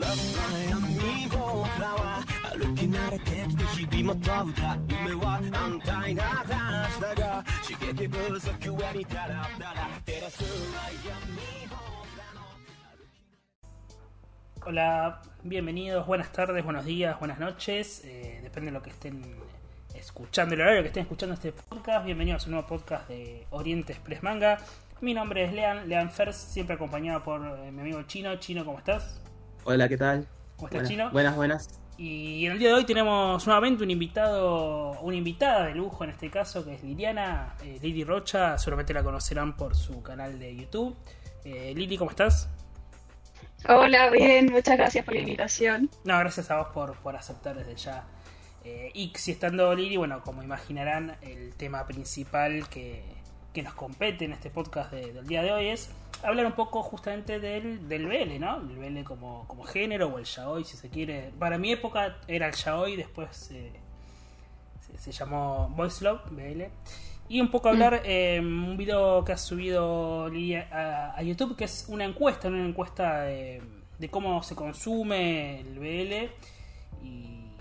ラブ闇僕らは歩き慣れてきて日々も飛ぶだ夢は安泰な話だが刺激不足上にダラダラ照らす闇僕らの Hola, bienvenidos, buenas tardes, buenos días, buenas noches. eh, depende de lo que estén escuchando, el horario que estén escuchando este podcast. Bienvenidos a un nuevo podcast de Oriente Express Manga. Mi nombre es Lean, Lean First, siempre acompañado por eh, mi amigo Chino. Chino, ¿cómo estás? Hola, ¿qué tal? ¿Cómo estás, buenas, Chino? Buenas, buenas. Y en el día de hoy tenemos nuevamente un invitado, una invitada de lujo en este caso, que es Liliana, eh, Lili Rocha, seguramente la conocerán por su canal de YouTube. Eh, Lili, ¿cómo estás? Hola, bien, muchas gracias por la invitación. No, gracias a vos por, por aceptar desde ya. Eh, y si estando Lili, bueno, como imaginarán, el tema principal que, que nos compete en este podcast de- del día de hoy es hablar un poco justamente del, del BL, ¿no? El BL como, como género o el yaoi, si se quiere. Para mi época era el yaoi, después eh, se, se llamó Voice Love, BL. Y un poco hablar eh, un video que ha subido a, a YouTube, que es una encuesta, una encuesta de, de cómo se consume el BL y,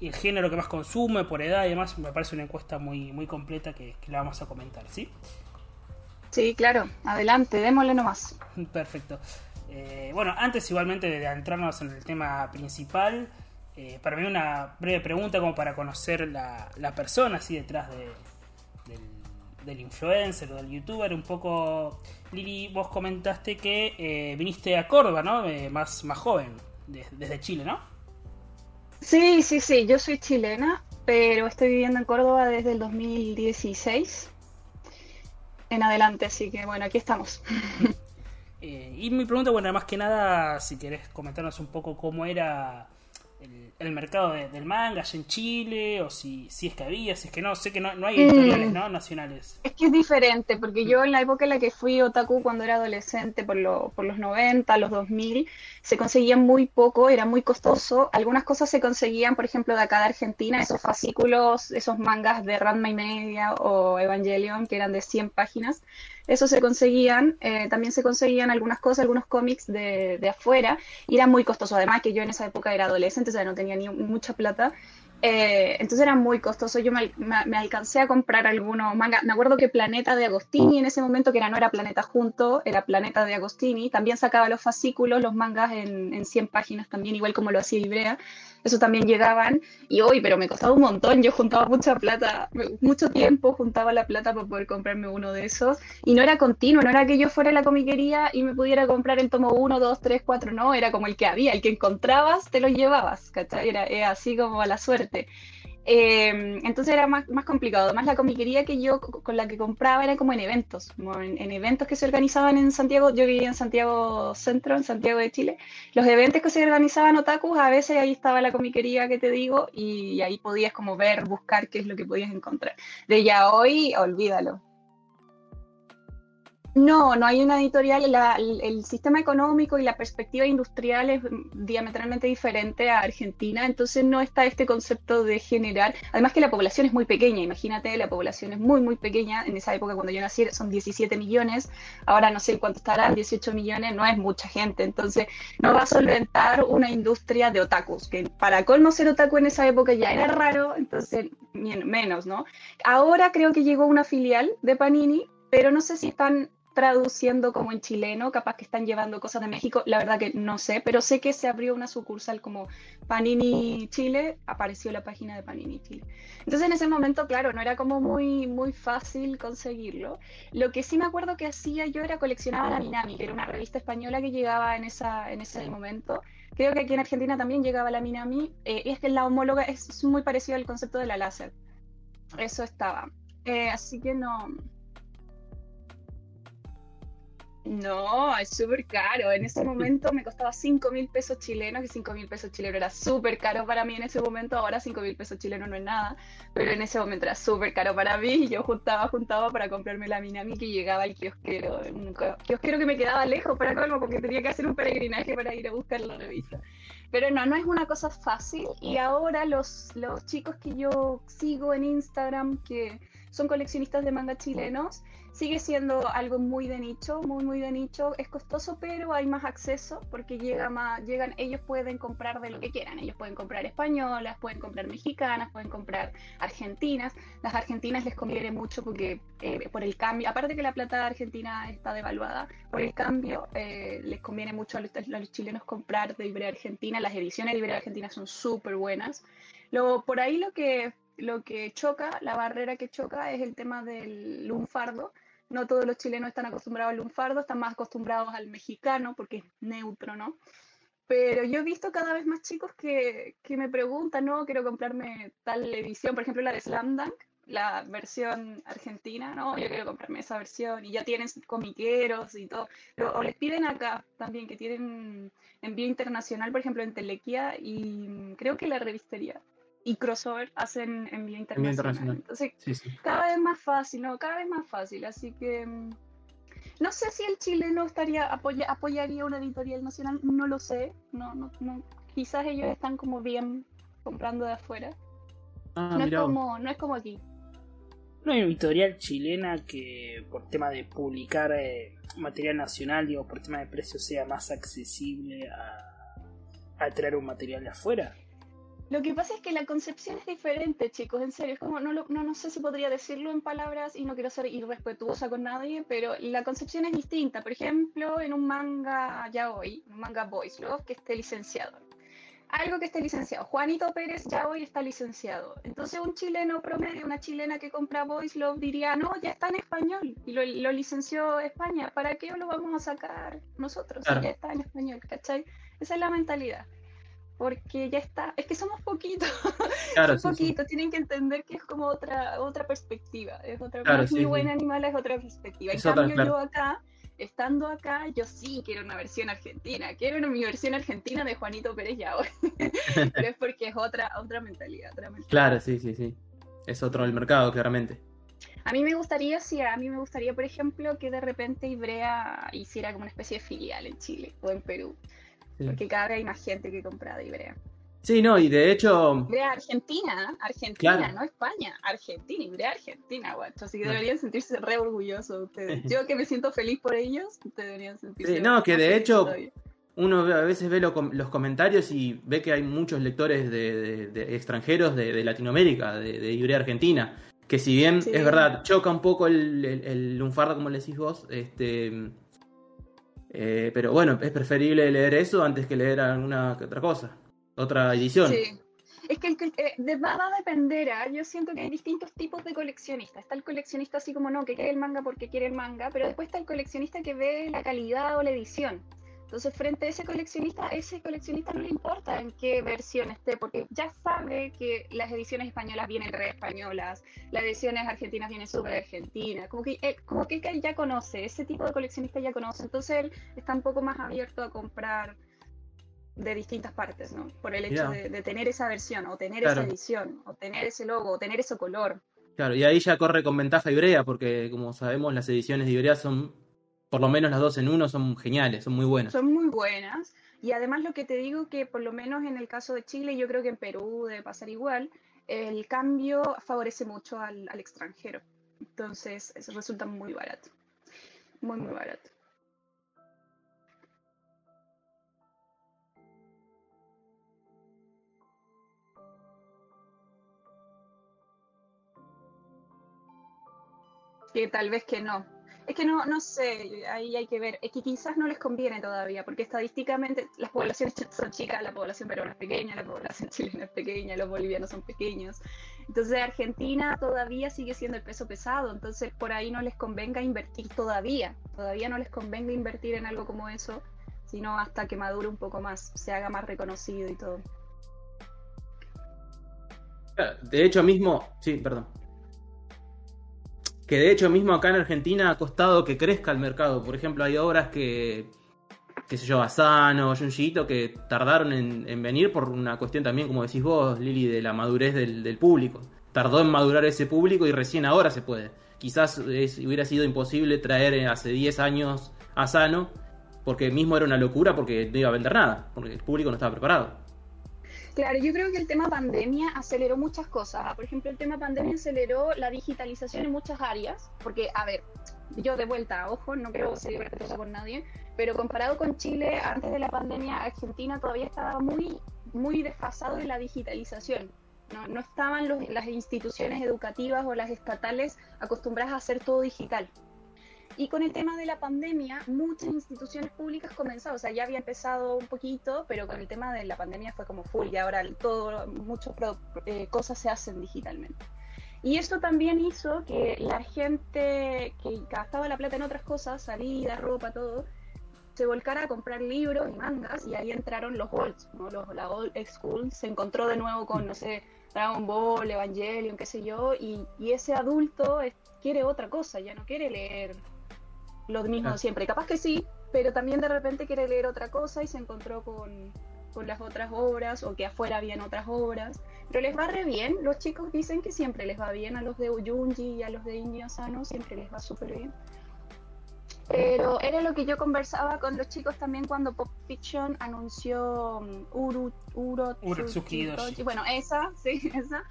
y el género que más consume por edad y demás. Me parece una encuesta muy, muy completa que, que la vamos a comentar, ¿sí? Sí, claro, adelante, démosle nomás. Perfecto. Eh, bueno, antes igualmente de adentrarnos en el tema principal, eh, para mí una breve pregunta como para conocer la, la persona así detrás de, del, del influencer o del youtuber. Un poco, Lili, vos comentaste que eh, viniste a Córdoba, ¿no? Eh, más, más joven, de- desde Chile, ¿no? Sí, sí, sí, yo soy chilena, pero estoy viviendo en Córdoba desde el 2016 en adelante, así que bueno, aquí estamos. Eh, y mi pregunta, bueno, más que nada, si querés comentarnos un poco cómo era el, mercado de- del manga allá en Chile, o si, si es que había, si es que no, sé que no, no hay editoriales, Mm. ¿no? Nacionales. Es que es diferente, porque yo en la época en la que fui otaku cuando era adolescente, por, lo- por los 90, los 2000, se conseguían muy poco, era muy costoso. Algunas cosas se conseguían, por ejemplo, de acá de Argentina, esos fascículos, esos mangas de Ranma y Media o Evangelion, que eran de 100 páginas. Eso se conseguían, eh, también se conseguían algunas cosas, algunos cómics de, de afuera, y era muy costoso. Además que yo en esa época era adolescente, o sea, no tenía ni mucha plata. Eh, entonces era muy costoso. Yo me- me alcancé a comprar algunos mangas. Me acuerdo que Planeta de Agostini en ese momento, que era, no era Planeta Junto, era Planeta de Agostini, también sacaba los fascículos, los mangas en, en 100 páginas también, igual como lo hacía Ibrea. Eso también llegaban. Y hoy, pero me costaba un montón. Yo juntaba mucha plata, mucho tiempo juntaba la plata para poder comprarme uno de esos. Y no era continuo, no era que yo fuera a la comiquería y me pudiera comprar el tomo 1, 2, 3, 4, no, era como el que había, el que encontrabas, te lo llevabas, ¿cachai? Era, era así como a la suerte. Eh, entonces era más, más complicado. Además, la comiquería que yo co- con la que compraba era como en eventos, como en, en eventos que se organizaban en Santiago. Yo vivía en Santiago Centro, en Santiago de Chile. Los eventos que se organizaban otakus, a veces ahí estaba la comiquería que te digo, y ahí podías como ver, buscar qué es lo que podías encontrar. De ya hoy, olvídalo. No, no hay una editorial. La- el, el sistema económico y la perspectiva industrial es diametralmente diferente a Argentina, entonces no está este concepto de generar. Además que la población es muy pequeña, imagínate, la población es muy, muy pequeña. En esa época, cuando yo nací, son 17 millones, ahora no sé cuánto estarán, 18 millones, no es mucha gente, entonces no va a solventar una industria de otakus, que para colmo ser otaku en esa época ya era raro, entonces men- menos, ¿no? Ahora creo que llegó una filial de Panini, pero no sé si están traduciendo como en chileno, capaz que están llevando cosas de México, la verdad que no sé, pero sé que se abrió una sucursal como Panini Chile, apareció la página de Panini Chile. Entonces en ese momento, claro, no era como muy, muy fácil conseguirlo. Lo que sí me acuerdo que hacía yo era coleccionaba la Minami, que era una revista española que llegaba en, esa, en ese momento. Creo que aquí en Argentina también llegaba la Minami, eh, y es que la homóloga es, es muy parecido al concepto de la láser. Eso estaba. Eh, así que no. No, es súper caro. En ese momento me costaba 5 mil pesos chilenos, que 5 mil pesos chilenos era súper caro para mí en ese momento. Ahora 5 mil pesos chilenos no es nada, pero en ese momento era súper caro para mí. Y yo juntaba, juntaba para comprarme la Minami que llegaba al kiosquero. Un kiosquero que me quedaba lejos para colmo, porque tenía que hacer un peregrinaje para ir a buscar la revista. Pero no, no es una cosa fácil. Y ahora los, los chicos que yo sigo en Instagram, que son coleccionistas de manga chilenos. Sigue siendo algo muy de nicho, muy muy de nicho. Es costoso, pero hay más acceso porque llega más, llegan, ellos pueden comprar de lo que quieran. Ellos pueden comprar españolas, pueden comprar mexicanas, pueden comprar argentinas. Las argentinas les conviene mucho porque eh, por el cambio, aparte que la plata argentina está devaluada, por el cambio eh, les conviene mucho a los, a los, chilenos comprar de Libre Argentina. Las ediciones de Libre Argentina son súper buenas. Lo, por ahí lo que lo que choca, la barrera que choca es el tema del lunfardo. No todos los chilenos están acostumbrados al lunfardo, están más acostumbrados al mexicano porque es neutro, ¿no? Pero yo he visto cada vez más chicos que, que me preguntan, no, quiero comprarme tal edición, por ejemplo la de Slam Dunk, la versión argentina, ¿no? Yo quiero comprarme esa versión y ya tienen comiqueros y todo. o les piden acá también que tienen envío internacional, por ejemplo, en Telequia y creo que la revistería y crossover hacen envío internacional. Entonces, cada vez más fácil, ¿no? Cada vez más fácil. Así que mm, no sé si el chileno estaría apoya, apoyaría una editorial nacional, no lo sé. No, no, no. Quizás ellos están como bien comprando de afuera. Ah, no, es como, no es como aquí. No hay editorial chilena que por tema de publicar eh, material nacional, digo, por tema de precio sea más accesible a, a traer un material de afuera. Lo que pasa es que la concepción es diferente, chicos, en serio. Es como, no, no, no sé si podría decirlo en palabras y no quiero ser irrespetuosa con nadie, pero la concepción es distinta. Por ejemplo, en un manga ya hoy, un manga Boys Love, que esté licenciado. Algo que esté licenciado. Juanito Pérez ya hoy está licenciado. Entonces, un chileno promedio, una chilena que compra Boys Love diría, no, ya está en español y lo, lo licenció España. ¿Para qué lo vamos a sacar nosotros? ya está en español, ¿cachai? Esa es la mentalidad porque ya está, es que somos poquitos, claro, somos poquitos, tienen que entender que es como otra otra perspectiva, es otra claro, mi buen animal es otra perspectiva. En cambio yo acá, estando acá, yo sí quiero una versión argentina, quiero una, mi versión argentina de Juanito Pérez ya hoy, pero es porque es otra otra mentalidad, otra mentalidad. Claro, sí, sí, sí. Es otro el mercado, claramente. A mí me gustaría, sí, a mí me gustaría, por ejemplo, que de repente Ibrea hiciera como una especie de filial en Chile o en Perú. Porque cada vez hay más gente que compra de Ibrea. Sí, no, y de hecho. Ibrea Argentina, Argentina, no España, Argentina, Ibrea Argentina, guacho. Así que deberían sentirse re orgullosos ustedes. Yo que me siento feliz por ellos, ustedes deberían sentirse. Sí, no, que de hecho. Uno a veces ve los comentarios y ve que hay muchos lectores de, extranjeros de, Latinoamérica, de, Ibrea Argentina, que si bien es verdad, choca un poco el, el, el lunfardo, como le decís vos, este, eh, pero bueno, es preferible leer eso antes que leer alguna otra cosa, otra edición. Sí. Es que, eh, va, a depender, ¿ah? yo siento que hay distintos tipos de coleccionistas. Está el coleccionista así como no, que quiere el manga porque quiere el manga, pero después está el coleccionista que ve la calidad o la edición. Entonces, frente a ese coleccionista, ese coleccionista no le importa en qué versión esté, porque ya sabe que las ediciones españolas vienen re españolas, las ediciones argentinas vienen súper argentinas, como que, como que él ya conoce, ese tipo de coleccionista ya conoce, entonces él está un poco más abierto a comprar de distintas partes, ¿no? Por el hecho de, tener esa versión, o tener esa edición, o tener ese logo, o tener ese color. Claro, y ahí ya corre con ventaja Ibrea, porque como sabemos, las ediciones de Ibrea son por lo menos las dos en uno son geniales, son muy buenas. Son muy buenas. Y además lo que te digo que por lo menos en el caso de Chile, yo creo que en Perú debe pasar igual, el cambio favorece mucho al, extranjero. Entonces resulta muy barato. Muy, muy barato. Que tal vez que no, es que no, no sé, ahí hay que ver. Es que quizás no les conviene todavía, porque estadísticamente las poblaciones son chicas, la población peruana es pequeña, la población chilena es pequeña, los bolivianos son pequeños. Entonces Argentina todavía sigue siendo el peso pesado, entonces por ahí no les convenga invertir todavía, todavía no les convenga invertir en algo como eso, sino hasta que madure un poco más, se haga más reconocido y todo. De hecho mismo, sí, perdón que de hecho mismo acá en Argentina ha costado que crezca el mercado. Por ejemplo, hay obras que, qué sé yo, Asano, Junjiito, que tardaron en, venir por una cuestión también, como decís vos, Lili, de la madurez del, público. Tardó en madurar ese público y recién ahora se puede. Quizás hubiera sido imposible traer hace 10 años Asano, porque mismo era una locura porque no iba a vender nada, porque el público no estaba preparado. Claro, yo creo que el tema pandemia aceleró muchas cosas. Por ejemplo, el tema pandemia aceleró la digitalización en muchas áreas, porque, a ver, yo de vuelta, ojo, no quiero ser respetuosa por nadie, pero comparado con Chile, antes de la pandemia, Argentina todavía estaba muy, muy desfasado en la digitalización. No, no estaban los, las instituciones educativas o las estatales acostumbradas a hacer todo digital. Y con el tema de la pandemia, muchas instituciones públicas comenzaron, o sea, ya había empezado un poquito, pero con el tema de la pandemia fue como full y ahora todo, muchas eh, cosas se hacen digitalmente. Y esto también hizo que la gente que gastaba la plata en otras cosas, salida, ropa, todo, se volcara a comprar libros y mangas y ahí entraron los old, ¿no? los, la old school, se encontró de nuevo con, no sé, Dragon Ball, Evangelion, qué sé yo, y ese adulto quiere otra cosa, ya no quiere leer lo mismo siempre. Capaz que sí, pero también de repente quiere leer otra cosa y se encontró con, con las otras obras o que afuera habían otras obras. Pero les va re bien. Los chicos dicen que siempre les va bien. A los de Uyunji y a los de Indio Sano siempre les va súper bien. Pero era lo que yo conversaba con los chicos también cuando Pop Fiction anunció um, Uru, Uro, Bueno, esa, sí, esa.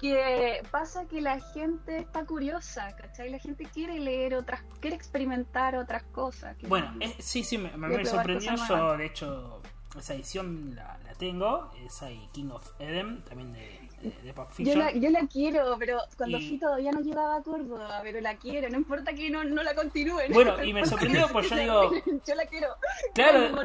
Que pasa que la gente está curiosa, ¿cachai? La gente quiere leer otras, quiere experimentar otras cosas. Bueno, sí, sí, me, me sorprendió. Yo, de hecho, esa edición la, la tengo. Esa y King of Eden, también de yo la, yo la quiero, pero cuando fui todavía no llegaba a Córdoba, pero la quiero, no importa que no, no la continúen. Bueno, y me sorprendió, pues yo digo... yo la quiero. Claro,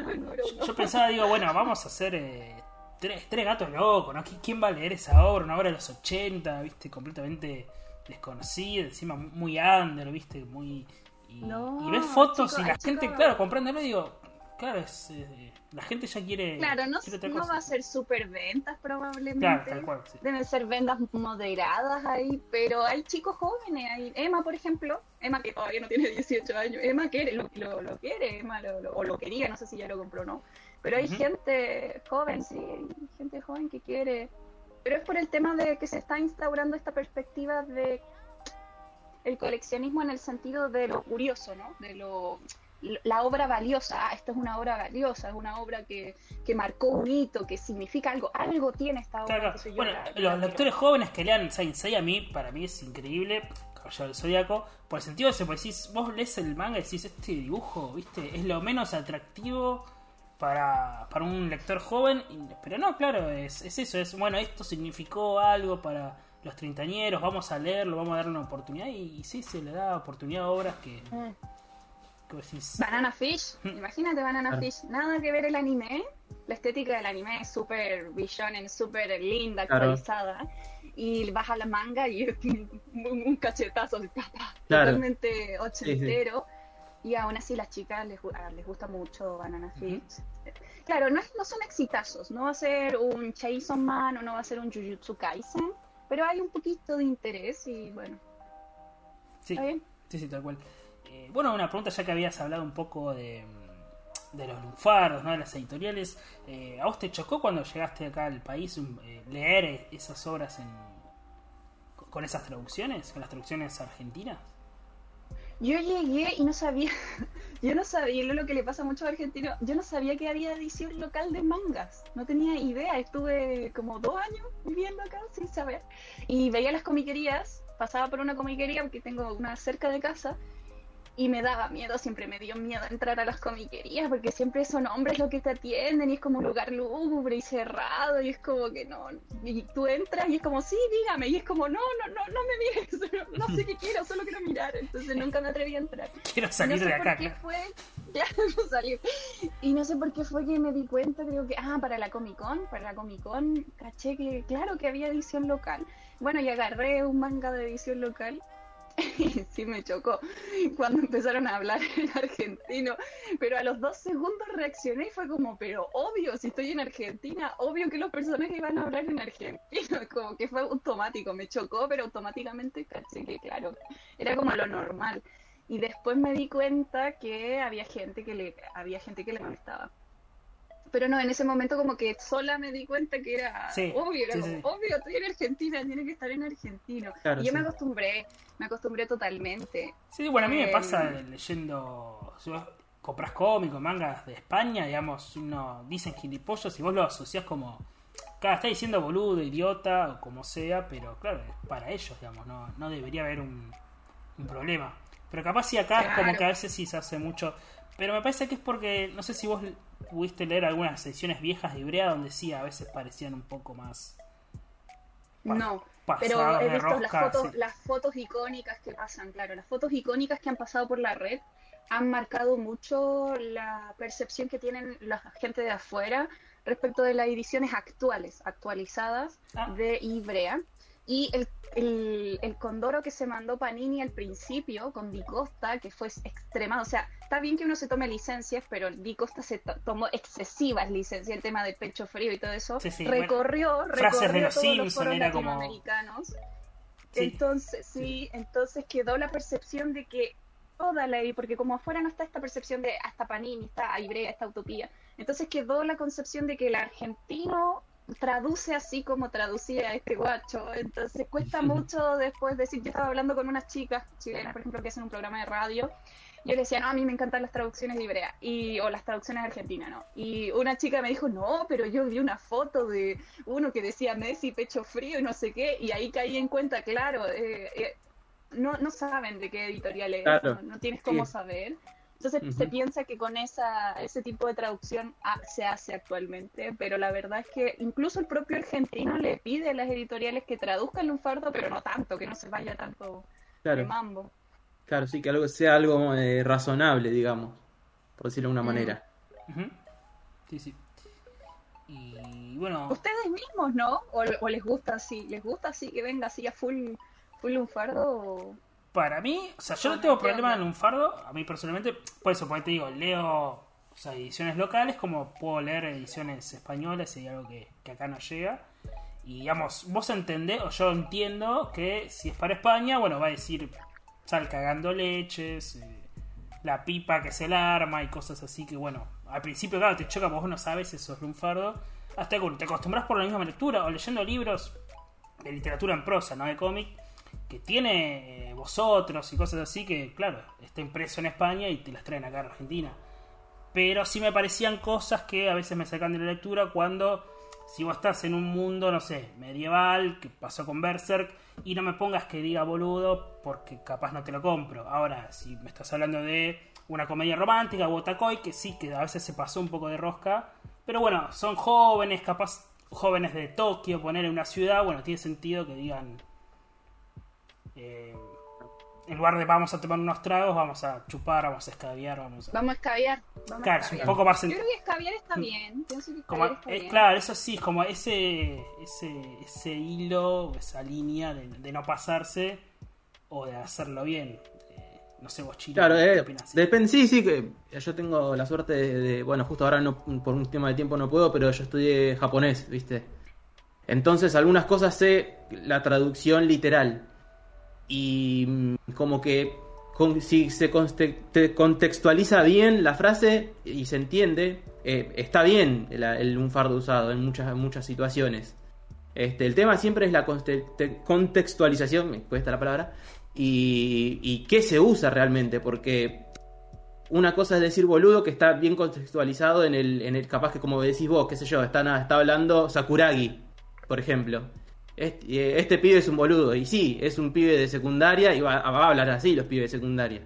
yo, pensaba, digo, bueno, vamos a hacer eh, tres, tres gatos locos, ¿no? ¿Quién va a leer esa obra? Una obra de los 80, viste, completamente desconocida, encima muy under, viste, muy... Y, y ves fotos y la gente, claro, comprándolo, digo, claro, es... Eh, la gente ya quiere. Claro, no, no va a ser super ventas probablemente. Deben ser ventas moderadas ahí, pero hay chicos jóvenes. Hay Emma, por ejemplo, Emma que todavía no tiene 18 años, Emma quiere, lo, lo, quiere, Emma lo, o lo quería, no sé si ya lo compró o no. Pero hay gente joven, sí, hay gente joven que quiere. Pero es por el tema de que se está instaurando esta perspectiva de el coleccionismo en el sentido de lo curioso, ¿no? De lo la obra valiosa, ah, esto es una obra valiosa, es una obra que, que marcó un hito, que significa algo, algo tiene esta obra. bueno, los lectores jóvenes que lean Saint Seiya a mí, para mí es increíble, Caballero del Zodíaco, por el sentido de ese, pues decís, vos lees el manga y decís, este dibujo, viste, es lo menos atractivo para, para un lector joven, pero no, claro, es, es eso, es, bueno, esto significó algo para los treintañeros, vamos a leerlo, vamos a darle una oportunidad y, sí, se le da oportunidad a obras que... Mm. Banana Fish, imagínate Banana Fish, nada que ver el anime, la estética del anime es súper es súper linda, actualizada, y baja la manga y es un, cachetazo, totalmente ochentero, y aún así las chicas les, les gusta mucho Banana Fish. Claro, no, no son exitazos, no va a ser un Chainsaw Man o no va a ser un Jujutsu Kaisen, pero hay un poquito de interés y bueno. Sí, ¿Está bien? sí, sí, tal cual. Eh, bueno, una pregunta ya que habías hablado un poco de, los lunfardos, ¿no? de las editoriales. Eh, ¿A vos te chocó cuando llegaste acá al país eh, leer esas obras en, con esas traducciones, con las traducciones argentinas? Yo llegué y no sabía, yo no sabía, lo que le pasa a muchos argentinos, yo no sabía que había edición local de mangas, no tenía idea, estuve como dos años viviendo acá sin saber. Y veía las comiquerías, pasaba por una comiquería, porque tengo una cerca de casa, y me daba miedo, siempre me dio miedo entrar a las comiquerías porque siempre son hombres los que te atienden y es como un lugar lúgubre y cerrado y es como que no, y tú entras y es como, sí, dígame, y es como, no, no, no, no me mires, no, sé qué quiero, solo quiero mirar, entonces nunca me atreví a entrar. Quiero salir de acá. Qué fue, ya no salir. Y no sé por qué fue que me di cuenta, creo que, ah, para la Comic Con, para la Comic Con, caché que, claro, que había edición local. Bueno, y agarré un manga de edición local sí me chocó cuando empezaron a hablar en argentino, pero a los dos segundos reaccioné y fue como, pero obvio, si estoy en Argentina, obvio que los personajes iban a hablar en argentino, como que fue automático, me chocó, pero automáticamente caché que claro, era como lo normal. Y después me di cuenta que había gente que le, había gente que le molestaba pero no, en ese momento como que sola me di cuenta que era obvio, era obvio, estoy en Argentina, tiene que estar en argentino. y yo me acostumbré, me acostumbré totalmente. Sí, bueno, a mí me pasa em, leyendo, si vos compras cómicos, mangas de España, digamos, uno dicen gilipollas y vos lo asociás como Cada está diciendo boludo, idiota, o como sea, pero claro, es para ellos, digamos, no, no debería haber un, un problema. Pero capaz si acá es como que a veces sí se hace mucho. Pero me parece que es porque, no sé si vos pudiste leer algunas ediciones viejas de Ibrea donde sí a veces parecían un poco más. No, pero he visto las fotos, sí. las fotos icónicas que pasan, claro, las fotos icónicas que han pasado por la red han marcado mucho la percepción que tienen la gente de afuera respecto de las ediciones actuales, actualizadas Ah. de Ibrea. Y el, el, el condoro que se mandó Panini al principio con Di Costa, que fue extremado. O sea, está bien que uno se tome licencias, pero Di Costa se to- tomó excesivas licencias, el tema del pecho frío y todo eso. Sí, sí, recorrió, frases de recorrió los todos los foros era como- latinoamericanos. Sí. Entonces, sí, entonces quedó la percepción de que toda la porque como afuera no está esta percepción de hasta Panini, está Ibrea, esta utopía, entonces quedó la concepción de que el argentino traduce así como traducía este guacho, entonces cuesta mucho después decir, yo estaba hablando con unas chicas chilenas, por ejemplo, que hacen un programa de radio, yo le decía, no, a mí me encantan las traducciones de Ibrea, y, o las traducciones argentinas, ¿no? Y una chica me dijo, no, pero yo vi una foto de uno que decía Messi, pecho frío y no sé qué, y ahí caí en cuenta, claro, eh, eh, no, no saben de qué editorial es, Claro. no, no tienes cómo Sí. saber. Entonces se piensa que con esa, ese tipo de traducción se hace actualmente, pero la verdad es que incluso el propio argentino le pide a las editoriales que traduzcan lunfardo, pero no tanto, que no se vaya tanto de Claro, mambo. claro, sí, que algo sea algo eh, razonable, digamos, por decirlo de una manera. Sí, sí. Y bueno, ¿Ustedes mismos, no? ¿O, o les gusta así? ¿Les gusta así que venga así a full, full lunfardo? O... para mí, o sea, yo no tengo ¿qué problema en lunfardo. A mí personalmente, por eso, porque te digo, leo o sea, ediciones locales como puedo leer ediciones españolas y algo que, que acá no llega. Y digamos, vos entendés, o yo entiendo que si es para España, bueno, va a decir sal cagando leches, eh, la pipa que se la arma y cosas así que, bueno, al principio, claro, te choca vos no sabes eso es lunfardo. Hasta que te acostumbras por la misma lectura o leyendo libros de literatura en prosa, no de cómic, que tiene eh, vosotros y cosas así que, claro, está impreso en España y te las traen acá a Argentina. Pero sí me parecían cosas que a veces me sacan de la lectura cuando, si vos estás en un mundo, no sé, medieval, que pasó con Berserk, y no me pongas que diga boludo porque capaz no te lo compro. Ahora, si me estás hablando de una comedia romántica, Wotakoi, que sí, que a veces se pasó un poco de rosca, pero bueno, son jóvenes, capaz jóvenes de Tokio, poner en una ciudad, bueno, tiene sentido que digan, eh, en lugar de vamos a tomar unos tragos, vamos a chupar, vamos a escabiar, vamos a... Vamos a escabiar. Vamos a Claro, es un escabiar. poco más... Yo creo que escabiar está bien. Pienso que como, escabiar está eh, bien. claro, eso sí, como ese, ese, ese hilo, esa línea de, de no pasarse o de hacerlo bien. Eh, no sé, vos, Chino, Claro, ¿qué eh, opinás? depende, sí, sí, que yo tengo la suerte de, de- bueno, justo ahora no, por un tema de tiempo no puedo, pero yo estudié japonés, ¿viste? Entonces algunas cosas sé la traducción literal y mm, como que si se contextualiza bien la frase y se entiende, eh, está bien el, el lunfardo usado en muchas, muchas situaciones. Este, el tema siempre es la contextualización, me cuesta la palabra, y, y qué se usa realmente, porque una cosa es decir boludo que está bien contextualizado en el, en el capaz que como decís vos, qué sé yo, está, está hablando Sakuragi, por ejemplo. Este, eh, este pibe es un boludo, y sí, es un pibe de secundaria y va, va a hablar así los pibes de secundaria.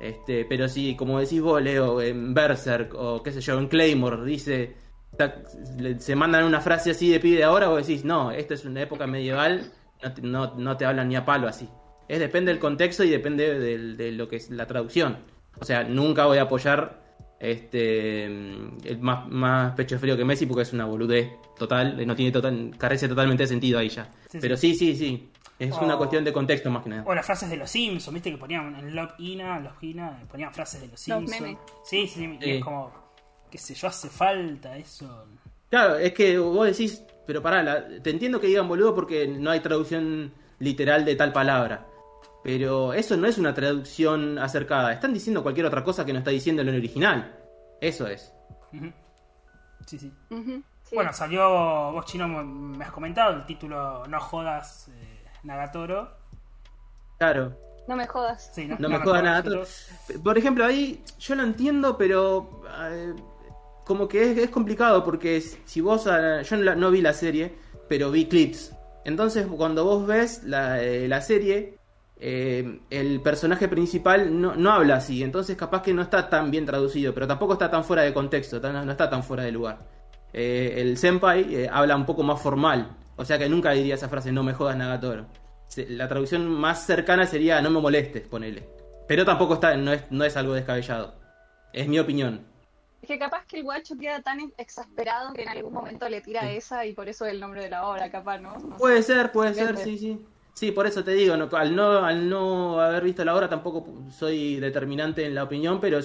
Este, pero si, como decís vos, Leo, en Berserk o qué sé yo, en Claymore, dice, se mandan una frase así de pibe de ahora, vos decís, no, esto es una época medieval, no te, no- no te hablan ni a palo así. Es depende del contexto y depende de, lo que es la traducción. O sea, nunca voy a apoyar este el más, más pecho frío que Messi porque es una boludez total, no tiene total, carece totalmente de sentido ahí ya. Sí, Pero sí, sí, sí. Es Oh. una cuestión de contexto más que nada. O las frases de los Simpsons, viste que ponían en Logina, Logina, ponían frases de los Simpsons. Sí, sí, sí, y Sí. es como, qué sé yo, hace falta eso. Claro, es que vos decís, pero pará, la- te entiendo que digan boludo porque no hay traducción literal de tal palabra. Pero eso no es una traducción acercada. Están diciendo cualquier otra cosa que no está diciendo en el original. Eso es. Sí, sí. Bueno, salió, vos chino me- me has comentado el título No jodas eh, Nagatoro. Claro. no me jodas. Sí, no, No me jodas nada. Nagatoro. Por ejemplo, ahí yo lo entiendo, pero eh, como que es, es complicado porque si vos, ah, yo no, no vi la serie, pero vi clips. Entonces cuando vos ves la, eh, la serie, eh, el personaje principal no, no, habla así, entonces capaz que no está tan bien traducido, pero tampoco está tan fuera de contexto, no está tan fuera de lugar. Eh, el senpai habla un poco más formal, o sea que nunca diría esa frase, no me jodas Nagatoro. La traducción más cercana sería no me molestes, ponele. Pero tampoco está, no es, no es algo descabellado. Es mi opinión. Es que capaz que el guacho queda tan exasperado que en algún momento le tira esa y por eso el nombre de la obra, capaz, ¿no? puede ser, puede ser, sí, sí. Sí, por eso te digo, al, no, al no haber visto la obra tampoco soy determinante en la opinión, pero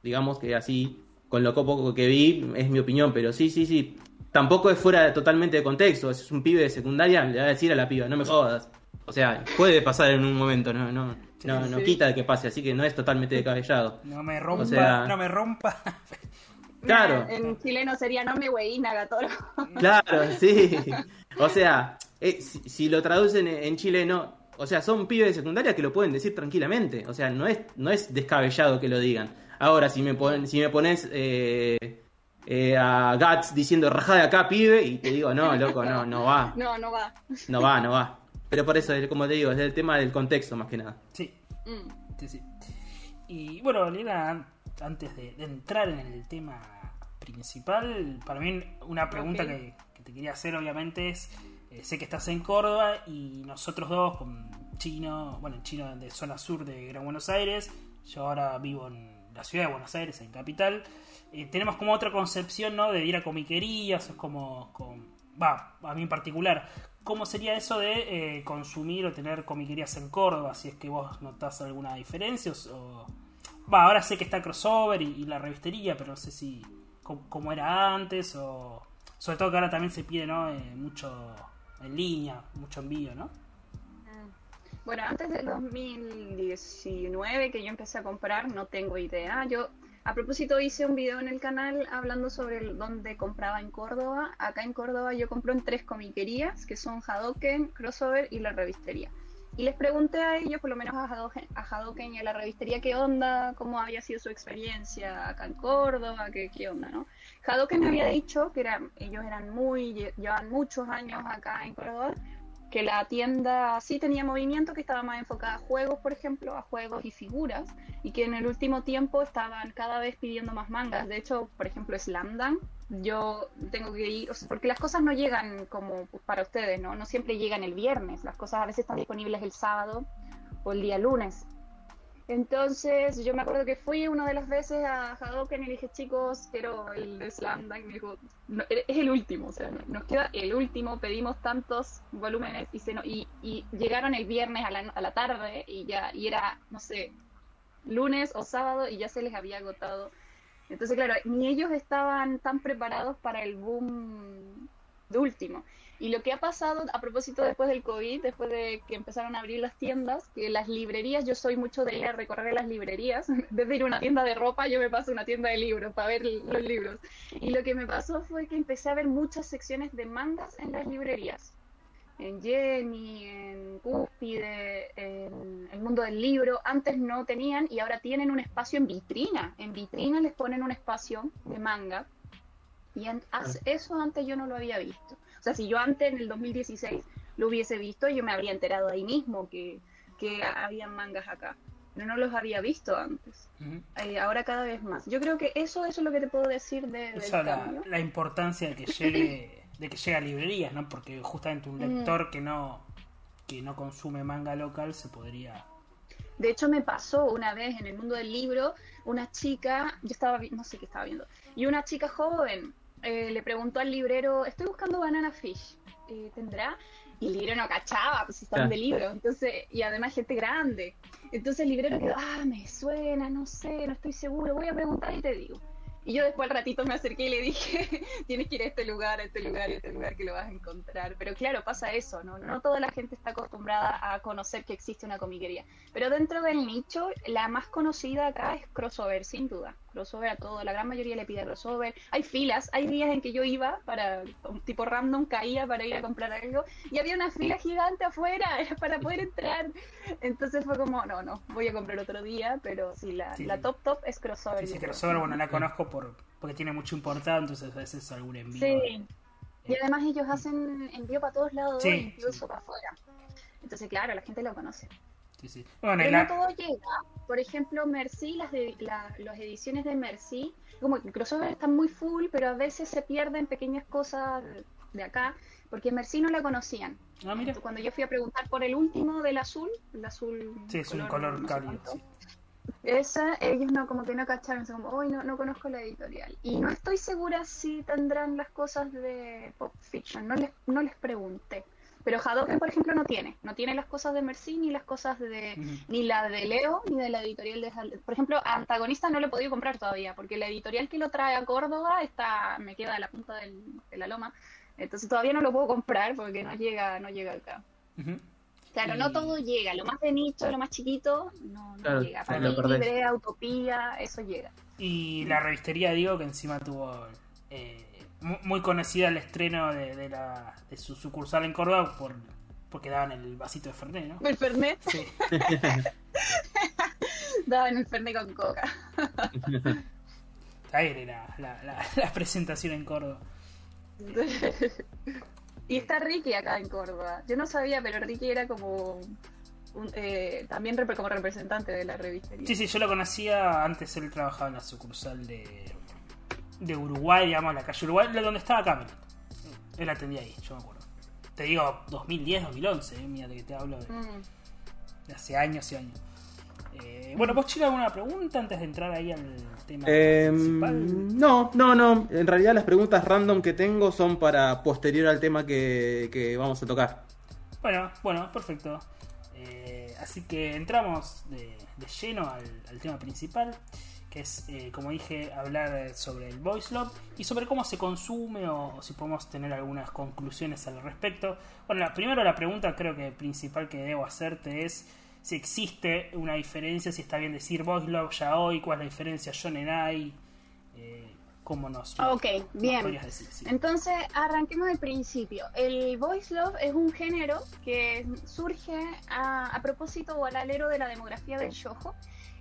digamos que así, con lo poco que vi, es mi opinión, pero sí, sí, sí. Tampoco es fuera totalmente de contexto, es un pibe de secundaria, le va a decir a la piba, no me jodas. O sea, puede pasar en un momento, no, no, no, no quita de que pase, así que no es totalmente descabellado. No me rompa, no me rompa. Claro. En chileno sería no me güey, Nagatoro. Claro, sí. O sea, eh, si, lo traducen en chileno, o sea, son pibes de secundaria que lo pueden decir tranquilamente. O sea, no es, no es descabellado que lo digan. Ahora, si me, ponen, si me pones eh, eh, a Gats diciendo rajá de acá, pibe, y te digo, no, loco, no, no va. No, no va. No va, no va. Pero por eso, como te digo, es el tema del contexto más que nada. Sí. Mm. Sí, sí. Y bueno, Lina, antes de, entrar en el tema principal, para mí una pregunta que, te quería hacer obviamente es, eh, sé que estás en Córdoba y nosotros dos con Chino, bueno, Chino de zona sur de Gran Buenos Aires, yo ahora vivo en la ciudad de Buenos Aires, en capital, eh, tenemos como otra concepción, ¿no? De ir a comiquerías, es como, va, a mí en particular, ¿Cómo sería eso de eh, consumir o tener comiquerías en Córdoba? Si es que vos notás alguna diferencia o... Va, ahora sé que está crossover y, la revistería, pero no sé si como, era antes o... Sobre todo que ahora también se pide, ¿no? Mucho en línea, mucho envío, ¿no? Mm. Bueno, antes del 2019 que yo empecé a comprar, no tengo idea. Yo a propósito, hice un video en el canal hablando sobre dónde compraba en Córdoba. Acá en Córdoba yo compro en tres comiquerías, que son Hadoken, Crossover y la revistería. Y les pregunté a ellos, por lo menos a Hadoken, y a la revistería, qué onda, cómo había sido su experiencia acá en Córdoba, qué, qué onda, ¿no? Hadoken me había dicho que ellos eran muy, llevan muchos años acá en Córdoba, que la tienda sí tenía movimiento, que estaba más enfocada a juegos, por ejemplo, a juegos y figuras, y que en el último tiempo estaban cada vez pidiendo más mangas. De hecho, por ejemplo, Slamdan, yo tengo que ir, porque las cosas no llegan como para ustedes, ¿no? No siempre llegan el viernes, las cosas a veces están disponibles el sábado o el día lunes. Entonces, yo me acuerdo que fui una de las veces a Hadoken y dije, chicos, quiero el Slam Dunk. Me dijo, es el último, o sea, nos queda el último. Pedimos tantos volúmenes y, se y, y, llegaron el viernes a la, a la tarde y ya, y era, no sé, lunes o sábado y ya se les había agotado. Entonces, claro, ni ellos estaban tan preparados para el boom de último. Y lo que ha pasado a propósito después del COVID, después de que empezaron a abrir las tiendas, que las librerías, yo soy mucho de ir a recorrer las librerías, desde ir a una tienda de ropa, yo me paso a una tienda de libros para ver los libros. Y lo que me pasó fue que empecé a ver muchas secciones de mangas en las librerías. En Jenny, en Cúspide, en el mundo del libro, antes no tenían y ahora tienen un espacio en vitrina. En vitrina les ponen un espacio de manga. Y eso antes yo no lo había visto. O sea, si yo antes, en el 2016, lo hubiese visto, yo me habría enterado ahí mismo que, que habían mangas acá. Pero no los había visto antes. Eh, ahora cada vez más. Yo creo que eso, eso es lo que te puedo decir de, la, la, importancia de que llegue de que llegue a librerías, ¿no? Porque justamente un mm. lector que no que no consume manga local se podría de hecho, me pasó una vez en el mundo del libro, una chica, yo estaba, no sé qué estaba viendo, y una chica joven eh, le preguntó al librero, estoy buscando Banana Fish, eh, ¿tendrá? Y el librero no cachaba, pues estaban de libro, entonces, y además gente grande. Entonces el librero quedó, ah, me suena, no sé, no estoy seguro, voy a preguntar y te digo. Y yo después al ratito me acerqué y le dije, tienes que ir a este lugar, a este lugar, a este lugar que lo vas a encontrar. Pero claro, pasa eso, ¿no? No toda la gente está acostumbrada a conocer que existe una comiquería. Pero dentro del nicho, la más conocida acá es crossover, sin duda crossover a todo, la gran mayoría le pide crossover. Hay filas, hay días en que yo iba para, un tipo random, caía para ir a comprar algo y había una fila gigante afuera para poder entrar. Entonces fue como, no, no, voy a comprar otro día, pero sí, la, la top top es crossover. Sí, crossover, bueno, la conozco por, porque tiene mucho importado, entonces a veces algún envío. Sí. Y además ellos hacen envío para todos lados, incluso para afuera. Entonces, claro, la gente lo conoce. Sí, sí. Bueno, Pero no todo llega. Por ejemplo, Merci, las, de, las ediciones de Merci, como que crossover están muy full, pero a veces se pierden pequeñas cosas de acá, porque Merci no la conocían. Ah, mira. Cuando yo fui a preguntar por el último del azul, el azul. Sí, es un color cálido. Esa, ellos no, como que no cacharon, como, hoy no, no conozco la editorial. Y no estoy segura si tendrán las cosas de Pop Fiction, no les, no les pregunté. Pero Hadoken, por ejemplo, no tiene. No tiene las cosas de Merci, ni las cosas de. ni la de Leo, ni de la editorial de. Por ejemplo, Antagonista no lo he podido comprar todavía, porque la editorial que lo trae a Córdoba está me queda a la punta del, de la loma. Entonces todavía no lo puedo comprar porque no llega, no llega acá. Claro, no todo llega. Lo más de nicho, lo más chiquito, no, llega. Para libre, utopía, eso llega. Y la revistería, digo, que encima tuvo. Eh, muy conocida el estreno de, la, de su sucursal en Córdoba por, porque daban el vasito de Fernet, ¿no? ¿El Fernet? Sí. daban el Fernet con coca. Era la, la, la, presentación en Córdoba. y está Ricky acá en Córdoba. Yo no sabía, pero Ricky era como eh, también como representante de la revista. Sí, sí, yo lo conocía antes, él trabajaba en la sucursal de de Uruguay, digamos, la calle Uruguay, donde estaba Camelot. Él atendía ahí, yo me acuerdo. Te digo, 2010, 2011, eh, mira que te hablo mm. de, hace años y años. Eh, bueno, ¿vos, Chile, alguna pregunta antes de entrar ahí al tema em, principal? No, no, no. En realidad las preguntas random que tengo son para posterior al tema que, vamos a tocar. Bueno, bueno, perfecto. Eh, así que entramos de, lleno al tema principal que es, eh, como dije, hablar sobre el voice love y sobre cómo se consume o, si podemos tener algunas conclusiones al respecto. Bueno, primero la pregunta creo que principal que debo hacerte es si existe una diferencia, si está bien decir voice love ya hoy, cuál es la diferencia Shonen eh, cómo nos... Ok, bien. Entonces, arranquemos del principio. El voice love es un género que surge a, a propósito o al alero de la demografía del shojo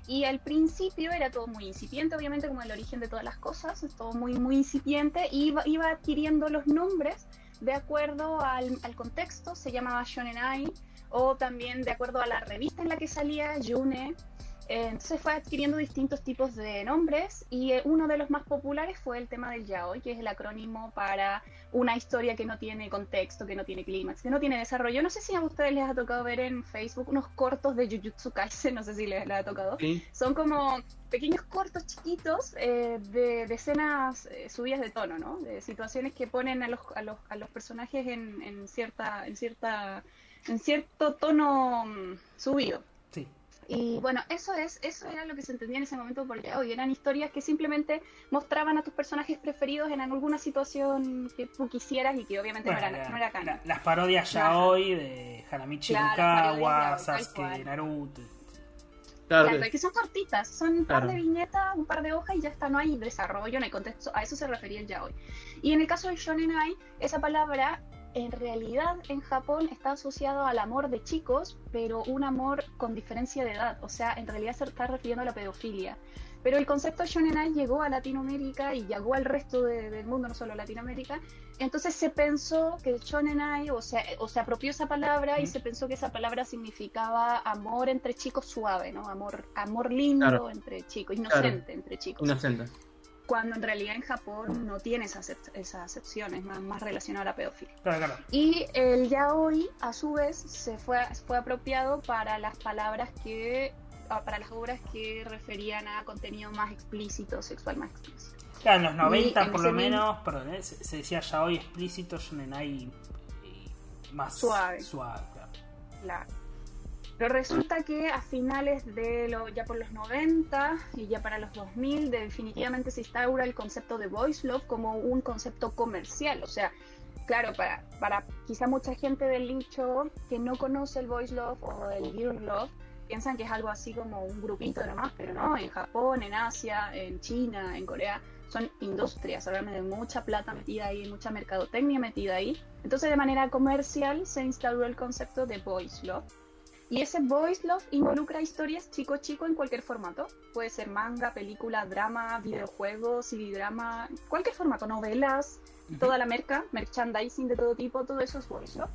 y al principio era todo muy incipiente, obviamente como el origen de todas las cosas, todo muy, muy incipiente, y iba, iba adquiriendo los nombres de acuerdo al, al contexto, se llamaba Shonen o también de acuerdo a la revista en la que salía, Yune, entonces fue adquiriendo distintos tipos de nombres y eh, uno de los más populares fue el tema del yaoi, que es el acrónimo para una historia que no tiene contexto, que no tiene clímax, que no tiene desarrollo. No sé si a ustedes les ha tocado ver en Facebook unos cortos de Jujutsu Kaisen, no sé si les, ha tocado. Son como pequeños cortos chiquitos eh, de, escenas eh, subidas de tono, ¿no? De situaciones que ponen a los, a los, a los personajes en, en, cierta, en, cierta, en cierto tono mm, subido. Y bueno, eso es, eso era lo que se entendía en ese momento porque hoy eran historias que simplemente mostraban a tus personajes preferidos en alguna situación que tú quisieras y que obviamente no, era, no era las parodias ya hoy de Hanamichi Yukawa, Sasuke, Naruto. Claro, que son cortitas, son un par de viñetas, un par de hojas y ya está, no hay desarrollo, no hay contexto, a eso se refería el yaoi. Y en el caso del shonen ai, esa palabra en realidad en Japón está asociado al amor de chicos, pero un amor con diferencia de edad. O sea, en realidad se está refiriendo a la pedofilia. Pero el concepto shonenai llegó a Latinoamérica y llegó al resto del mundo, no solo a Latinoamérica. Entonces se pensó que el shonenai, o sea, o se apropió esa palabra y se pensó que esa palabra significaba amor entre chicos suave, ¿no? Amor, amor lindo entre chicos, inocente entre chicos. Inocente cuando en realidad en Japón no tiene esas, esas acepciones, más, más relacionado a la pedofilia. Claro, Y el yaoi, a su vez, se fue, fue apropiado para las palabras que, ah, para las obras que referían a contenido más explícito, sexual más explícito. Claro, en los 90 por lo menos, perdón, ¿eh? se, decía yaoi explícito, shonen más suave. suave claro. Pero resulta que a finales de lo, ya por los 90 y ya para los 2000 definitivamente se instaura el concepto de voice love como un concepto comercial. O sea, claro, para, para quizá mucha gente del nicho que no conoce el voice love o el girl love, piensan que es algo así como un grupito nomás, pero no, en Japón, en Asia, en China, en Corea, son industrias, realmente de mucha plata metida ahí, mucha mercadotecnia metida ahí. Entonces de manera comercial se instauró el concepto de voice love Y ese voice love involucra historias chico-chico en cualquier formato. Puede ser manga, película, drama, videojuegos, CD-drama, cualquier formato, novelas, toda la merca, merchandising de todo tipo, todo eso es voice love.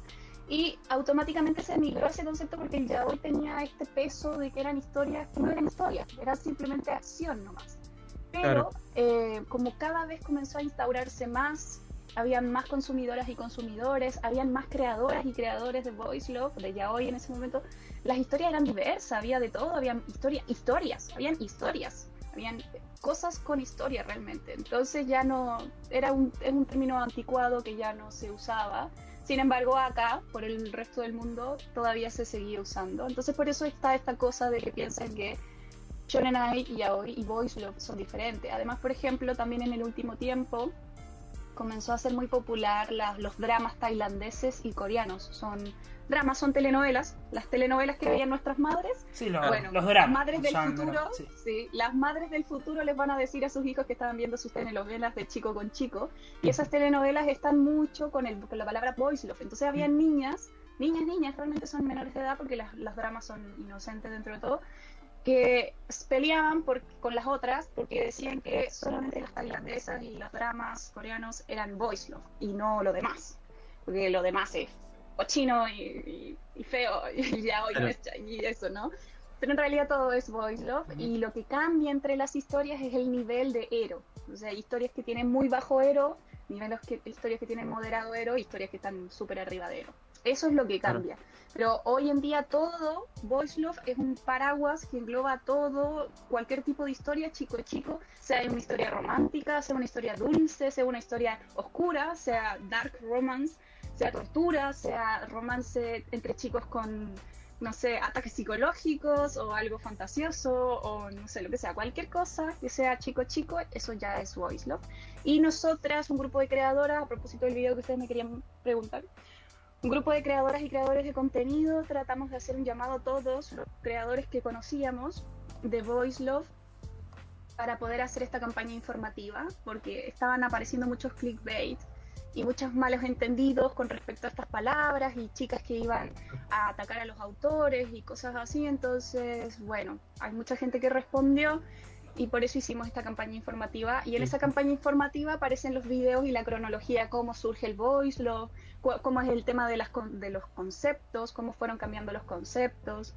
Y automáticamente se migró ese concepto porque el yaoi tenía este peso de que eran historias que no eran historias, era simplemente acción nomás. Pero eh, como cada vez comenzó a instaurarse más habían más consumidoras y consumidores, habían más creadoras y creadores de Voice Love, de ya hoy en ese momento, las historias eran diversas, había de todo, habían historia, historias, habían historias, habían cosas con historia realmente. Entonces ya no, era un, es un término anticuado que ya no se usaba. Sin embargo, acá, por el resto del mundo, todavía se seguía usando. Entonces por eso está esta cosa de que piensan que Shonen Ai y Yaoi y Voice Love son diferentes. Además, por ejemplo, también en el último tiempo, comenzó a ser muy popular los dramas tailandeses y coreanos. Son dramas, son telenovelas, las telenovelas que veían nuestras madres. Sí, bueno, los dramas. Las madres del futuro, sí. las madres del futuro les van a decir a sus hijos que estaban viendo sus telenovelas de chico con chico. Y esas telenovelas están mucho con, el, con la palabra boys love. Entonces habían niñas, niñas, niñas, realmente son menores de edad porque las, los dramas son inocentes dentro de todo que peleaban por, con las otras porque decían que solamente las tailandesas y los dramas coreanos eran voice love y no lo demás, porque lo demás es cochino y, y, feo y ya hoy y eso, ¿no? Pero en realidad todo es voice love y lo que cambia entre las historias es el nivel de ero, o sea, historias que tienen muy bajo ero, niveles que, historias que tienen moderado ero, historias que están súper arriba de ero. Eso es lo que cambia. Pero hoy en día todo, Voice Love es un paraguas que engloba todo, cualquier tipo de historia, chico chico, sea una historia romántica, sea una historia dulce, sea una historia oscura, sea dark romance, sea tortura, sea romance entre chicos con, no sé, ataques psicológicos o algo fantasioso o no sé, lo que sea, cualquier cosa que sea chico chico, eso ya es Voice Love. Y nosotras, un grupo de creadoras, a propósito del video que ustedes me querían preguntar, un grupo de creadoras y creadores de contenido tratamos de hacer un llamado a todos los creadores que conocíamos de Voice Love para poder hacer esta campaña informativa, porque estaban apareciendo muchos clickbait y muchos malos entendidos con respecto a estas palabras y chicas que iban a atacar a los autores y cosas así. Entonces, bueno, hay mucha gente que respondió y por eso hicimos esta campaña informativa. Y en esa campaña informativa aparecen los videos y la cronología, cómo surge el voice love, cómo es el tema de, las, de los conceptos, cómo fueron cambiando los conceptos.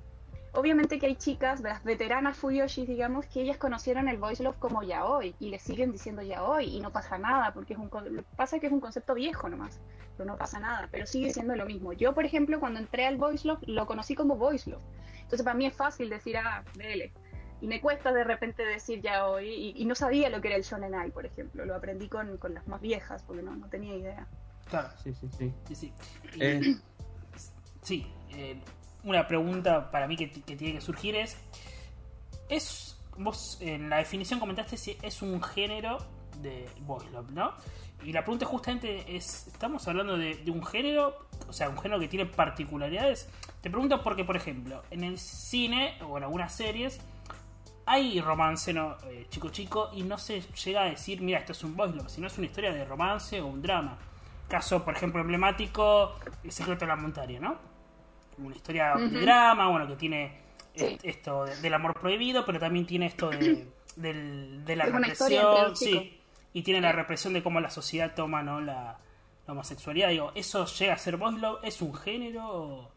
Obviamente que hay chicas, las veteranas Fuyoshis, digamos, que ellas conocieron el voice love como ya hoy y le siguen diciendo ya hoy y no pasa nada, porque es un pasa que es un concepto viejo nomás, pero no pasa nada, pero sigue siendo lo mismo. Yo, por ejemplo, cuando entré al voice love, lo conocí como voice love. Entonces para mí es fácil decir, ah, dele y me cuesta de repente decir ya hoy, y, no sabía lo que era el Shonen Ai, por ejemplo, lo aprendí con, con las más viejas, porque no, no tenía idea. Claro, sí, sí, sí. Sí, sí. Eh. sí eh, una pregunta para mí que, que, tiene que surgir es, es, vos en la definición comentaste si es un género de voice love, ¿no? Y la pregunta justamente es, ¿estamos hablando de, de, un género? O sea, un género que tiene particularidades. Te pregunto porque, por ejemplo, en el cine o en algunas series hay romance no, eh, chico chico y no se llega a decir, mira, esto es un voice love, sino es una historia de romance o un drama. Caso, por ejemplo, emblemático, El secreto de la montaña, ¿no? Una historia de drama, bueno, que tiene esto del amor prohibido, pero también tiene esto de, la represión, sí, y tiene la represión de cómo la sociedad toma, ¿no? La, homosexualidad. Digo, ¿eso llega a ser voice love? ¿Es un género?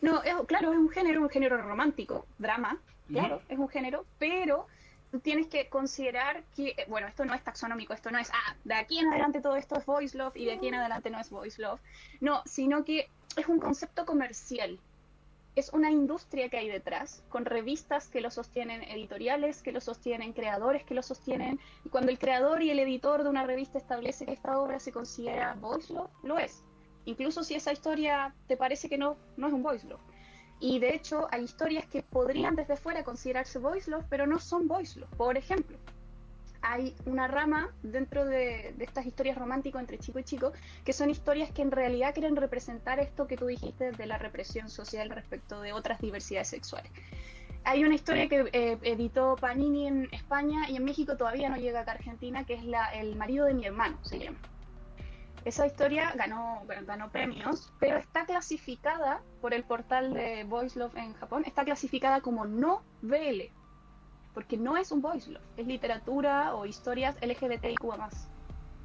No, claro, es un género, un género romántico, drama, claro, es un género, pero tú tienes que considerar que, bueno, esto no es taxonómico, esto no es, ah, de aquí en adelante todo esto es voice love y de aquí en adelante no es voice love. No, sino que es un concepto comercial. Es una industria que hay detrás, con revistas que lo sostienen, editoriales que lo sostienen, creadores que lo sostienen. Y cuando el creador y el editor de una revista establece que esta obra se considera voice love, lo es. Incluso si esa historia te parece que no, no es un voice love. Y de hecho hay historias que podrían desde fuera considerarse voice love, pero no son voice love. Por ejemplo, hay una rama dentro de, estas historias románticas entre chico y chico, que son historias que en realidad quieren representar esto que tú dijiste de la represión social respecto de otras diversidades sexuales. Hay una historia que eh, editó Panini en España y en México todavía no llega acá a Argentina, que es la, El marido de mi hermano, se llama Esa historia ganó, ganó premios, pero está clasificada por el portal de Voice Love en Japón, está clasificada como no BL, porque no es un Voice Love, es literatura o historias LGBTIQ.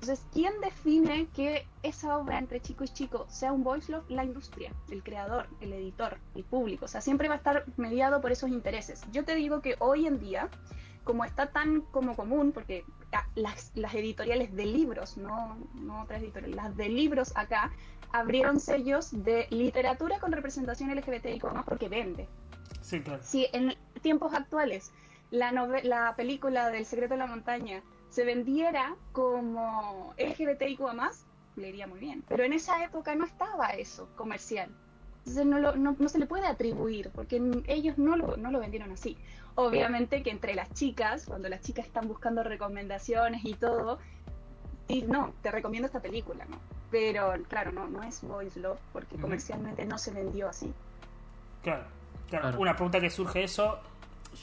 Entonces, ¿quién define que esa obra entre chico y chico sea un voice love? La industria, el creador, el editor, el público. O sea, siempre va a estar mediado por esos intereses. Yo te digo que hoy en día, como está tan como común, porque ah, las, editoriales de libros, no, no otras editoriales, las de libros acá, abrieron sellos de literatura con representación LGBTIQ más porque vende. Sí, claro. Si en tiempos actuales la, la película del secreto de la montaña se vendiera como LGBTIQ más, le iría muy bien. Pero en esa época no estaba eso comercial. Entonces no, no, se le puede atribuir, porque ellos no lo, no lo vendieron así. Obviamente que entre las chicas, cuando las chicas están buscando recomendaciones y todo, y no, te recomiendo esta película, ¿no? Pero claro, no, no es Boys Love, porque comercialmente no se vendió así. Claro, claro. Una pregunta que surge eso,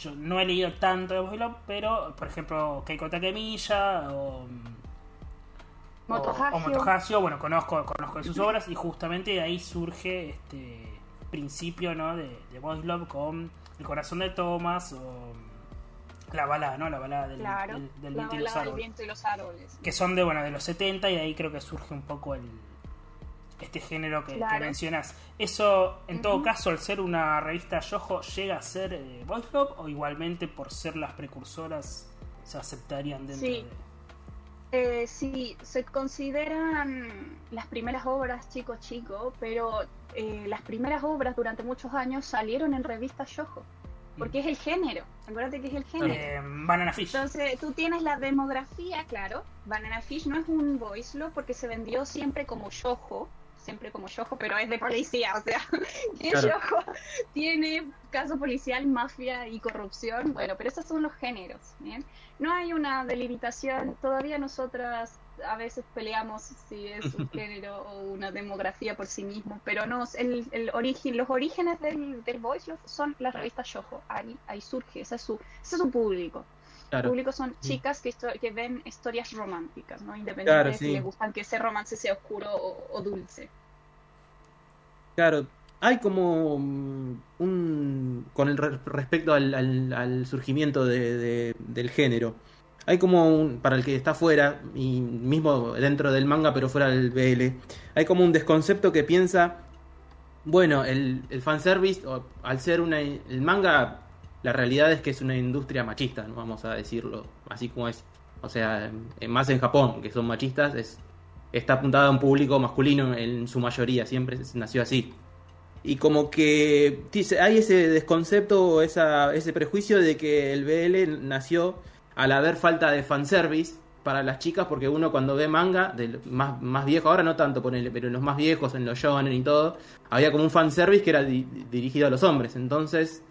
yo no he leído tanto de Boys pero por ejemplo Keiko Takemiya o Motohasio. bueno, conozco, conozco de sus obras y justamente de ahí surge este principio ¿no? de, de Boys Love con El corazón de Thomas o la balada, ¿no? La balada del, del, viento, y los árboles. Que son de, bueno, de los 70 y ahí creo que surge un poco el, este género que, mencionas. ¿Eso, en todo caso, al ser una revista Yojo, llega a ser eh, o igualmente por ser las precursoras se aceptarían dentro sí. de...? Eh, sí, se consideran las primeras obras chico chico, pero eh, las primeras obras durante muchos años salieron en revistas Yojo. Porque es el género, acuérdate que es el género. Eh, Banana Fish. Entonces, tú tienes la demografía, claro. Banana Fish no es un voice porque se vendió siempre como Yojo, siempre como Yojo, pero es de policía, o sea, que tiene caso policial, mafia y corrupción, bueno, pero esos son los géneros, ¿bien? No hay una delimitación, todavía nosotras a veces peleamos si es un género o una demografía por sí mismo, pero no, el, el origen, los orígenes del, del Voice son las revistas Yojo, ahí, ahí surge, ese es su, ese es su público. El público son chicas que, que ven historias románticas, ¿no? Independientemente de si les gustan que ese romance sea oscuro o, dulce. Claro, hay como un... con el respecto al, surgimiento de, del género. Hay como un, para el que está fuera, y mismo dentro del manga, pero fuera del BL, hay como un desconcepto que piensa, bueno, el, el fanservice, al ser una, el manga la realidad es que es una industria machista, ¿no? vamos a decirlo así como es. O sea, más en Japón, que son machistas, es, está apuntada a un público masculino en su mayoría, siempre nació así. Y como que hay ese desconcepto, esa, ese prejuicio de que el BL nació al haber falta de fanservice para las chicas, porque uno cuando ve manga, de más, más viejo, ahora no tanto ponerle, pero en los más viejos, en los shonen y todo, había como un fanservice que era dirigido a los hombres. Entonces,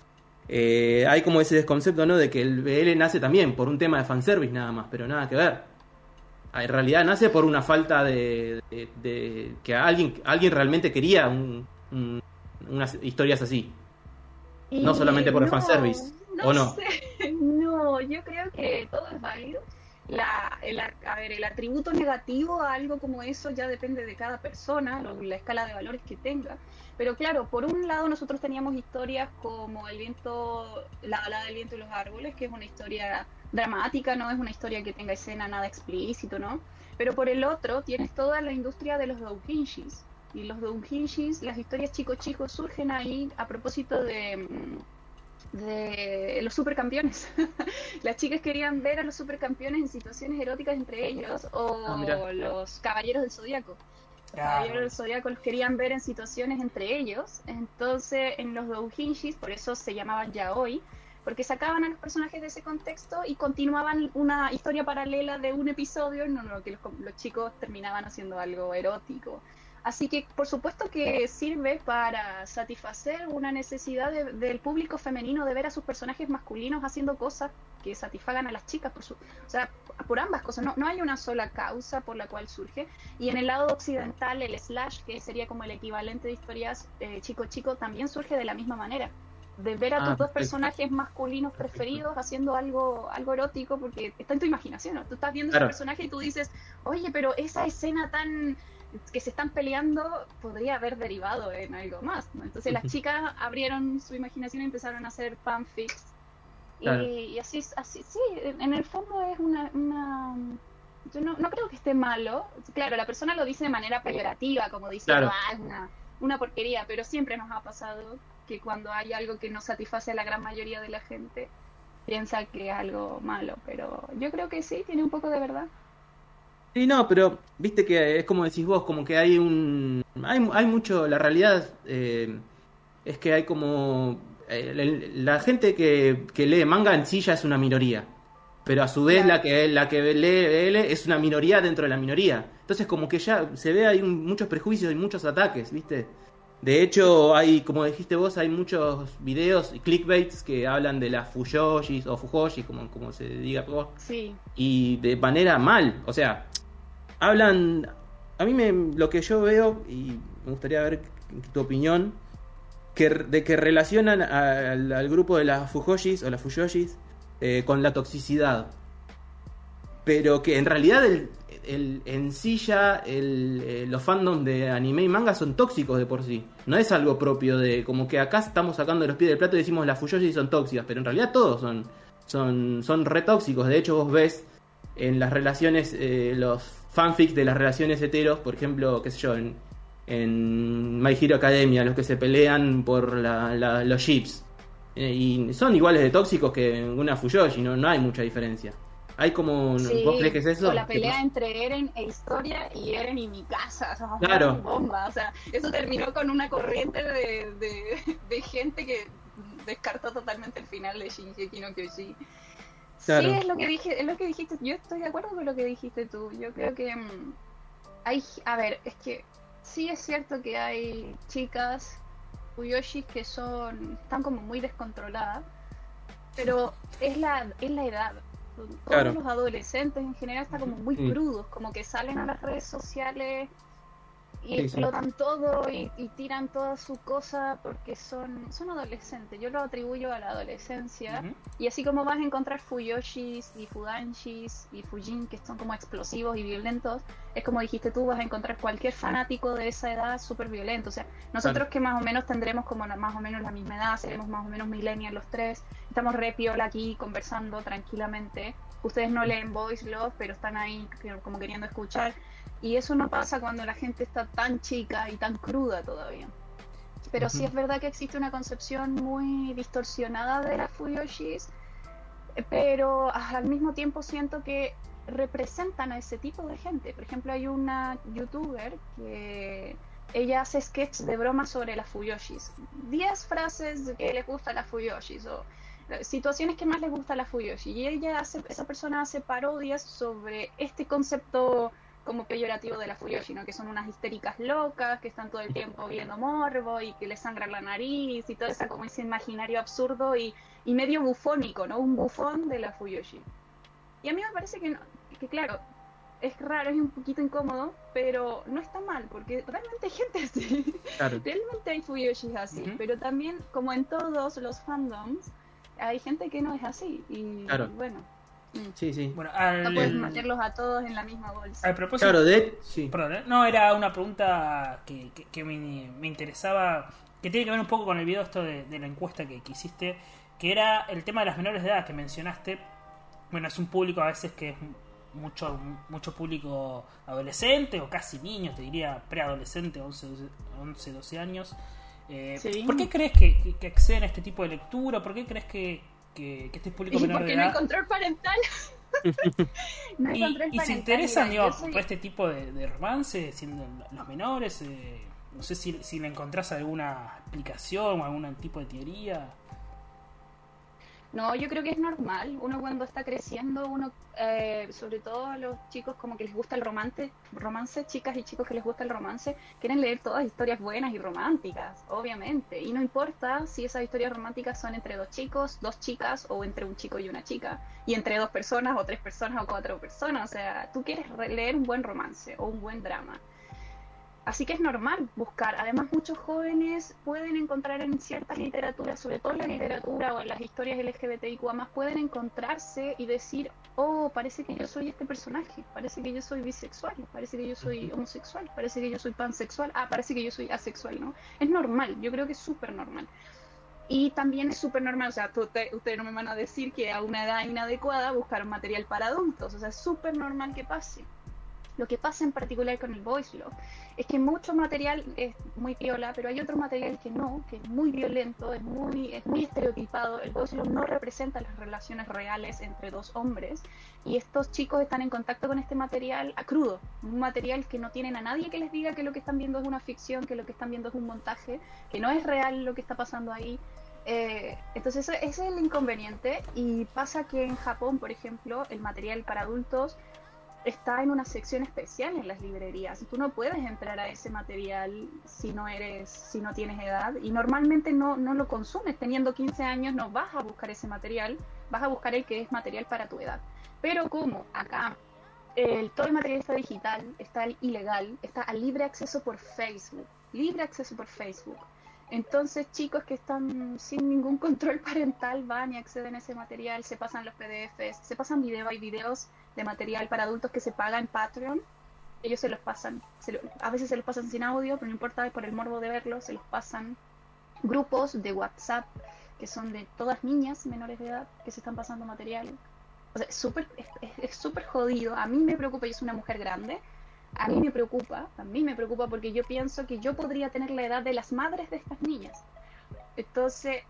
eh, hay como ese desconcepto, ¿no? De que el BL nace también por un tema de fanservice nada más, pero nada que ver. En realidad nace por una falta de, que alguien, alguien realmente quería unas historias así. no solamente por el fanservice, ¿o no? No, yo creo que todo es válido. La, el, a ver, el atributo negativo a algo como eso ya depende de cada persona, la escala de valores que tenga. Pero claro, por un lado nosotros teníamos historias como El viento, la balada del viento y los árboles, que es una historia dramática, no es una historia que tenga escena nada explícito, ¿no? Pero por el otro tienes toda la industria de los doujinshis. Y los doujinshis, las historias chicos surgen ahí a propósito de de los supercampeones. Las chicas querían ver a los supercampeones en situaciones eróticas entre ellos o ah, los caballeros del zodiaco. Los caballeros del zodiaco los querían ver en situaciones entre ellos. Entonces, en los doujinshis, por eso se llamaban yaoi, porque sacaban a los personajes de ese contexto y continuaban una historia paralela de un episodio en no, que los, los chicos terminaban haciendo algo erótico. Así que por supuesto que sirve para satisfacer una necesidad del público femenino de ver a sus personajes masculinos haciendo cosas que satisfagan a las chicas, por su, o sea, por ambas cosas. No, no hay una sola causa por la cual surge. Y en el lado occidental, el slash, que sería como el equivalente de historias eh, chico chico, también surge de la misma manera. de ver a Ah, tus dos perfecto. personajes masculinos preferidos haciendo algo, algo erótico, porque está en tu imaginación, ¿no? Tú estás viendo Claro. ese personaje y tú dices, oye, pero esa escena tan que se están peleando podría haber derivado en algo más, ¿no? Entonces las chicas abrieron su imaginación y empezaron a hacer fanfics. Y, Claro. y así, así, sí, en el fondo es una, una yo no, no creo que esté malo. Claro, la persona lo dice de manera peyorativa, como diciendo, Claro. ah, una, una porquería, pero siempre nos ha pasado que cuando hay algo que no satisface a la gran mayoría de la gente, piensa que es algo malo, pero yo creo que sí, tiene un poco de verdad. Sí, no, pero viste que es como decís vos, como que hay un... Hay, hay mucho, la realidad eh, es que hay como... eh, la gente que, que lee manga en sí ya es una minoría, pero a su vez la que la que lee BL es una minoría dentro de la minoría. Entonces como que ya se ve hay un- muchos prejuicios y muchos ataques, ¿viste? De hecho, hay, como dijiste vos, hay muchos videos y clickbaits que hablan de las fuyoshis o fujoshis, como, como se diga vos, Sí, y de manera mal. O sea, hablan. A mí me, lo que yo veo, y me gustaría ver tu opinión, que, de que relacionan al, al grupo de las Fujoshis o las Fuyoshis eh, con la toxicidad. Pero que en realidad el, el- en sí ya el, eh, los fandoms de anime y manga son tóxicos de por sí. No es algo propio de como que acá estamos sacando los pies del plato y decimos las Fuyoshis son tóxicas, pero en realidad todos son, son, son re tóxicos. De hecho vos ves en las relaciones, eh, los fanfics de las relaciones heteros, por ejemplo, qué sé yo, en, en My Hero Academia, los que se pelean por la- la- los ships. Eh, y son iguales de tóxicos que una Fuyoshi, no, no hay mucha diferencia. Hay como... sí. ¿Vos crees que es eso? O la ¿Qué pelea entre Eren e Historia y Eren y mi casa. o sea, Claro. Bomba. O sea, eso terminó con una corriente de, de, de gente que descartó totalmente el final de Shingeki no. Claro. Sí, es lo que dije, es lo que dijiste. Yo estoy de acuerdo con lo que dijiste tú. Yo creo que mm, hay, a ver, es que sí es cierto que hay chicas Fuyoshis que son están como muy descontroladas, pero es la es la edad. Todos Claro. los adolescentes en general están como muy Sí. crudos, como que salen a las redes sociales y Sí, sí. explotan todo y, y tiran toda su cosa porque son son adolescentes. Yo lo atribuyo a la adolescencia. Ujú. Y así como vas a encontrar Fuyoshis y Fudanshis y Fujin que son como explosivos y violentos, es como dijiste tú, vas a encontrar cualquier fanático de esa edad súper violento. O sea, nosotros que más o menos tendremos como la- más o menos la misma edad, seremos más o menos millennials los tres, estamos re piola aquí conversando tranquilamente. Ustedes no leen Voice Love, pero están ahí como queriendo escuchar. Y eso no pasa cuando la gente está tan chica y tan cruda todavía. Pero sí es verdad que existe una concepción muy distorsionada de las Fuyoshis, eh, pero al mismo tiempo siento que representan a ese tipo de gente. Por ejemplo, hay una youtuber que ella hace sketches de bromas sobre las Fuyoshis. 10 frases que les gusta las Fuyoshis o eh, situaciones que más les gusta a las Fuyoshi. Y ella hace, esa persona hace parodias sobre este concepto como peyorativo de la Fuyoshi, ¿no? Que son unas histéricas locas, que están todo el tiempo viendo morbo y que les sangra la nariz y todo ese, como ese imaginario absurdo y, y medio bufónico, ¿no? Un bufón de la Fuyoshi. Y a mí me parece que, no- que claro, es raro, es un poquito incómodo, pero no está mal, porque realmente hay gente así. Claro. Realmente hay Fuyoshis así, Ujú. pero también, como en todos los fandoms, hay gente que no es así. Y Claro. bueno, Sí, sí. Bueno, al, no puedes meterlos a todos en la misma bolsa. al propósito. Claro, de... Sí. Perdón, ¿eh? no, era una pregunta que, que- que me, me interesaba, que tiene que ver un poco con el video esto de, de la encuesta que, que hiciste, que era el tema de las menores de edad que mencionaste. Bueno, es un público a veces que es mucho mucho público adolescente o casi niños, te diría preadolescente, 11, 12 11, 12 años. Eh, Sí. ¿Por qué crees que acceden a este tipo de lectura? ¿Por qué crees que, que, que este público Y menor de porque no hay edad... control parental. no hay Y, control y se parental, interesan, mira, digo, soy- por este tipo de, de romance, siendo los menores. eh, no sé si, si le encontrás alguna explicación o algún tipo de teoría. No, yo creo que es normal. Uno cuando está creciendo, uno, eh, sobre todo a los chicos como que les gusta el romance, romance, chicas y chicos que les gusta el romance, quieren leer todas historias buenas y románticas, obviamente. Y no importa si esas historias románticas son entre dos chicos, dos chicas o entre un chico y una chica, y entre dos personas o tres personas o cuatro personas. O sea, tú quieres re- leer un buen romance o un buen drama. Así que es normal buscar. Además, muchos jóvenes pueden encontrar en ciertas literaturas, sobre todo en la literatura o en las historias LGBTIQ, más pueden encontrarse y decir, oh, parece que yo soy este personaje, parece que yo soy bisexual, parece que yo soy homosexual, parece que yo soy pansexual, ah, parece que yo soy asexual, ¿no? Es normal, yo creo que es súper normal. Y también es súper normal, o sea, ustedes no me van a decir que a una edad inadecuada buscar material para adultos, o sea, es súper normal que pase. Lo que pasa en particular con el voice love es que mucho material es muy piola, pero hay otro material que no, que es muy violento, es muy, es muy estereotipado. El voice love no representa las relaciones reales entre dos hombres y estos chicos están en contacto con este material a crudo, un material que no tienen a nadie que les diga que lo que están viendo es una ficción, que lo que están viendo es un montaje, que no es real lo que está pasando ahí. Eh, entonces ese es el inconveniente y pasa que en Japón, por ejemplo, el material para adultos está en una sección especial en las librerías. Tú no puedes entrar a ese material si no eres, si no tienes edad y normalmente no, no lo consumes. Teniendo 15 años no vas a buscar ese material, vas a buscar el que es material para tu edad. Pero como acá el, todo el material está digital, está ilegal, está a libre acceso por Facebook, libre acceso por Facebook. Entonces chicos que están sin ningún control parental van y acceden a ese material, se pasan los PDFs, se pasan videos, hay videos de material para adultos que se paga en Patreon, ellos se los pasan, a veces se los pasan sin audio, pero no importa, por el morbo de verlo, se los pasan grupos de WhatsApp que son de todas niñas menores de edad que se están pasando material. O sea, es, súper jodido. A mí me preocupa, yo soy una mujer grande, a mí me preocupa, a mí me preocupa porque yo pienso que yo podría tener la edad de las madres de estas niñas. Entonces,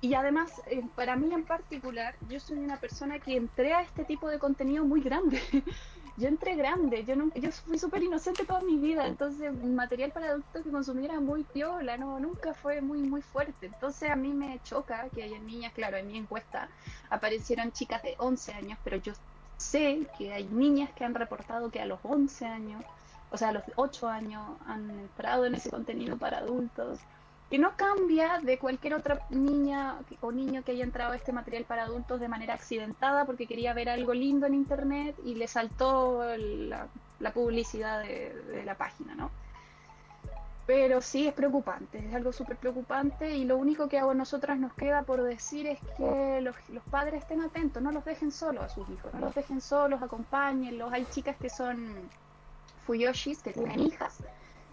y además, eh, para mí en particular, yo soy una persona que entré a este tipo de contenido muy grande. yo entré grande, yo nunca, yo fui súper inocente toda mi vida, entonces material para adultos que consumiera muy piola, no, nunca fue muy muy fuerte. Entonces a mí me choca que haya niñas, claro, en mi encuesta aparecieron chicas de 11 años, pero yo sé que hay niñas que han reportado que a los 11 años, o sea, a los 8 años han entrado en ese contenido para adultos que no cambia de cualquier otra niña o niño que haya entrado a este material para adultos de manera accidentada porque quería ver algo lindo en internet y le saltó la, publicidad de, la página, ¿no? Pero sí es preocupante, es algo súper preocupante y lo único que a nosotras nos queda por decir es que los, los, padres estén atentos, no los dejen solos a sus hijos, no los dejen solos, acompáñenlos. Hay chicas que son fuyoshis, que tienen hijas,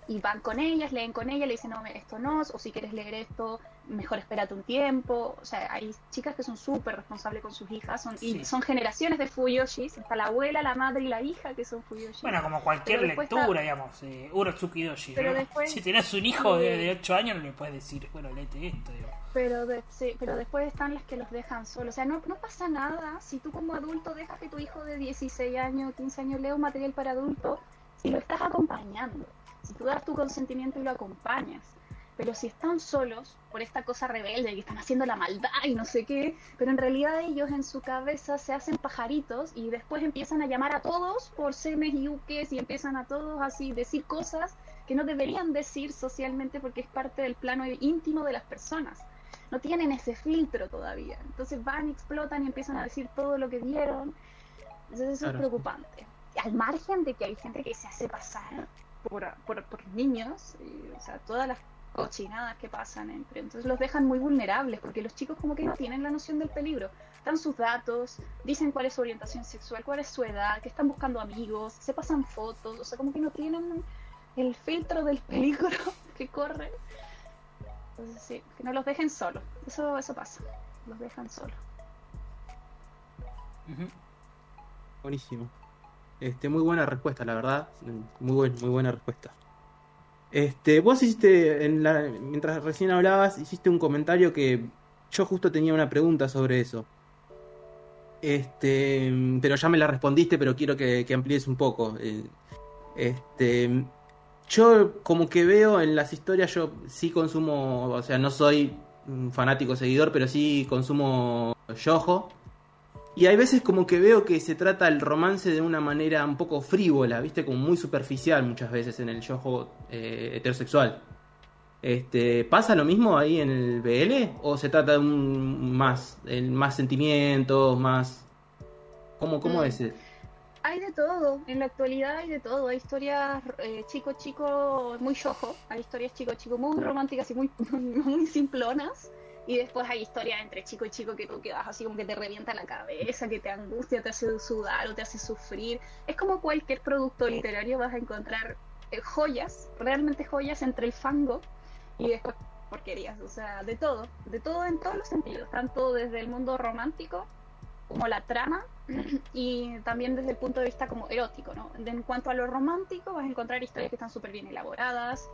y van con ellas, leen con ellas, le dicen, no, esto no, o si quieres leer esto, mejor espérate un tiempo. O sea, hay chicas que son súper responsables con sus hijas, son, y son generaciones de Fuyoshis, está la abuela, la madre y la hija que son Fuyoshis. Bueno, como cualquier lectura, digamos, eh, Urotsuki Doshi. Pero después, si tienes un hijo de, de 8 años, no le puedes decir, bueno, léete esto, Pero, sí, pero después están las que los dejan solos. O sea, no, no pasa nada si tú como adulto dejas que tu hijo de 16 años, 15 años lea un material para adulto, si lo estás acompañando si tú das tu consentimiento y lo acompañas. Pero si están solos por esta cosa rebelde que están haciendo la maldad y no sé qué, pero en realidad ellos en su cabeza se hacen pajaritos y después empiezan a llamar a todos por semes y uques y empiezan a todos así decir cosas que no deberían decir socialmente porque es parte del plano íntimo de las personas. No tienen ese filtro todavía. Entonces van explotan y empiezan a decir todo lo que vieron. Entonces eso es preocupante. Al margen de que hay gente que se hace pasar por, por, niños, y, o sea, todas las cochinadas que pasan entre. Entonces los dejan muy vulnerables porque los chicos como que no tienen la noción del peligro. Dan sus datos, dicen cuál es su orientación sexual, cuál es su edad, que están buscando amigos, se pasan fotos, o sea, como que no tienen el filtro del peligro que corre. Entonces sí, que no los dejen solos. Eso, eso pasa. Los dejan solos. Buenísimo. Este, muy buena respuesta, la verdad. Muy, muy buena respuesta. Este, vos hiciste, en la, mientras recién hablabas, hiciste un comentario que yo justo tenía una pregunta sobre eso. Este, pero ya me la respondiste, pero quiero que, amplíes un poco. Eh, este, yo como que veo en las historias, yo sí consumo, o sea, no soy un fanático seguidor, pero sí consumo yojo. Y hay veces como que veo que se trata el romance de una manera un poco frívola, ¿viste? Como muy superficial muchas veces en el show eh, heterosexual. Este, ¿Pasa lo mismo ahí en el BL? ¿O se trata de un más, más sentimientos, más... ¿Cómo, cómo mm. es? Hay de todo, en la actualidad hay de todo. Hay historias eh, chico chico muy yojo, hay historias chico chico muy románticas y muy, muy simplonas. Y después hay historias entre chico y chico que tú quedas así como que te revienta la cabeza, que te angustia, te hace sudar o te hace sufrir. Es como cualquier producto literario, vas a encontrar eh, joyas, realmente joyas entre el fango y después porquerías, o sea, de todo, de todo en todos los sentidos, tanto desde el mundo romántico como la trama y también desde el punto de vista como erótico, ¿no? En cuanto a lo romántico vas a encontrar historias que están súper bien elaboradas,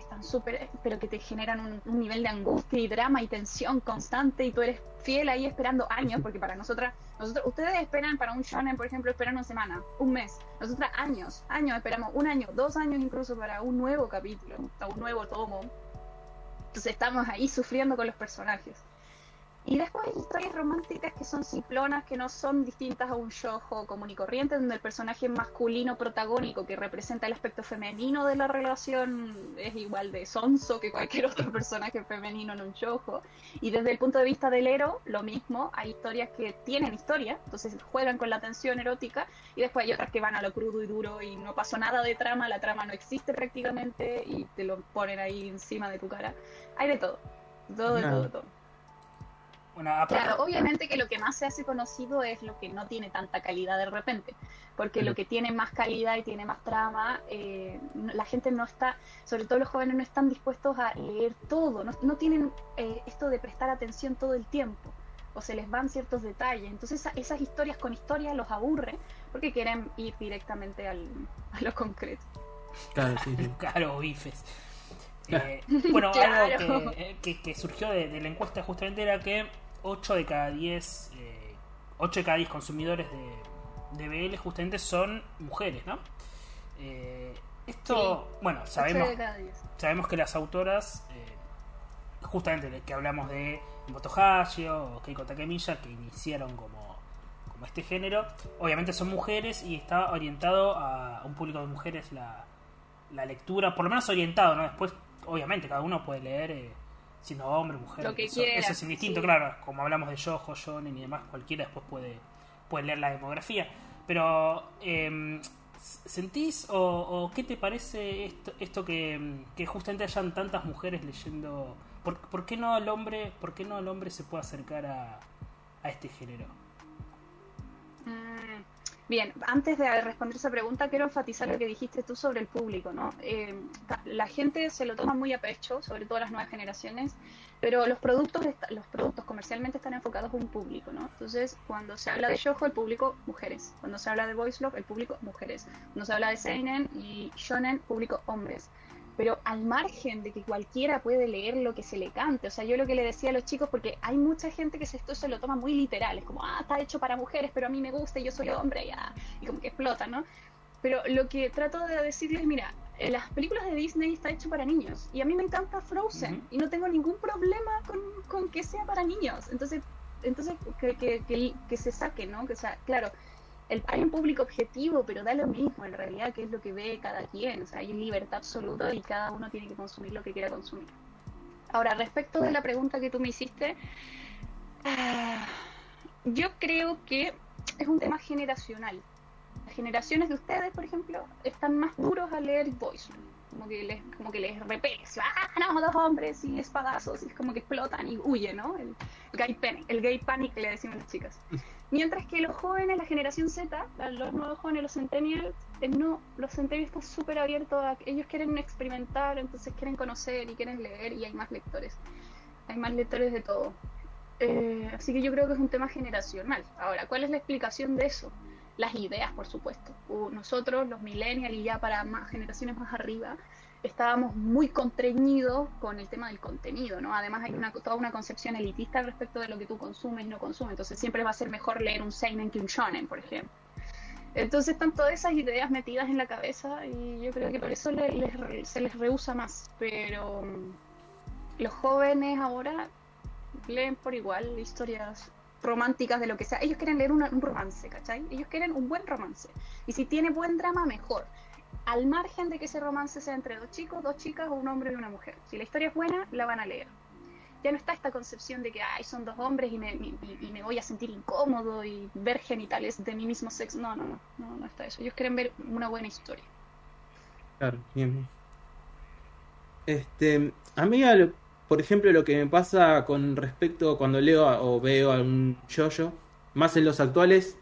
están súper, pero que te generan un, nivel de angustia y drama y tensión constante y tú eres fiel ahí esperando años, porque para nosotras, nosotros, ustedes esperan para un shonen, por ejemplo, esperan una semana, un mes, nosotras años, años, esperamos un año, dos años incluso para un nuevo capítulo, un nuevo tomo. Entonces estamos ahí sufriendo con los personajes. Y después hay historias románticas que son simplonas, que no son distintas a un shoujo común y corriente, donde el personaje masculino protagónico que representa el aspecto femenino de la relación es igual de sonso que cualquier otro personaje femenino en un shoujo. Y desde el punto de vista del héroe, lo mismo, hay historias que tienen historia, entonces juegan con la tensión erótica, y después hay otras que van a lo crudo y duro y no pasó nada de trama, la trama no existe prácticamente y te lo ponen ahí encima de tu cara. Hay de todo, todo, de todo, Claro, obviamente que lo que más se hace conocido es lo que no tiene tanta calidad de repente, porque lo que tiene más calidad y tiene más trama, eh, la gente no está, sobre todo los jóvenes no están dispuestos a leer todo, no, tienen eh, esto de prestar atención todo el tiempo, o se les van ciertos detalles, entonces esas historias con historia los aburre porque quieren ir directamente al, a lo concreto. Claro, sí, claro bifes. Eh, bueno, algo que, surgió de, la encuesta justamente era que 8 de cada 10 eh, 8 de cada 10 consumidores de, de BL justamente son mujeres, ¿no? Eh, esto, bueno, sabemos, sabemos que las autoras, eh, justamente que hablamos de Motohashi o Keiko Takemiya, que iniciaron como, como este género, obviamente son mujeres y está orientado a un público de mujeres la, la lectura, por lo menos orientado, ¿no? Después, obviamente, cada uno puede leer eh, siendo hombre, mujer. eso, es indistinto, claro. Como hablamos de Yojo, Shonen y demás, cualquiera después puede, puede leer la demografía. Pero, eh, ¿sentís o, qué te parece esto, esto que, que, justamente hayan tantas mujeres leyendo? ¿Por, ¿Por, qué no el hombre, por qué no el hombre se puede acercar a, a este género? Mm, Bien, antes de responder esa pregunta, quiero enfatizar lo que dijiste tú sobre el público, ¿no? Eh, la gente se lo toma muy a pecho, sobre todo las nuevas generaciones, pero los productos, los productos comercialmente están enfocados a un público, ¿no? Entonces, cuando se habla de Shoujo, el público, mujeres. Cuando se habla de Voice Love, el público, mujeres. Cuando se habla de Seinen y Shonen, público, hombres pero al margen de que cualquiera puede leer lo que se le cante. O sea, yo lo que le decía a los chicos, porque hay mucha gente que esto se lo toma muy literal, es como, ah, está hecho para mujeres, pero a mí me gusta y yo soy hombre, ya, y como que explota, ¿no? Pero lo que trato de decirles, mira, eh, las películas de Disney está hecho para niños, y a mí me encanta Frozen, y no tengo ningún problema con, con, que sea para niños. Entonces, entonces que, que, que, que se saque, ¿no? Que, o sea, claro, el, hay un público objetivo, pero da lo mismo en realidad que es lo que ve cada quien. O sea, hay libertad absoluta y cada uno tiene que consumir lo que quiera consumir. Ahora, respecto de la pregunta que tú me hiciste, ah, yo creo que es un tema generacional. Las generaciones de ustedes, por ejemplo, están más duros a leer Voice como que les, como que les repele, ah, no, dos hombres y espadazos, y es como que explotan y huyen, ¿no? El, gay panic, el gay panic le decimos las chicas. Mientras que los jóvenes, la generación Z, los nuevos jóvenes, los centennials, eh, no, los centennials están súper abiertos a, ellos quieren experimentar, entonces quieren conocer y quieren leer y hay más lectores, hay más lectores de todo. Eh, así que yo creo que es un tema generacional. Ahora, ¿cuál es la explicación de eso? las ideas, por supuesto. Nosotros, los millennials y ya para más generaciones más arriba, estábamos muy contrañidos con el tema del contenido, ¿no? Además hay una, toda una concepción elitista respecto de lo que tú consumes y no consumes, entonces siempre va a ser mejor leer un seinen que un shonen, por ejemplo. Entonces están todas esas ideas metidas en la cabeza y yo creo que por eso se les rehúsa más, pero mm, los jóvenes ahora leen por igual historias románticas de lo que sea. Ellos quieren leer un romance, ¿cachai? Ellos quieren un buen romance. Y si tiene buen drama, mejor. Al margen de que ese romance sea entre dos chicos, dos chicas o un hombre y una mujer. Si la historia es buena, la van a leer. ya no está esta concepción de que ay, son dos hombres y me, y, me voy a sentir incómodo y ver genitales de mi mismo sexo. No, no, no, no, no está eso. Ellos quieren ver una buena historia. Claro, bien. Este, a mí, por ejemplo, lo que me pasa con respecto cuando leo o veo algún yoyo, más en los actuales,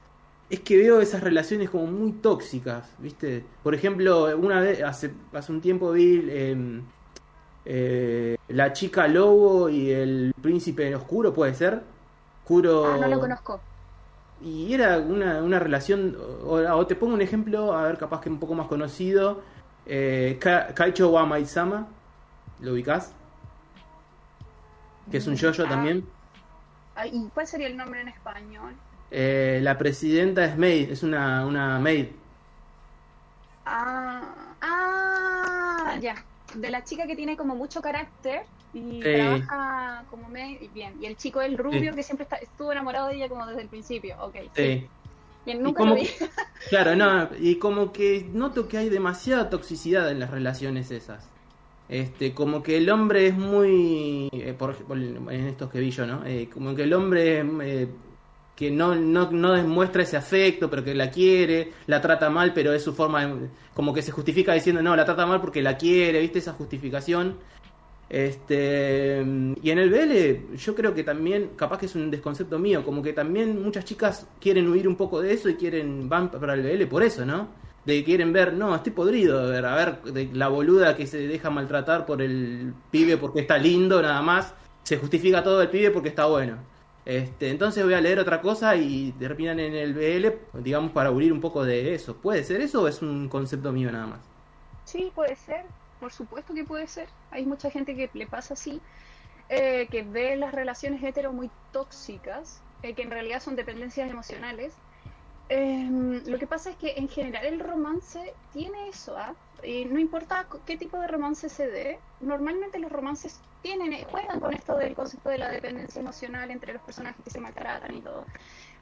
es que veo esas relaciones como muy tóxicas, ¿viste? Por ejemplo, una vez, hace, hace un tiempo vi em, eh, la chica lobo y el príncipe oscuro, ¿puede ser? Oscuro... Ah, no lo conozco. Y era una, una relación, o, te pongo un ejemplo, a ver, capaz que un poco más conocido, eh, Kaicho wa Maizama, ¿lo ubicás? Que es un yoyo -yo ah. también. ¿Y cuál sería el nombre en español? Eh, la presidenta es maid, es una, una maid. Ah, ah, ya. De la chica que tiene como mucho carácter y trabaja como maid. Bien. Y el chico, el rubio, que siempre está, estuvo enamorado de ella como desde el principio. Ok. Sí. Bien, nunca lo vi. claro, no. Y como que noto que hay demasiada toxicidad en las relaciones esas. Este, como que el hombre es muy, eh, por, en estos que vi yo, ¿no? Eh, como que el hombre eh, que no, no, no, demuestra ese afecto, pero que la quiere, la trata mal, pero es su forma, como que se justifica diciendo, no, la trata mal porque la quiere, ¿viste? Esa justificación. Este, y en el BL yo creo que también, capaz que es un desconcepto mío, como que también muchas chicas quieren huir un poco de eso y quieren, van para el BL por eso, ¿no? De que quieren ver, no, estoy podrido, de ver, a ver, de la boluda que se deja maltratar por el pibe porque está lindo, nada más, se justifica todo el pibe porque está bueno. Este, entonces voy a leer otra cosa y terminan en el BL, digamos, para abrir un poco de eso. ¿Puede ser eso o es un concepto mío nada más? Sí, puede ser. Por supuesto que puede ser. Hay mucha gente que le pasa así, eh, que ve las relaciones hetero muy tóxicas, eh, que en realidad son dependencias emocionales. Em, lo que pasa es que en general el romance tiene eso, ¿ah? no importa qué tipo de romance se dé, normalmente los romances tienen, eh, juegan con esto del concepto de la dependencia emocional entre los personajes que se maltratan y todo.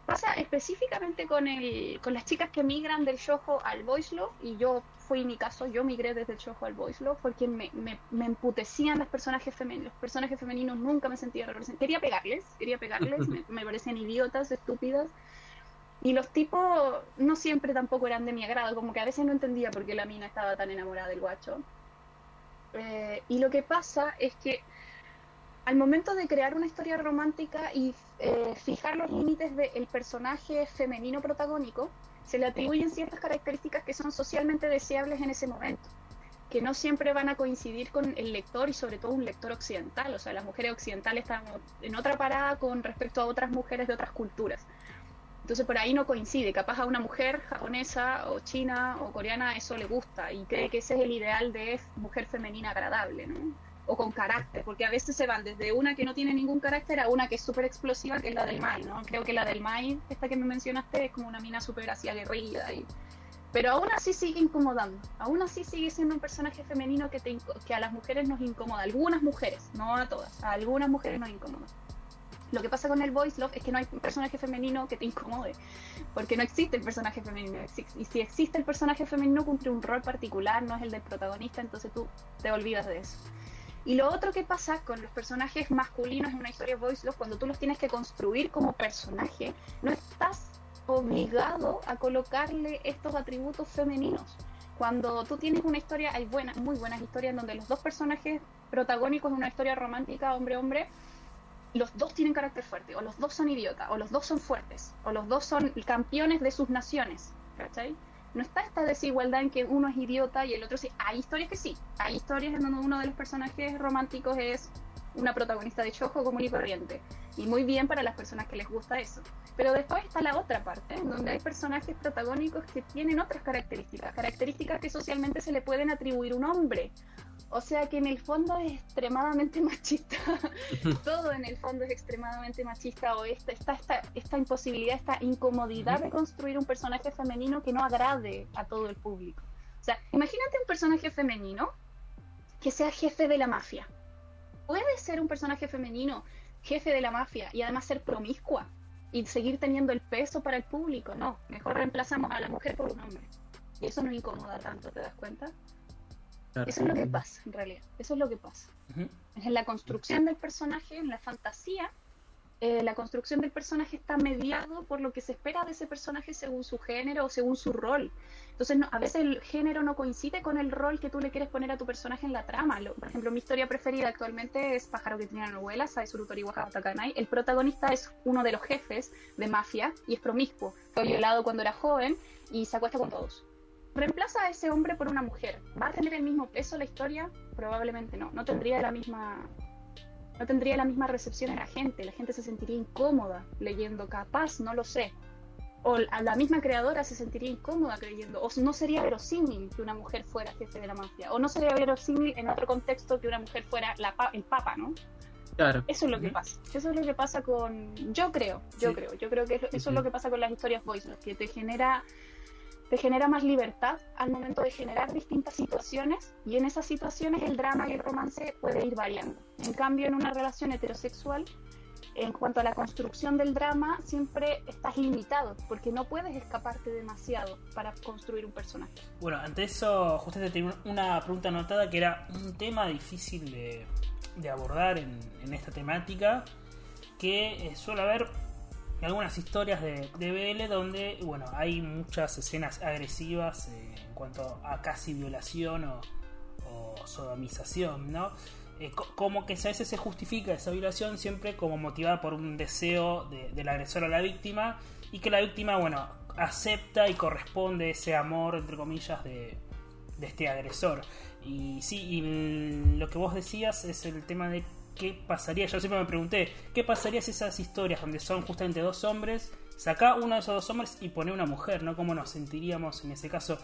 Pasa específicamente con el, con las chicas que migran del shojo al voice love, y yo fui mi caso, yo migré desde el shojo al voice love, porque me, me, me emputecían los personajes femeninos, los personajes femeninos nunca me sentía representados, quería pegarles, quería pegarles, me, me parecían idiotas, estúpidas, y los tipos no siempre tampoco eran de mi agrado, como que a veces no entendía por qué la mina estaba tan enamorada del guacho. Eh, y lo que pasa es que al momento de crear una historia romántica y eh, fijar los límites del personaje femenino protagónico, se le atribuyen ciertas características que son socialmente deseables en ese momento, que no siempre van a coincidir con el lector y sobre todo un lector occidental. O sea, las mujeres occidentales están en otra parada con respecto a otras mujeres de otras culturas. Entonces por ahí no coincide. Capaz a una mujer japonesa o china o coreana eso le gusta y cree que ese es el ideal de mujer femenina agradable, ¿no? O con carácter, porque a veces se van desde una que no tiene ningún carácter a una que es súper explosiva, que es la del Mai, ¿no? Creo que la del Mai, esta que me mencionaste, es como una mina súper así aguerrida. Pero aún así sigue incomodando. Aún así sigue siendo un personaje femenino que, que a las mujeres nos incomoda. Algunas mujeres, no a todas. A algunas mujeres nos incomoda. Lo que pasa con el voice love es que no hay personaje femenino que te incomode, porque no existe el personaje femenino. Y si existe el personaje femenino, cumple un rol particular, no es el del protagonista, entonces tú te olvidas de eso. Y lo otro que pasa con los personajes masculinos en una historia voice love, cuando tú los tienes que construir como personaje, no estás obligado a colocarle estos atributos femeninos. Cuando tú tienes una historia, hay buenas, muy buenas historias donde los dos personajes protagónicos de una historia romántica, hombre-hombre, los dos tienen carácter fuerte, o los dos son idiotas, o los dos son fuertes, o los dos son campeones de sus naciones, ¿cachai? No está esta desigualdad en que uno es idiota y el otro sí. Hay historias que sí, hay historias en donde uno de los personajes románticos es una protagonista de chojo común y corriente. Y muy bien para las personas que les gusta eso. Pero después está la otra parte, donde hay personajes protagónicos que tienen otras características, características que socialmente se le pueden atribuir a un hombre o sea que en el fondo es extremadamente machista. Todo en el fondo es extremadamente machista o esta, esta, esta, esta imposibilidad, esta incomodidad de construir un personaje femenino que no agrade a todo el público. O sea, imagínate un personaje femenino que sea jefe de la mafia. ¿Puede ser un personaje femenino jefe de la mafia y además ser promiscua y seguir teniendo el peso para el público? No, mejor reemplazamos a la mujer por un hombre. Y eso no incomoda tanto, ¿te das cuenta? Eso es lo que pasa, en realidad. Eso es lo que pasa. Es en la construcción del personaje, en la fantasía, eh, la construcción del personaje está mediado por lo que se espera de ese personaje según su género o según su rol. Entonces, a veces el género no coincide con el rol que tú le quieres poner a tu personaje en la trama. por ejemplo, mi historia preferida actualmente es Pájaro que tiene novela, Saisurutori Takanai. El protagonista es uno de los jefes de mafia y es promiscuo. Fue violado cuando era joven y se acuesta con todos. Reemplaza a ese hombre por una mujer. ¿Va a tener el mismo peso la historia? Probablemente no. No tendría la misma no tendría la misma recepción en la gente, la gente se sentiría incómoda leyendo, capaz, no lo sé. O la misma creadora se sentiría incómoda creyendo, o no sería verosímil que una mujer fuera jefe de la mafia, o no sería verosímil en otro contexto que una mujer fuera la, el papa, ¿no? Claro. Eso es lo que pasa. Eso es lo que pasa con. Yo creo, yo creo, yo creo que eso, es lo que pasa con las historias voice, que te genera te genera más libertad al momento de generar distintas situaciones y en esas situaciones el drama y el romance puede ir variando. En cambio, en una relación heterosexual, en cuanto a la construcción del drama, siempre estás limitado porque no puedes escaparte demasiado para construir un personaje. Bueno, ante eso, justamente tenía una pregunta anotada que era un tema difícil de, abordar en, esta temática que eh, suele haber algunas historias de, BL donde bueno hay muchas escenas agresivas eh, en cuanto a casi violación o, sodomización, ¿no? Eh, como que a veces se justifica esa violación siempre como motivada por un deseo del agresor a la víctima y que la víctima, bueno, acepta y corresponde ese amor, entre comillas, de, de este agresor. Y sí, y lo que vos decías es el tema de qué pasaría, yo siempre me pregunté, ¿qué pasaría si esas historias donde son justamente dos hombres, saca uno de esos dos hombres y pone una mujer, ¿no? ¿Cómo nos sentiríamos en ese caso?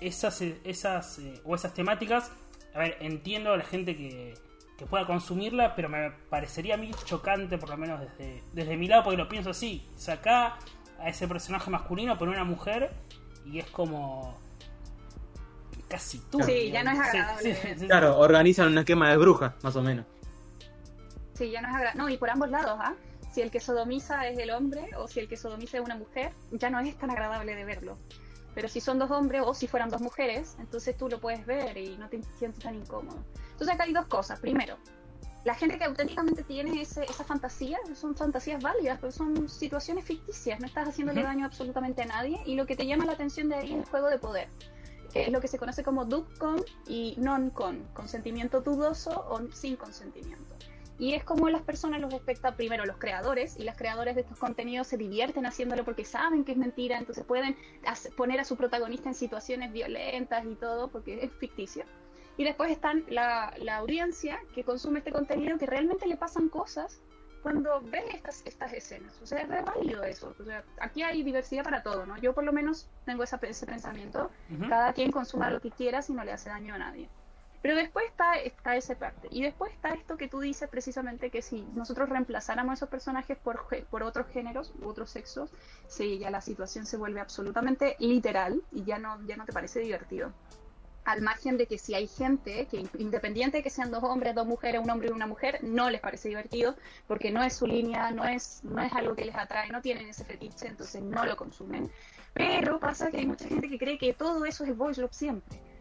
Esas, esas eh, o esas temáticas, a ver, entiendo a la gente que, que pueda consumirla, pero me parecería a mí chocante, por lo menos desde, desde mi lado, porque lo pienso así, saca a ese personaje masculino, pone una mujer y es como casi tú. Sí, ya no es agradable. claro, organizan una quema de brujas, más o menos. Sí, ya no es agradable. No, y por ambos lados, ¿ah? Si el que sodomiza es el hombre o si el que sodomiza es una mujer, ya no es tan agradable de verlo. Pero si son dos hombres o si fueran dos mujeres, entonces tú lo puedes ver y no te sientes tan incómodo. Entonces acá hay dos cosas. Primero, la gente que auténticamente tiene ese, esa fantasía, son fantasías válidas, pero son situaciones ficticias, no estás haciéndole daño absolutamente a nadie y lo que te llama la atención de ahí es el juego de poder, que es lo que se conoce como con y non-con, consentimiento dudoso o sin consentimiento. Y es como las personas los espectan, primero los creadores, y las creadores de estos contenidos se divierten haciéndolo porque saben que es mentira, entonces pueden poner a su protagonista en situaciones violentas y todo porque es ficticio. Y después están la, la audiencia que consume este contenido que realmente le pasan cosas cuando ven estas, estas escenas. O sea, es válido eso. O sea, aquí hay diversidad para todo, ¿no? Yo por lo menos tengo ese pensamiento. Cada quien consuma lo que quiera si no le hace daño a nadie. Pero después está, está esa parte. Y después está esto que tú dices precisamente que si nosotros reemplazáramos esos personajes por, por otros géneros u otros sexos, sí, ya la situación se vuelve absolutamente literal y ya no, ya no te parece divertido. Al margen de que si hay gente que independiente de que sean dos hombres, dos mujeres, un hombre y una mujer, no les parece divertido porque no es su línea, no es, no es algo que les atrae, no tienen ese fetiche, entonces no lo consumen. Pero pasa que hay mucha gente que cree que todo eso es voice love siempre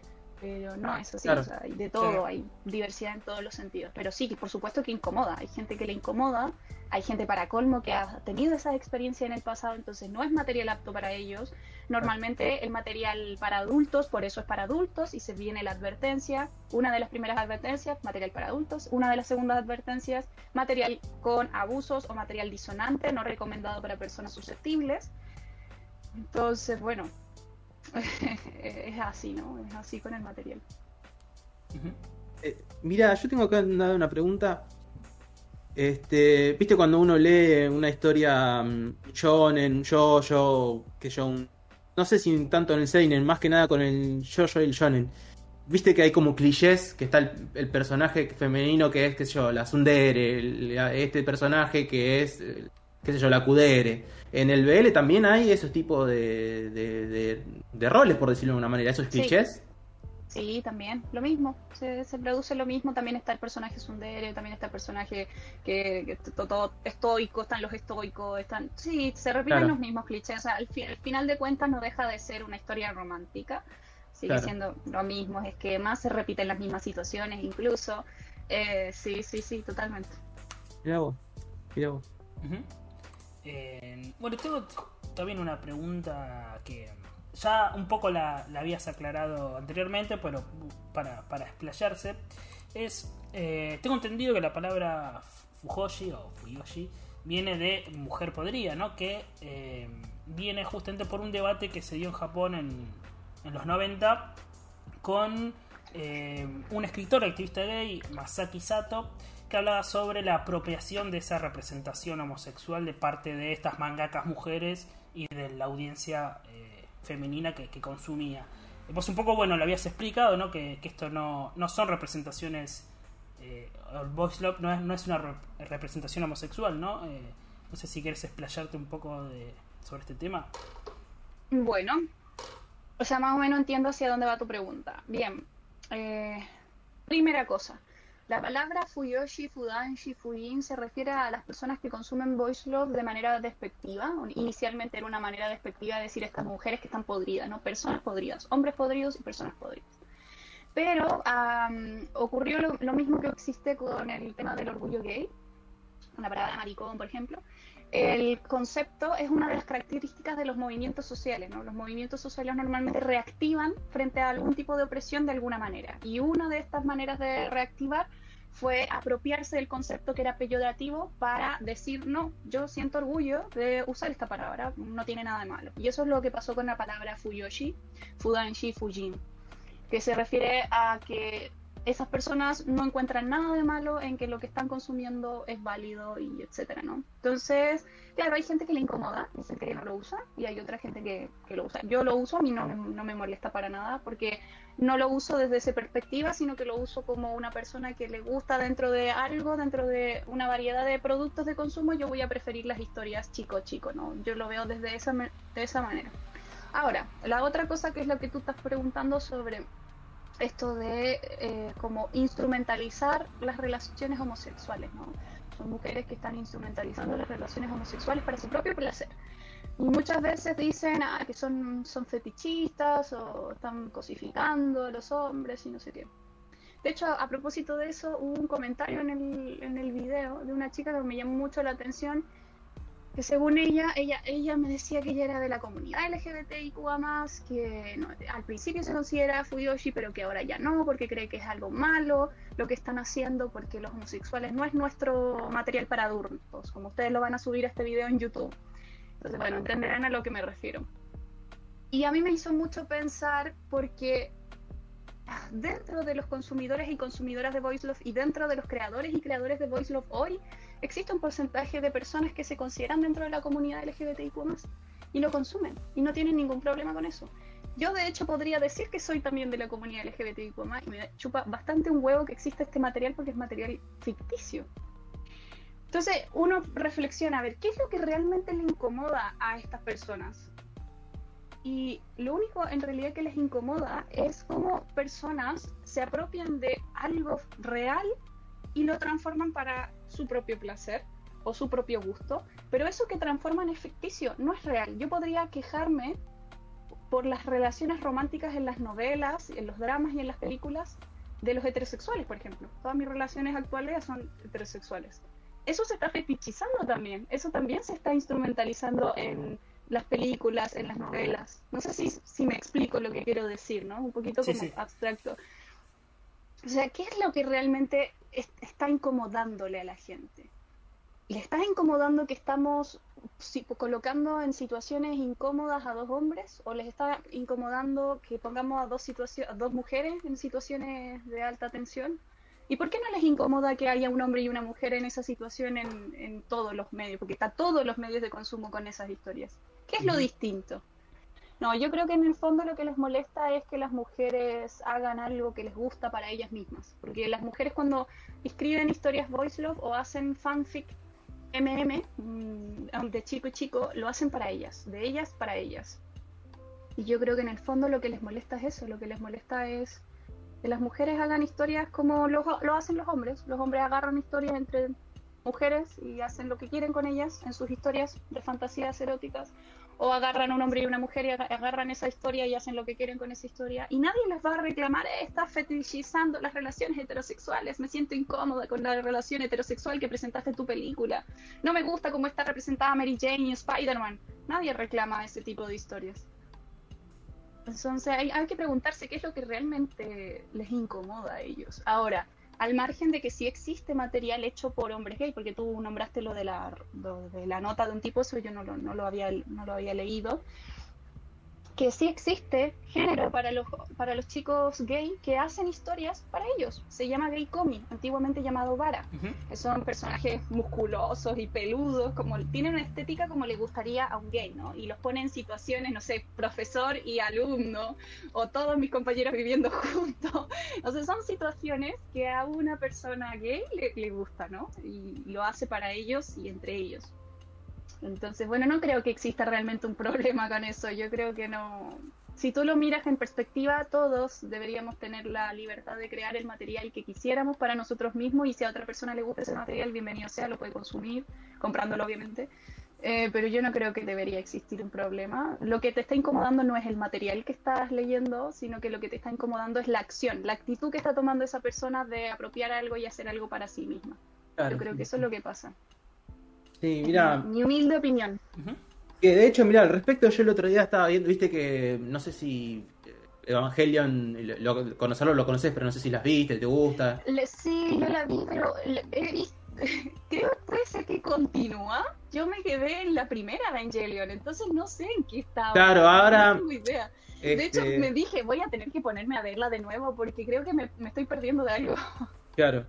pero no es así, o sea, hay de todo, hay diversidad en todos los sentidos, pero sí, por supuesto que incomoda, hay gente que le incomoda, hay gente para colmo que ha tenido esa experiencia en el pasado, entonces no es material apto para ellos, normalmente el material para adultos, por eso es para adultos y se viene la advertencia, una de las primeras advertencias, material para adultos, una de las segundas advertencias, material con abusos o material disonante, no recomendado para personas susceptibles, entonces bueno, es así, ¿no? Es así con el material. Eh, mira, yo tengo acá una pregunta. Este, viste cuando uno lee una historia um, shonen, yo, yo, que yo, no sé si tanto en el seinen, más que nada con el yo, yo y el shonen. Viste que hay como clichés, que está el, personaje femenino que es, sé yo, la Sundere, este personaje que es, qué sé yo, la Kudere en el BL también hay esos tipos de, de, roles, por decirlo de una manera, esos clichés. Sí. también, lo mismo, se, se, produce lo mismo, también está el personaje Sundere, también está el personaje que, todo, estoico, están los estoicos, están, sí, se repiten los mismos clichés, o sea, al, final de cuentas no deja de ser una historia romántica, sigue siendo lo mismo, esquemas, se repiten las mismas situaciones incluso. Eh, sí, sí, sí, totalmente. Mira vos, mira vos. Eh, bueno, tengo también una pregunta que ya un poco la, habías aclarado anteriormente, pero para, para explayarse, es, eh, tengo entendido que la palabra Fujoshi o Fuyoshi viene de mujer podrida, ¿no? Que eh, viene justamente por un debate que se dio en Japón en, los 90 con un escritor activista gay, Masaki Sato, que hablaba sobre la apropiación de esa representación homosexual de parte de estas mangakas mujeres y de la audiencia eh, femenina que, consumía. Pues un poco, bueno, lo habías explicado, ¿no? Que, esto no, no son representaciones eh, el Voice Love no es, no es una representación homosexual, ¿no? Eh, no sé si quieres explayarte un poco de, sobre este tema. Bueno, o sea, más o menos entiendo hacia dónde va tu pregunta. Bien, eh, primera cosa, la palabra Fuyoshi, Fudanshi, Fujin se refiere a las personas que consumen Voice Love de manera despectiva. Inicialmente era una manera despectiva de decir estas mujeres que están podridas, ¿no? Personas podridas, hombres podridos y personas podridas. Pero ocurrió lo, mismo que existe con el tema del orgullo gay, con la palabra maricón, por ejemplo. El concepto es una de las características de los movimientos sociales, ¿no? Los movimientos sociales normalmente reactivan frente a algún tipo de opresión de alguna manera. Y una de estas maneras de reactivar fue apropiarse del concepto que era peyorativo para decir, no, yo siento orgullo de usar esta palabra, no tiene nada de malo. Y eso es lo que pasó con la palabra Fuyoshi, Fudanshi, Fujin que se refiere a que esas personas no encuentran nada de malo en que lo que están consumiendo es válido y etcétera, ¿no? Entonces, claro, hay gente que le incomoda, hay que no lo usa y hay otra gente que, lo usa. Yo lo uso, a mí no, no, me molesta para nada porque no lo uso desde esa perspectiva, sino que lo uso como una persona que le gusta dentro de algo, dentro de una variedad de productos de consumo, yo voy a preferir las historias chico-chico, ¿no? Yo lo veo desde esa, de esa manera. Ahora, la otra cosa que es lo que tú estás preguntando sobre esto de eh, como instrumentalizar las relaciones homosexuales, ¿no? Son mujeres que están instrumentalizando las relaciones homosexuales para su propio placer. Y muchas veces dicen ah, que son, son fetichistas o están cosificando a los hombres y no sé qué. De hecho, a propósito de eso, hubo un comentario en el, en el video de una chica que me llamó mucho la atención que según ella, ella, ella me decía que ella era de la comunidad LGBTIQA más, que al principio se considera Fuyoshi, pero que ahora ya no, porque cree que es algo malo lo que están haciendo, porque los homosexuales no es nuestro material para adultos, como ustedes lo van a subir a este video en YouTube. Entonces, bueno, entenderán a lo que me refiero. Y a mí me hizo mucho pensar porque dentro de los consumidores y consumidoras de Voice Love y dentro de los creadores y creadores de Voice Love hoy, existe un porcentaje de personas que se consideran dentro de la comunidad LGBTIQ y lo consumen y no tienen ningún problema con eso. Yo de hecho podría decir que soy también de la comunidad LGBTIQ y me chupa bastante un huevo que exista este material porque es material ficticio. Entonces uno reflexiona a ver qué es lo que realmente le incomoda a estas personas. Y lo único en realidad que les incomoda es cómo personas se apropian de algo real y lo transforman para su propio placer o su propio gusto, pero eso que transforman es ficticio, no es real. Yo podría quejarme por las relaciones románticas en las novelas, en los dramas y en las películas de los heterosexuales, por ejemplo. Todas mis relaciones actuales son heterosexuales. Eso se está fetichizando también, eso también se está instrumentalizando en las películas, en las novelas. No sé si, si me explico lo que quiero decir, ¿no? Un poquito como abstracto. O sea, ¿qué es lo que realmente está incomodándole a la gente? ¿Le está incomodando que estamos colocando en situaciones incómodas a dos hombres? ¿O les está incomodando que pongamos a dos, a dos mujeres en situaciones de alta tensión? ¿Y por qué no les incomoda que haya un hombre y una mujer en esa situación en, en todos los medios? Porque está todos los medios de consumo con esas historias. ¿Qué es lo distinto? No, yo creo que en el fondo lo que les molesta es que las mujeres hagan algo que les gusta para ellas mismas. Porque las mujeres cuando escriben historias voice love o hacen fanfic MM de chico y chico, lo hacen para ellas, de ellas para ellas. Y yo creo que en el fondo lo que les molesta es eso, lo que les molesta es que las mujeres hagan historias como lo, lo hacen los hombres. Los hombres agarran historias entre mujeres y hacen lo que quieren con ellas en sus historias de fantasías eróticas o agarran a un hombre y una mujer y agarran esa historia y hacen lo que quieren con esa historia y nadie les va a reclamar, eh, estás fetichizando las relaciones heterosexuales, me siento incómoda con la relación heterosexual que presentaste en tu película, no me gusta cómo está representada Mary Jane y Spider-Man, nadie reclama ese tipo de historias. Entonces hay, hay que preguntarse qué es lo que realmente les incomoda a ellos. Ahora, al margen de que sí existe material hecho por hombres gay, porque tú nombraste lo de la, de la nota de un tipo, eso yo no lo, no lo, había, no lo había leído, que sí existe género para los, para los chicos gay que hacen historias para ellos. Se llama gay comic, antiguamente llamado vara. que son personajes musculosos y peludos, como tienen una estética como le gustaría a un gay, ¿no? Y los pone en situaciones, no sé, profesor y alumno, o todos mis compañeros viviendo juntos. O sea, son situaciones que a una persona gay le, le gusta, ¿no? Y lo hace para ellos y entre ellos. Entonces, bueno, no creo que exista realmente un problema con eso. Yo creo que no. Si tú lo miras en perspectiva, todos deberíamos tener la libertad de crear el material que quisiéramos para nosotros mismos y si a otra persona le gusta ese material, bienvenido sea, lo puede consumir, comprándolo obviamente. Eh, pero yo no creo que debería existir un problema. Lo que te está incomodando no es el material que estás leyendo, sino que lo que te está incomodando es la acción, la actitud que está tomando esa persona de apropiar algo y hacer algo para sí misma. yo creo que eso es lo que pasa. Sí, mira. Mi humilde opinión. Que de hecho, mira, al respecto, yo el otro día estaba viendo, viste que no sé si eh, Evangelion, lo, conocerlo lo conoces, pero no sé si las viste, te gusta. sí, yo la vi, pero creo que puede ser que continúa. Yo me quedé en la primera Evangelion, entonces no sé en qué estaba. Claro, ahora. No tengo idea. De hecho, este me dije, voy a tener que ponerme a verla de nuevo porque creo que me, me estoy perdiendo de algo. Claro.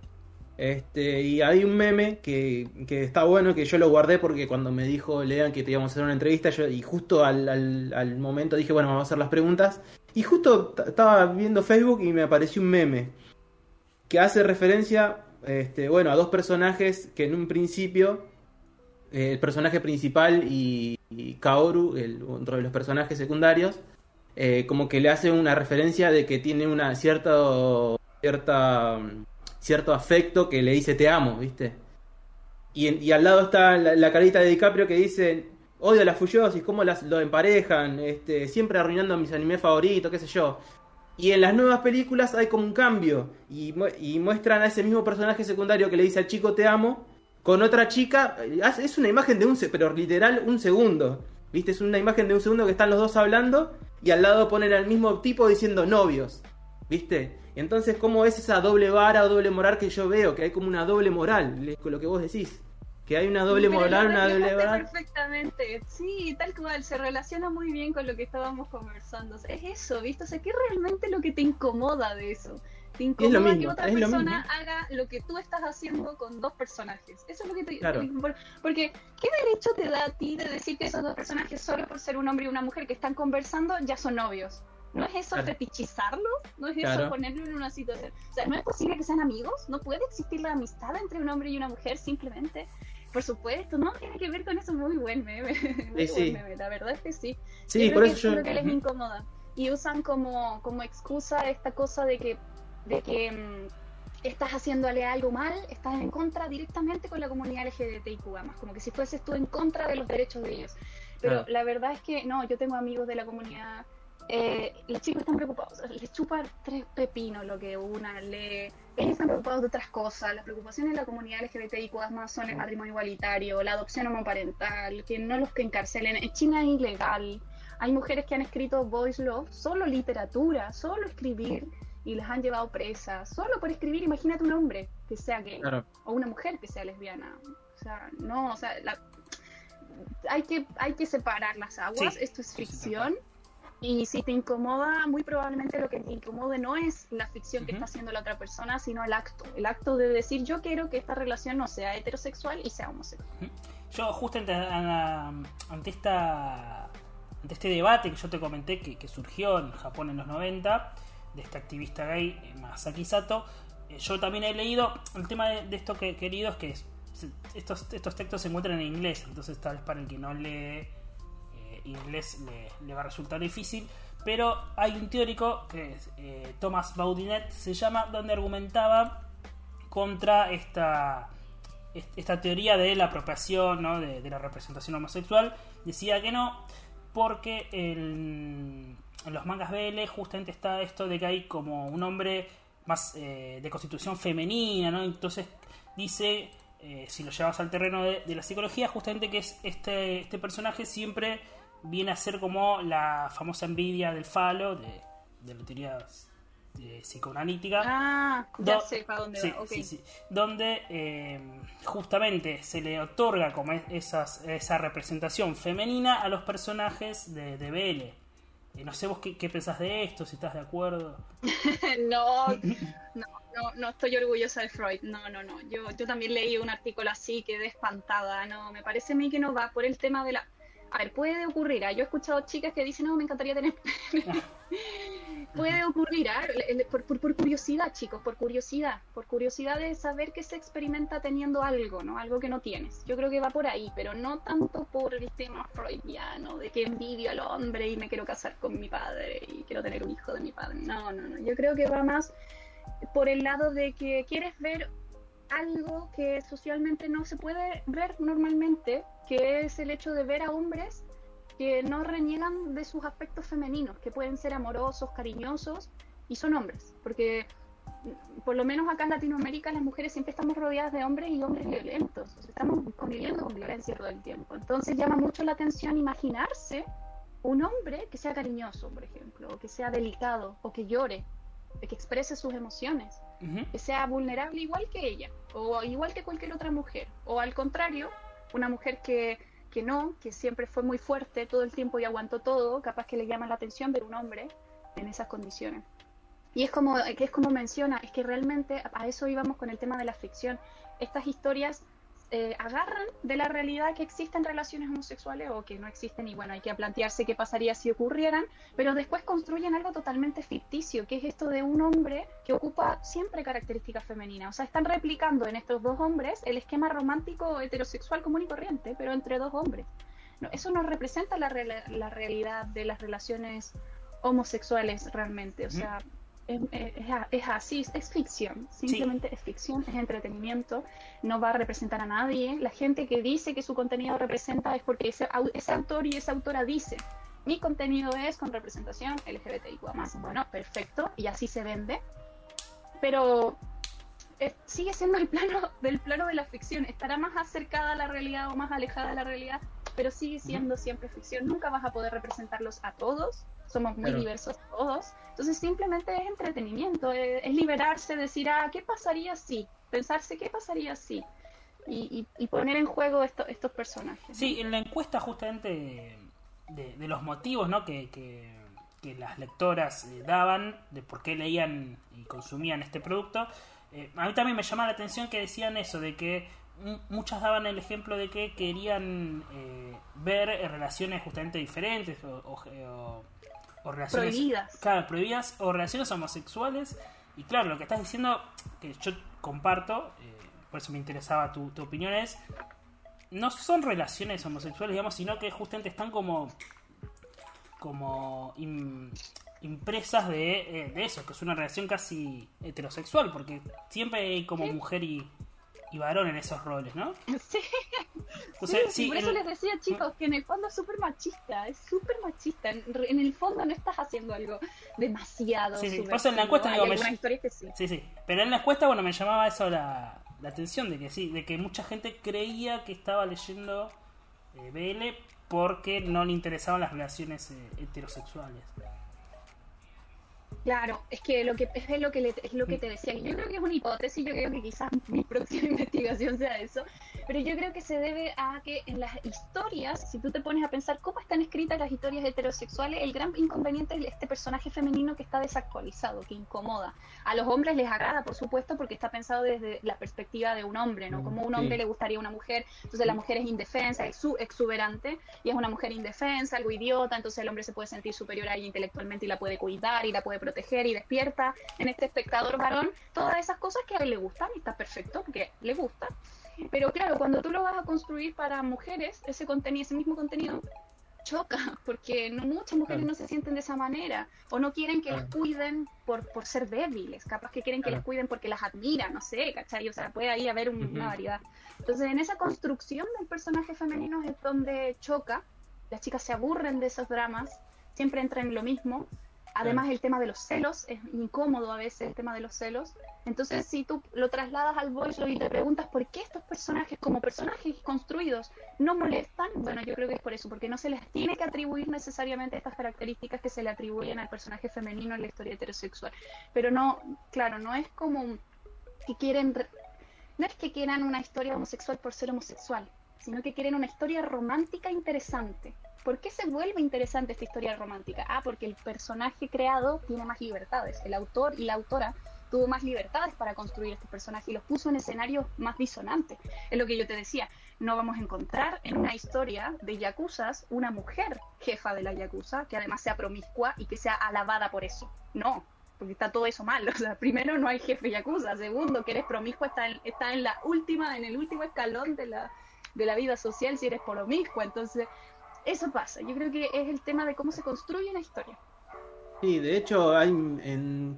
Este, y hay un meme que, está bueno, que yo lo guardé porque cuando me dijo Lean que te íbamos a hacer una entrevista, yo, y justo al, al, momento dije, bueno, vamos a hacer las preguntas. Y justo estaba viendo Facebook y me apareció un meme que hace referencia, este, bueno, a dos personajes que en un principio, eh, el personaje principal y, Kaoru, otro de los personajes secundarios, eh, como que le hace una referencia de que tiene una cierta, cierta cierto afecto que le dice te amo, ¿viste? Y, al lado está la, carita de DiCaprio que dice odio a las Fuyosis, cómo las, lo emparejan, este, siempre arruinando mis animes favoritos, qué sé yo. Y en las nuevas películas hay como un cambio y, muestran a ese mismo personaje secundario que le dice al chico te amo con otra chica. Es una imagen de un, pero literal un segundo. ¿Viste? Es una imagen de un segundo que están los dos hablando y al lado ponen al mismo tipo diciendo novios. ¿Viste? Entonces, ¿cómo es esa doble vara o doble moral que yo veo? Que hay como una doble moral, con lo que vos decís. Que hay una doble moral, una doble moral. Perfectamente, sí, tal cual, se relaciona muy bien con lo que estábamos conversando. es eso, ¿viste? O sea, ¿qué es realmente lo que te incomoda de eso? Te incomoda que otra persona haga lo que tú estás haciendo con dos personajes. Eso es lo que te claro. Porque, ¿qué derecho te da a ti de decir que esos dos personajes, solo por ser un hombre y una mujer que están conversando, ya son novios? ¿No es eso fetichizarlo? ¿No es eso ponerlo en una situación? O sea, ¿no es posible que sean amigos? ¿No puede existir la amistad entre un hombre y una mujer simplemente? Por supuesto, no tiene que ver con eso. Muy buen meme. Muy buen meme. La verdad es que sí. Sí, por eso es lo que les incomoda. Y usan como, como excusa esta cosa de que, de que mm, estás haciéndole algo mal, estás en contra directamente con la comunidad LGBTIQ, como que si fueses tú en contra de los derechos de ellos. Pero la verdad es que no, yo tengo amigos de la comunidad eh, los chicos están preocupados, les chupa tres pepinos lo que una lee, ellos están preocupados de otras cosas, las preocupaciones de la comunidad LGBTIQ más son el matrimonio igualitario, la adopción homoparental, que no los que encarcelen, en China es ilegal, hay mujeres que han escrito voice love, solo literatura, solo escribir, y les han llevado presas, solo por escribir, imagínate un hombre que sea gay, o una mujer que sea lesbiana, o sea, no, o sea, hay que, hay que separar las aguas, esto es ficción. Y si te incomoda, muy probablemente lo que te incomode no es la ficción que está haciendo la otra persona, sino el acto. El acto de decir yo quiero que esta relación no sea heterosexual y sea homosexual. Yo justo ante, ante, esta, ante este debate que yo te comenté que, surgió en Japón en los 90, de este activista gay, eh, Masaki Sato, eh, yo también he leído el tema de, esto que querido es que estos, estos textos se encuentran en inglés, entonces tal vez para el que no lee inglés le, va a resultar difícil, pero hay un teórico que es eh, Thomas Baudinet se llama, donde argumentaba contra esta esta teoría de la apropiación, ¿no? de, la representación homosexual, decía que no, porque en, los mangas BL justamente está esto de que hay como un hombre más eh, de constitución femenina, ¿no? Entonces dice, eh, si lo llevas al terreno de, la psicología, justamente que es este, este personaje siempre viene a ser como la famosa envidia del falo, de, de la teoría psicoanalítica. Ah, ya sé para dónde va. Donde eh, justamente se le otorga como esas, esa representación femenina a los personajes de, de BL. no sé vos qué, qué, pensás de esto, si estás de acuerdo. no, no, no, estoy orgullosa de Freud. No, no, no. Yo, yo también leí un artículo así, quedé espantada. No, me parece a mí que no va por el tema de la. A ver, puede ocurrir. ¿ah? Yo he escuchado chicas que dicen, no, me encantaría tener. puede ocurrir, ¿ah? por, por, curiosidad, chicos, por curiosidad, por curiosidad de saber que se experimenta teniendo algo, ¿no? Algo que no tienes. Yo creo que va por ahí, pero no tanto por el tema freudiano, de que envidio al hombre y me quiero casar con mi padre y quiero tener un hijo de mi padre. No, no, no. Yo creo que va más por el lado de que quieres ver algo que socialmente no se puede ver normalmente, que es el hecho de ver a hombres que no reniegan de sus aspectos femeninos, que pueden ser amorosos, cariñosos y son hombres, porque mm, por lo menos acá en Latinoamérica las mujeres siempre estamos rodeadas de hombres y hombres violentos, estamos conviviendo con violencia todo el tiempo. Entonces llama mucho la atención imaginarse un hombre que sea cariñoso, por ejemplo, o que sea delicado, o que llore, que exprese sus emociones, sea vulnerable igual que ella, o igual que cualquier otra mujer, o al contrario, una mujer que que no, que siempre fue muy fuerte todo el tiempo y aguantó todo, capaz que le llama la atención ver un hombre en esas condiciones. Y es como, que es como menciona, es que realmente a eso íbamos con el tema de la ficción. Estas historias eh, agarran de la realidad que existen relaciones homosexuales o que no existen y bueno, hay que plantearse qué pasaría si ocurrieran, pero después construyen algo totalmente ficticio, que es esto de un hombre que ocupa siempre características femeninas. O sea, están replicando en estos dos hombres el esquema romántico heterosexual común y corriente, pero entre dos hombres. No, eso no representa la, la realidad de las relaciones homosexuales realmente. O sea, es, así, es ficción, simplemente es ficción, es entretenimiento, no va a representar a nadie. La gente que dice que su contenido representa es porque ese, autor y esa autora dice, mi contenido es con representación LGBTIQ. Bueno, perfecto, y así se vende, pero eh, sigue siendo el plano del plano de la ficción, estará más acercada a la realidad o más alejada de la realidad, pero sigue siendo siempre ficción. Nunca vas a poder representarlos a todos, somos muy diversos todos. Entonces simplemente es entretenimiento, es, liberarse, decir, ah, ¿qué pasaría si? Pensarse, ¿qué pasaría si? Y, poner en juego estos personajes. Sí, en la encuesta justamente de, los motivos ¿no? que, que, las lectoras eh, daban de por qué leían y consumían este producto, eh, a mí también me llama la atención que decían eso, de que muchas daban el ejemplo de que querían eh, ver relaciones justamente diferentes o, o relaciones prohibidas. Claro, prohibidas o relaciones homosexuales. Y claro, lo que estás diciendo, que yo comparto, eh, por eso me interesaba tu, tu opinión, es, no son relaciones homosexuales, digamos, sino que justamente están como, como impresas de, eh, de, eso, que es una relación casi heterosexual, porque siempre hay como mujer y, y varón en esos roles, ¿no? Sí. por eso les decía, chicos, que en el fondo es súper machista, es súper machista. En, el fondo no estás haciendo algo demasiado. Sí, sí. en la encuesta digo, me... que sí. sí. sí, Pero en la encuesta, bueno, me llamaba eso la, la atención de que sí, de que mucha gente creía que estaba leyendo eh, BL porque no le interesaban las relaciones eh, heterosexuales. Claro, es que lo que es lo que es lo que te decía. Yo creo que es una hipótesis, yo creo que quizás mi próxima investigación sea eso, pero yo creo que se debe a que en las historias, si tú te pones a pensar cómo están escritas las historias heterosexuales, el gran inconveniente es este personaje femenino que está desactualizado, que incomoda. A los hombres les agrada, por supuesto, porque está pensado desde la perspectiva de un hombre, ¿no? Como un hombre le gustaría a una mujer, entonces la mujer es indefensa, es exuberante, y es una mujer indefensa, algo idiota, entonces el hombre se puede sentir superior a ella intelectualmente y la puede cuidar y la puede proteger proteger y despierta en este espectador varón todas esas cosas que a él le gustan y está perfecto porque le gusta. Pero claro, cuando tú lo vas a construir para mujeres, ese contenido, ese mismo contenido, choca, porque no, muchas mujeres no se sienten de esa manera, o no quieren que las cuiden por, por ser débiles, capaz que quieren que las cuiden porque las admiran, no sé, ¿cachai? O sea, puede ahí haber una variedad. Entonces, en esa construcción del personaje femenino es donde choca, las chicas se aburren de esos dramas, siempre entran en lo mismo, Además, el tema de los celos es incómodo a veces, el tema de los celos. Entonces, si tú lo trasladas al voice y te preguntas por qué estos personajes, como personajes construidos, no molestan, bueno, yo creo que es por eso, porque no se les tiene que atribuir necesariamente estas características que se le atribuyen al personaje femenino en la historia heterosexual. Pero no, claro, no es como que quieren, no es que quieran una historia homosexual por ser homosexual, sino que quieren una historia romántica interesante. ¿Por qué se vuelve interesante esta historia romántica? Ah, porque el personaje creado tiene más libertades. El autor y la autora tuvo más libertades para construir este personaje y los puso en escenarios más disonantes. Es lo que yo te decía, no vamos a encontrar en una historia de yakuzas una mujer jefa de la yakuza que además sea promiscua y que sea alabada por eso. No, porque está todo eso mal. O sea, primero no hay jefe yakuza, segundo que eres promiscua está en, está en la última, en el último escalón de la, de la vida social si eres promiscua. Entonces, eso pasa. Yo creo que es el tema de cómo se construye una historia. Sí, de hecho hay en,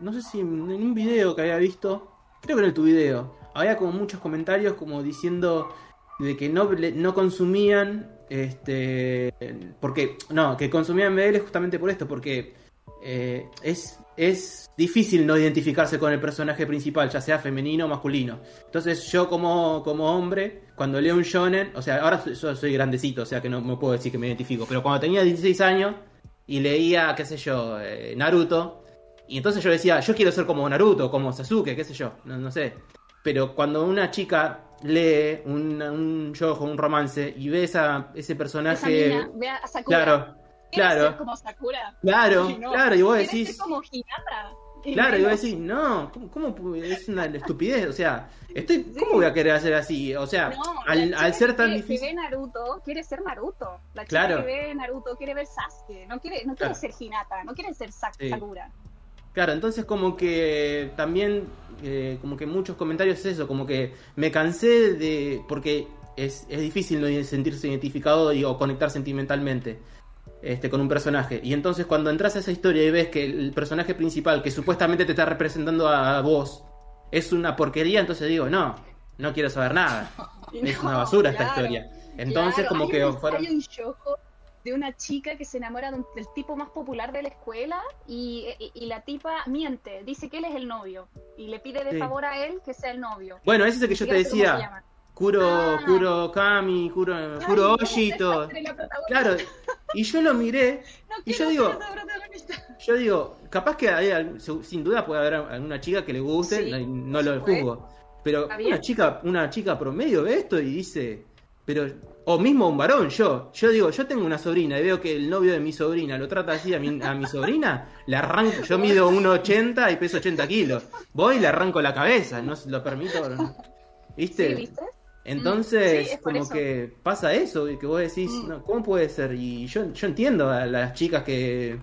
no sé si en un video que había visto, creo que era tu video, había como muchos comentarios como diciendo de que no, no consumían, este, porque, no, que consumían BL justamente por esto, porque eh, es, es difícil no identificarse con el personaje principal, ya sea femenino o masculino. Entonces yo como, como hombre, cuando leo un shonen, o sea, ahora yo soy grandecito, o sea que no me puedo decir que me identifico, pero cuando tenía 16 años y leía, qué sé yo, eh, Naruto, y entonces yo decía, yo quiero ser como Naruto, como Sasuke, qué sé yo, no, sé. Pero cuando una chica lee un, un un romance, y ve esa, ese personaje... ve a Sakura. Claro, claro. como Sakura. Claro, claro, y vos decís... como Hinata. Claro, y vos decís, no, ¿cómo, es una estupidez? O sea, estoy, ¿cómo voy a querer hacer así? O sea, al, ser tan difícil. Que ve Naruto, quiere ser Naruto. La chica que ve Naruto quiere ver Sasuke, no quiere, no quiere ser Hinata, no quiere ser Sakura. Claro, entonces como que también, eh, como que muchos comentarios es eso, como que me cansé de, porque es, es difícil no sentirse identificado y, o conectar sentimentalmente este, con un personaje. Y entonces cuando entras a esa historia y ves que el personaje principal, que supuestamente te está representando a vos, es una porquería, entonces digo, no, no quiero saber nada. es una basura esta historia. Entonces como que fueron... Hay un de una chica que se enamora del tipo más popular de la escuela y, la tipa miente, dice que él es el novio y le pide de favor a él que sea el novio. Bueno, ese es el que yo te decía. Kuro, ah. Kuro Kami, Kuro, Kuro Oshito. Claro, y yo lo miré y yo digo, yo digo, capaz que hay, sin duda puede haber alguna chica que le guste, no, lo juzgo. Pero una chica, una chica promedio ve esto y dice, pero o mismo un varón, yo, yo digo, yo tengo una sobrina y veo que el novio de mi sobrina lo trata así a mi, a mi sobrina, le arranco, yo mido 1,80 y peso 80 kilos, voy y le arranco la cabeza, no lo permito, ¿viste? ¿viste? Entonces, como que pasa eso, y que vos decís, mm. no, ¿cómo puede ser? Y yo, yo entiendo a las chicas que,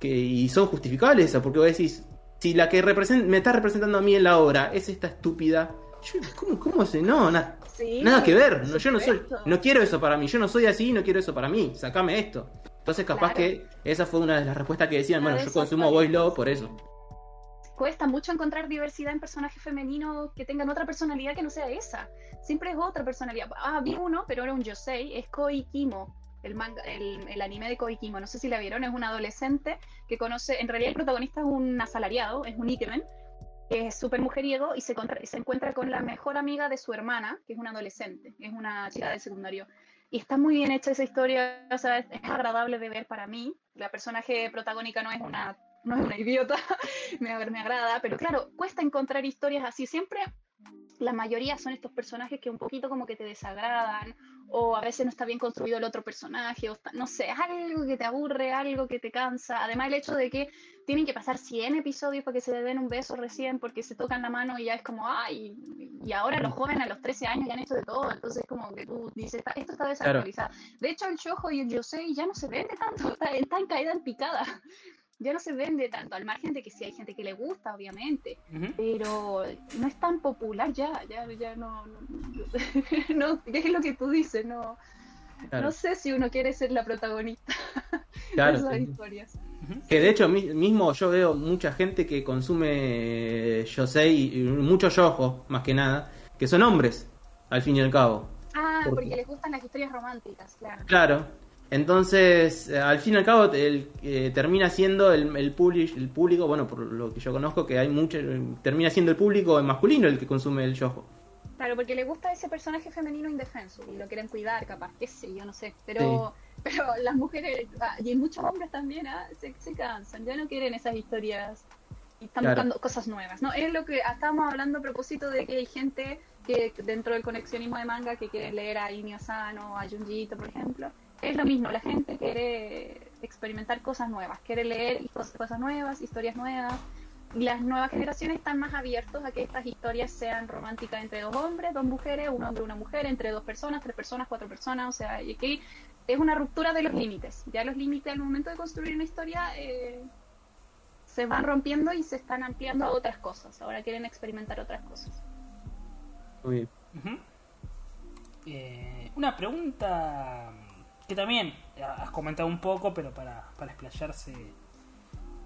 que y son justificables eso, porque vos decís, si la que me está representando a mí en la obra es esta estúpida, yo, ¿cómo, cómo se? No, nada que ver, no, yo no soy, no quiero eso para mí, yo no soy así, no quiero eso para mí, sacame esto. Entonces capaz que esa fue una de las respuestas que decían, bueno, yo consumo Voice Love por eso cuesta mucho encontrar diversidad en personajes femeninos que tengan otra personalidad que no sea esa. Siempre es otra personalidad. Ah, vi uno, pero era un Yosei, es Koi Kimo, el, manga, el, anime de Koi Kimo. No sé si la vieron, es un adolescente que conoce, en realidad el protagonista es un asalariado, es un Ikemen, que es súper mujeriego y se, se encuentra con la mejor amiga de su hermana, que es una adolescente, es una chica del secundario. Y está muy bien hecha esa historia, o sea, es agradable de ver para mí. La personaje protagónica no es una no es una idiota, me, me agrada, pero claro, cuesta encontrar historias así. Siempre la mayoría son estos personajes que un poquito como que te desagradan o a veces no está bien construido el otro personaje, o no sé, algo que te aburre, algo que te cansa. Además el hecho de que tienen que pasar 100 episodios para que se le den un beso recién porque se tocan la mano y ya es como, ay, y ahora los jóvenes a los 13 años ya han hecho de todo, entonces como que tú dices, esto está desactualizado. De hecho el Shojo y el Yosei ya no se vende tanto, está, está en caída en picada ya no se vende tanto, al margen de que sí hay gente que le gusta, obviamente, pero no es tan popular ya, ya, ya no, no, no, es lo que tú dices, no, No sé si uno quiere ser la protagonista Claro, de esas historias. Que de hecho mi- mismo yo veo mucha gente que consume Yosei, y muchos yojos más que nada, que son hombres, al fin y al cabo. Ah, ¿Por porque qué? les gustan las historias románticas, claro. Claro. Entonces, eh, al fin y al cabo, el, eh, termina siendo el, el, publish- el público, bueno, por lo que yo conozco, que hay mucho, termina siendo el público masculino el que consume el yojo. Claro, porque le gusta ese personaje femenino indefenso y lo quieren cuidar, capaz, qué sé, yo no sé. Pero, pero las mujeres, ah, y muchos hombres también, ah, se, se cansan, ya no quieren esas historias y están Claro. buscando cosas nuevas. No, es lo que ah, estábamos hablando a propósito de que hay gente que dentro del conexionismo de manga que quiere leer a Inio Asano, a Junjito, por ejemplo. Es lo mismo, la gente quiere experimentar cosas nuevas, quiere leer cos- cosas nuevas, historias nuevas. Y las nuevas generaciones están más abiertos a que estas historias sean románticas entre dos hombres, dos mujeres, un hombre, una mujer, entre dos personas, tres personas, cuatro personas, o sea, y aquí es una ruptura de los límites. Ya los límites al momento de construir una historia eh, se van rompiendo y se están ampliando a otras cosas. Ahora quieren experimentar otras cosas. Muy bien. Ujú. Eh, una pregunta que también has comentado un poco, pero para, para explayarse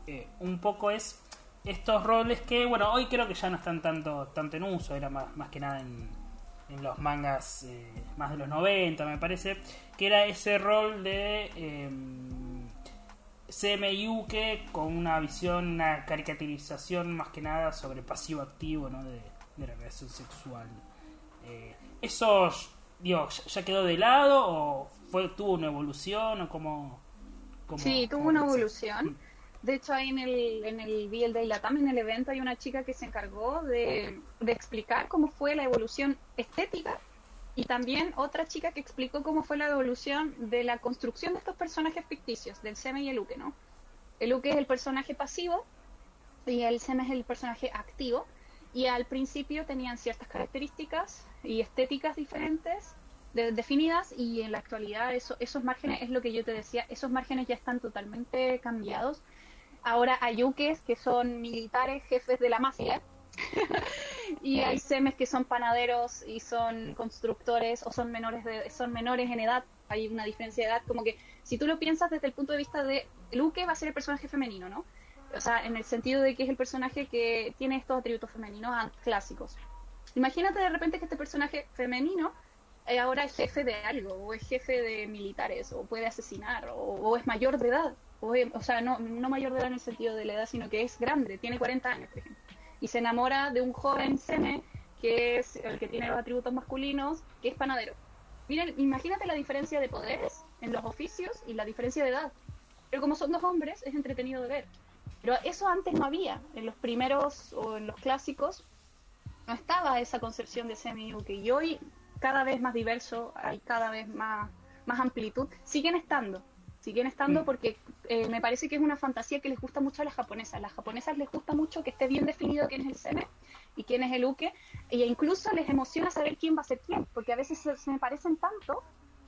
eh, un poco es estos roles que, bueno, hoy creo que ya no están tanto, tanto en uso, era más, más que nada en, en los mangas eh, más de los 90, me parece, que era ese rol de eh, con una visión, una caricaturización más que nada sobre pasivo-activo ¿no? de, la relación sexual. Eh, ¿Eso, digo, ya quedó de lado o fue tuvo una evolución o cómo...? cómo- Sí, tuvo cómo una evolución. De hecho, ahí en el, en el BL Day Latam, en el evento, hay una chica que se encargó de, de explicar cómo fue la evolución estética y también otra chica que explicó cómo fue la evolución de la construcción de estos personajes ficticios, del Seme y el Uke, ¿no? El Uke es el personaje pasivo y el Seme es el personaje activo. Y al principio tenían ciertas características y estéticas diferentes de- definidas y en la actualidad eso, esos márgenes, es lo que yo te decía, esos márgenes ya están totalmente cambiados. Ahora hay Ukes que son militares, jefes de la mafia, y hay semes que son panaderos y son constructores o son menores de, son menores en edad hay una diferencia de edad como que si tú lo piensas desde el punto de vista de Luke va a ser el personaje femenino no o sea en el sentido de que es el personaje que tiene estos atributos femeninos clásicos. Imagínate de repente que este personaje femenino ahora es jefe de algo o es jefe de militares o puede asesinar o, es mayor de edad o, sea no, mayor de edad en el sentido de la edad sino que es grande tiene 40 años por ejemplo y se enamora de un joven seme que es el que tiene los atributos masculinos, que es panadero. Miren, imagínate la diferencia de poderes en los oficios y la diferencia de edad. Pero como son dos hombres, es entretenido de ver. Pero eso antes no había. En los primeros o en los clásicos no estaba esa concepción de semi y hoy cada vez más diverso, hay cada vez más, más amplitud. Siguen estando, siguen estando Mm. porque eh, me parece que es una fantasía que les gusta mucho a las japonesas. A las japonesas les gusta mucho que esté bien definido quién es el seme y quién es el uke, e incluso les emociona saber quién va a ser quién, porque a veces se, se me parecen tanto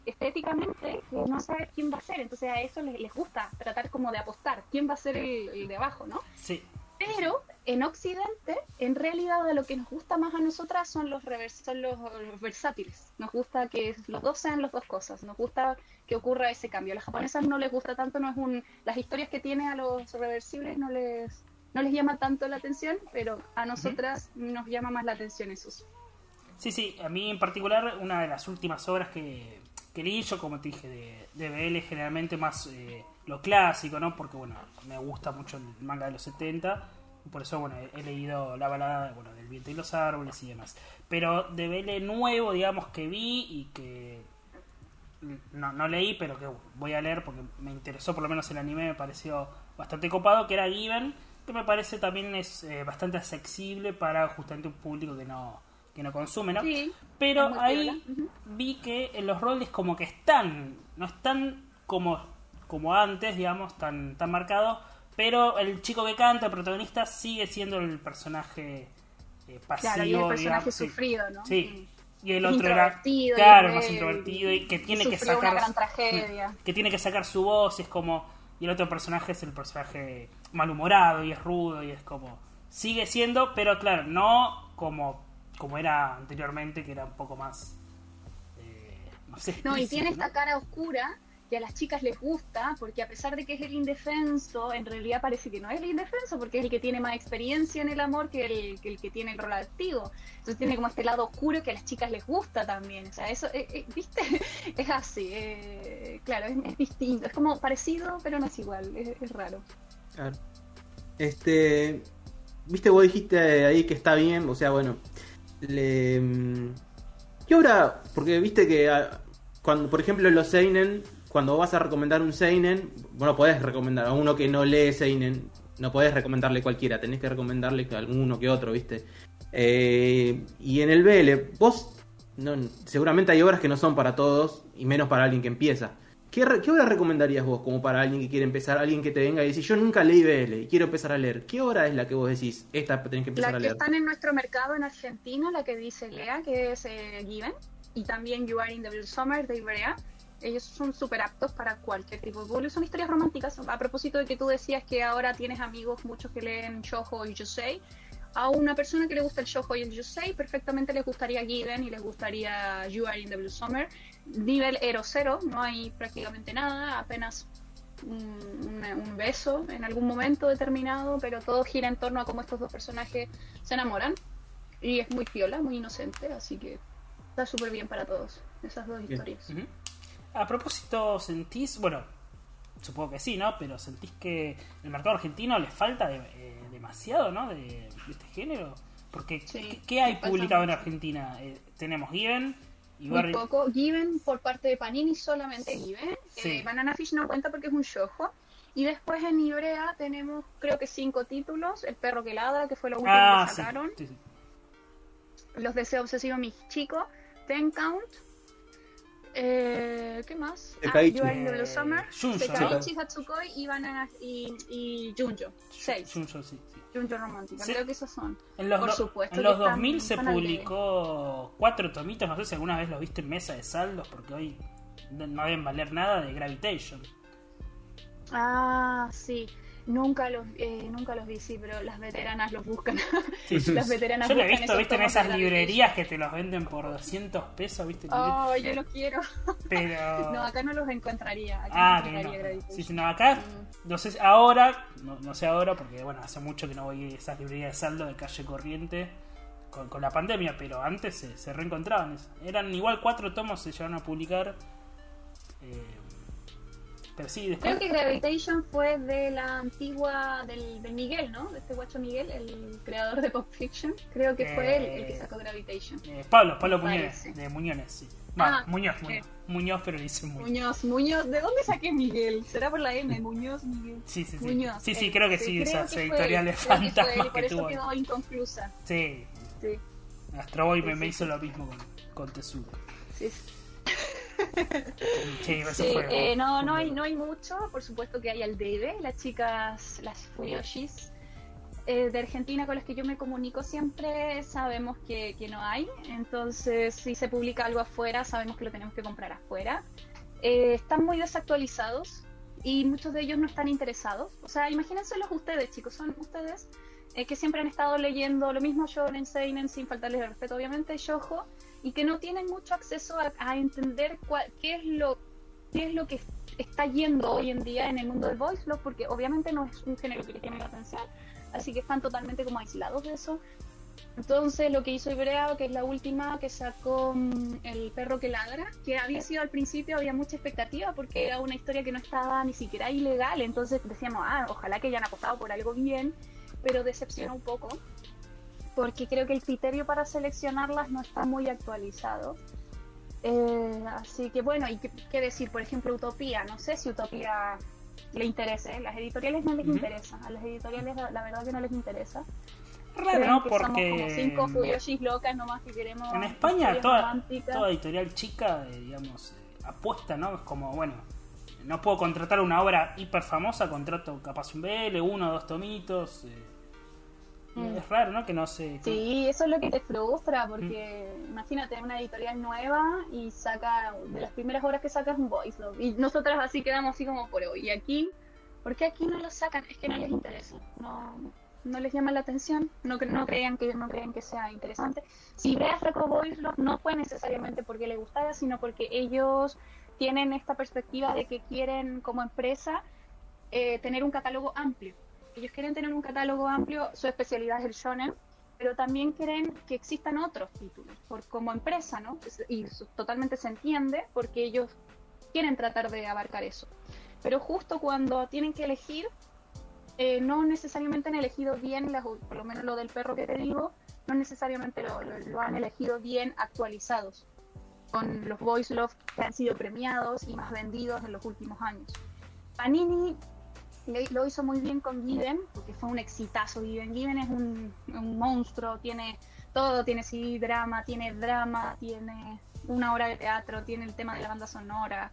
estéticamente que no saber quién va a ser, entonces a eso les, les gusta tratar como de apostar, quién va a ser el, el de abajo, ¿no? Sí, Pero en Occidente, en realidad de lo que nos gusta más a nosotras son los revers- son los, los versátiles. Nos gusta que los dos sean las dos cosas. Nos gusta que ocurra ese cambio. A las japonesas no les gusta tanto, no es un las historias que tiene a los reversibles no les no les llama tanto la atención, pero a nosotras nos llama más la atención esos. Sí, sí, a mí en particular una de las últimas obras que, que leí yo, como te dije, de, de BL generalmente más eh, lo clásico, ¿no? Porque, bueno, me gusta mucho el manga de los 70, y por eso, bueno, he, he leído la balada bueno, del viento y los árboles y demás. Pero de BL nuevo, digamos, que vi y que no, no leí, pero que voy a leer porque me interesó, por lo menos el anime me pareció bastante copado, que era Given, que me parece también es eh, bastante accesible para justamente un público que no, que no consume, ¿no? Sí, Pero ahí vi que en los roles como que están, no están como, como antes, digamos, tan, tan marcados, pero el chico que canta, el protagonista, sigue siendo el personaje eh, pasivo, Claro, y el personaje digamos, sí. sufrido, ¿no? Sí. Y el otro era, claro, más introvertido y que tiene que sacar una gran tragedia. que tiene que sacar su voz y es como y el otro personaje es el personaje malhumorado y es rudo y es como sigue siendo, pero claro, no como como era anteriormente que era un poco más eh, No, sé, No, y tiene ¿no? esta cara oscura que a las chicas les gusta, porque a pesar de que es el indefenso, en realidad parece que no es el indefenso, porque es el que tiene más experiencia en el amor que el que, tiene el rol activo. Entonces tiene como este lado oscuro que a las chicas les gusta también. O sea, eso, eh, eh, ¿viste? Es así, eh, claro, es, distinto. Es como parecido, pero no es igual, es, raro. Claro. Este. Viste, vos dijiste ahí que está bien, o sea, bueno. Le. mm, ¿Qué obra? Porque viste que ah, cuando, por ejemplo, los Seinen, cuando vas a recomendar un Seinen, bueno, podés recomendar a uno que no lee Seinen, no podés recomendarle cualquiera, tenés que recomendarle que alguno que otro, viste. Eh, y en el BL, vos, no, seguramente hay obras que no son para todos, y menos para alguien que empieza. ¿Qué, ¿Qué obra recomendarías vos como para alguien que quiere empezar, alguien que te venga y dice, yo nunca leí BL y quiero empezar a leer? ¿Qué obra es la que vos decís, esta tenés que empezar La a que leer? están en nuestro mercado en Argentina, la que dice Lea, que es eh, Given, y también You Are in the Blue Summer de Ibrea. Ellos son súper aptos para cualquier tipo de público. Son historias románticas. A propósito de que tú decías que ahora tienes amigos, muchos que leen Shoujo y Yusei. A una persona que le gusta el Shoujo y el Yusei, perfectamente les gustaría Given y les gustaría You Are in the Blue Summer. Nivel Ero cero, no hay prácticamente nada, apenas un, beso en algún momento determinado, pero todo gira en torno a cómo estos dos personajes se enamoran. Y es muy piola, muy inocente, así que está súper bien para todos esas dos Bien. historias. A propósito, ¿sentís, bueno, supongo que sí, ¿no? Pero ¿sentís que el mercado argentino le falta de- eh, demasiado, ¿no? De, de este género. Porque, Sí, ¿qué, qué hay publicado en. Argentina? Eh, tenemos Given y Muy Barry... poco. Given por parte de Panini, solamente Given. Sí. Eh, Banana Fish no cuenta porque es un shoujo. Y después en Ibrea tenemos creo que cinco títulos. El perro que ladra, que fue lo último Ah, que sacaron. sí. Los deseos obsesivos mis chicos. Ten Count. Eh, ¿Qué más? Ah, Sekaiichi. You Are in the Blue Eh, Summer. Junjo, Sekaiichi, Hatsukoi y Banana y, y Junjo. Seis. Junjo, sí, sí. Junjo romántica. Sí. Creo que esos son. En los, Por supuesto en los están- 2000 se están publicó cuatro tomitos, no sé si alguna vez los viste en mesa de saldos, porque hoy no deben valer nada de Gravitation. Ah, sí. Nunca los, eh, nunca los vi, sí, pero las veteranas los buscan. Sí, sí, las veteranas Yo lo he visto, viste, en esas librerías que te los venden por 200 pesos, viste. Oh, yo los quiero. Pero. No, acá no los encontraría. Acá Ah, no no. Sí, sí, no, acá, no sé, ahora, no, no sé ahora, porque bueno, hace mucho que no voy a esas librerías de saldo de calle corriente con, con la pandemia, pero antes se, se reencontraban. Eran igual cuatro tomos, se llegaron a publicar. eh, pero sí, después. Creo que Gravitation fue de la antigua, del, de Miguel, ¿no? De este guacho Miguel, el creador de Pop Fiction. Creo que fue él el que Eh, sacó Gravitation. eh, Pablo, Pablo Me Muñoz, de Muñones, sí. Ah, Muñoz, Muñoz. Muñoz, pero dice Muñoz. Muñoz, Muñoz. ¿De dónde saqué Miguel? ¿Será por la M? Muñoz, Miguel. Sí, sí, sí. Muñoz. sí, sí, eh, creo que sí, esas editoriales creo que fantasmas y por eso tuvo. quedó inconclusa. Sí, Sí, Astro Boy me, Sí, me sí, hizo sí. lo mismo con, con Tezuka. sí. Sí, eso Sí, fue. eh, no, no hay, no hay mucho. Por supuesto que hay al debe, las chicas, las Fuyoshis eh, de Argentina con las que yo me comunico siempre sabemos que, que no hay. Entonces, si se publica algo afuera, sabemos que lo tenemos que comprar afuera. Eh, están muy desactualizados y muchos de ellos no están interesados. O sea, imagínenselos ustedes, chicos, son ustedes eh, que siempre han estado leyendo lo mismo Shonen, Seinen, sin faltarles el respeto, obviamente, Shoujo, y que no tienen mucho acceso a, entender qué es lo qué es lo que está yendo hoy en día en el mundo del voice love, porque obviamente no es un género que les llame la atención, así que están totalmente como aislados de eso. Entonces lo que hizo Ibrea, que es la última que sacó mm, El perro que ladra, que había sido al principio, había mucha expectativa porque era una historia que no estaba ni siquiera ilegal, entonces decíamos, ah, ojalá que hayan apostado por algo bien, pero decepcionó un poco, porque creo que el criterio para seleccionarlas no está muy actualizado. Eh, así que bueno, y qué, qué decir, por ejemplo, Utopía, no sé si Utopía le interese, las editoriales no les interesa, a las editoriales la, la verdad que no les interesa. Raro, ¿no? que somos Porque. como cinco Fuyoshis locas nomás que queremos En España, toda editorial chica, eh, digamos, eh, apuesta, ¿no? Es como, bueno, no puedo contratar una obra hiper famosa, contrato capaz un BL, uno o dos tomitos. eh. Mm. Es raro, ¿no? Que no se. Sí, eso es lo que te frustra, porque Mm. imagínate una editorial nueva y saca, de las primeras obras que saca es un voice love, y nosotras así quedamos así como por hoy. Y aquí, ¿por qué aquí no lo sacan? Es que no les interesa. No, no les llama la atención, no, no crean que no crean que sea interesante. Si Ibrea sacó Voice no fue necesariamente porque le gustara, sino porque ellos tienen esta perspectiva de que quieren como empresa eh, tener un catálogo amplio. Ellos quieren tener un catálogo amplio, su especialidad es el shonen, pero también quieren que existan otros títulos, por, como empresa, ¿no? Y totalmente se entiende porque ellos quieren tratar de abarcar eso. Pero justo cuando tienen que elegir, eh, no necesariamente han elegido bien, por lo menos lo del perro que te digo, no necesariamente lo, han elegido bien actualizados, con los Voice Love que han sido premiados y más vendidos en los últimos años. Panini lo hizo muy bien con Given, porque fue un exitazo. Given, Given es un, monstruo, tiene todo, tiene sí drama, tiene drama, tiene una hora de teatro, tiene el tema de la banda sonora.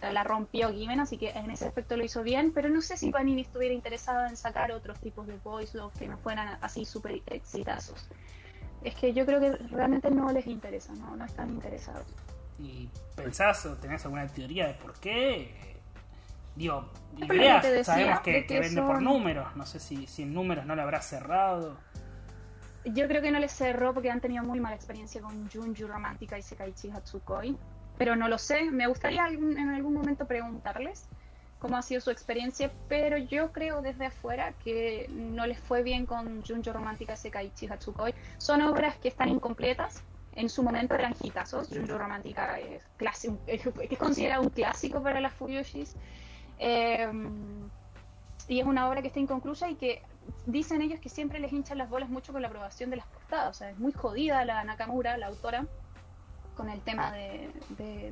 La rompió Given, así que en ese aspecto lo hizo bien, pero no sé si Panini estuviera interesado en sacar otros tipos de voice love que no fueran así súper exitazos. Es que yo creo que realmente no les interesa, no, no están interesados. ¿Y pensás o tenés alguna teoría de por qué? Digo, sabemos que, vende por números. No sé si, si en números no le habrá cerrado. Yo creo que no le cerró porque han tenido muy mala experiencia con Junju Romántica y Sekaichi Hatsukoi. Pero no lo sé. Me gustaría en algún momento preguntarles cómo ha sido su experiencia. Pero yo creo desde afuera que no les fue bien con Junju Romántica y Sekaichi Hatsukoi. Son obras que están incompletas. En su momento eran hitazos. Junju Romántica es, clásico, es considerado un clásico para las Fuyoshis. Em, y es una obra que está inconclusa y que dicen ellos que siempre les hinchan las bolas mucho con la aprobación de las portadas. O sea, es muy jodida la Nakamura, la autora, con el tema de,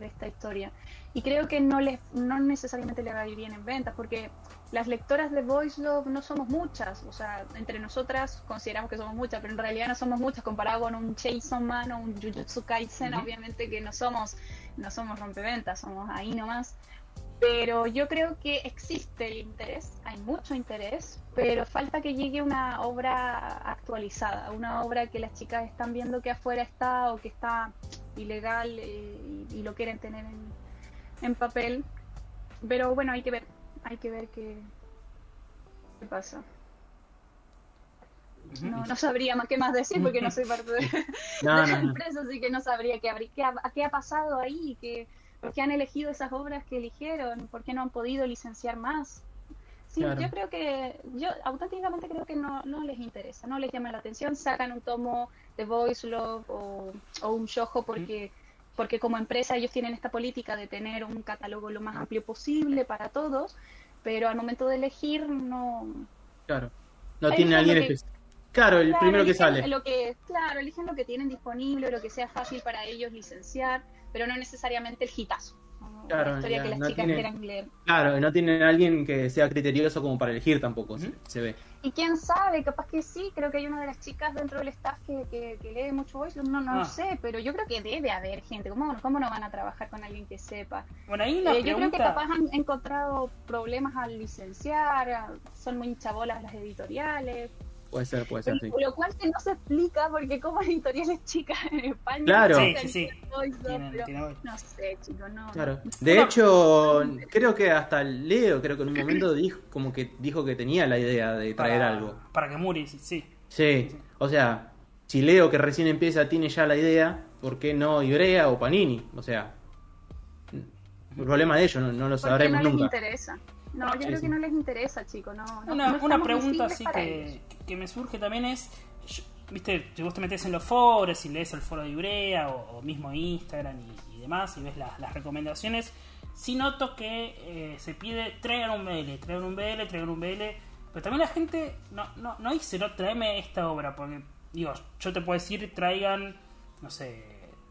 esta historia. Y creo que no les no necesariamente le va a ir bien en ventas, porque las lectoras de Voice Love no somos muchas. O sea, entre nosotras consideramos que somos muchas, pero en realidad no somos muchas comparado con un Chainsaw Man o un Jujutsu Kaisen. Obviamente que no somos, no somos rompeventas, somos ahí nomás. Pero yo creo que existe el interés, hay mucho interés, pero falta que llegue una obra actualizada, una obra que las chicas están viendo que afuera está o que está ilegal eh, y, lo quieren tener en, papel. Pero bueno, hay que ver, hay que ver qué, qué pasa. No, no sabría más qué más decir porque no soy parte de, la empresa, así que no sabría qué, qué, qué ha pasado ahí, que ¿Por qué han elegido esas obras que eligieron? ¿Por qué no han podido licenciar más? Sí, yo creo que, yo auténticamente creo que no, no les interesa, no les llama la atención, sacan un tomo de Voice Love o, un shojo porque, porque como empresa ellos tienen esta política de tener un catálogo lo más amplio posible para todos, pero al momento de elegir no... Claro, no tiene alguien que... Claro, el primero que sale. Lo que, claro, eligen lo que tienen disponible, lo que sea fácil para ellos licenciar pero no necesariamente el hitazo. Claro, historia que las chicas quieran leer. Claro, no tienen alguien que sea criterioso como para elegir tampoco, se, ve. Y quién sabe, capaz que sí, creo que hay una de las chicas dentro del staff que, que, lee mucho voice, no, no lo ah. sé, pero yo creo que debe haber gente, ¿cómo, ¿cómo no van a trabajar con alguien que sepa? Bueno, ahí la eh, Yo creo que capaz han encontrado problemas al licenciar, son muy chabolas las editoriales, Puede ser, puede ser, sí. Lo cual que no se explica porque como editoriales chicas en España... Claro. Sí, sí, sí. no sé, chicos, no. Claro. De hecho, creo que hasta Leo, creo que en un momento dijo como que dijo que tenía la idea de traer algo. Para que Muri, sí. Sí, o sea, si Leo que recién empieza tiene ya la idea, ¿por qué no Ibrea o Panini? O sea, el problema de ellos no, no lo sabremos no les interesa. No, yo creo que no les interesa, chicos. No, una, una pregunta así que, que, me surge también es, viste, si vos te metes en los foros y lees el foro de Ibrea o, mismo Instagram y, demás y ves las recomendaciones, sí noto que eh, se pide traigan un BL, traigan un BL, traigan un BL, pero también la gente no, no, no dice, no, tráeme esta obra, porque digo, yo te puedo decir, traigan, no sé,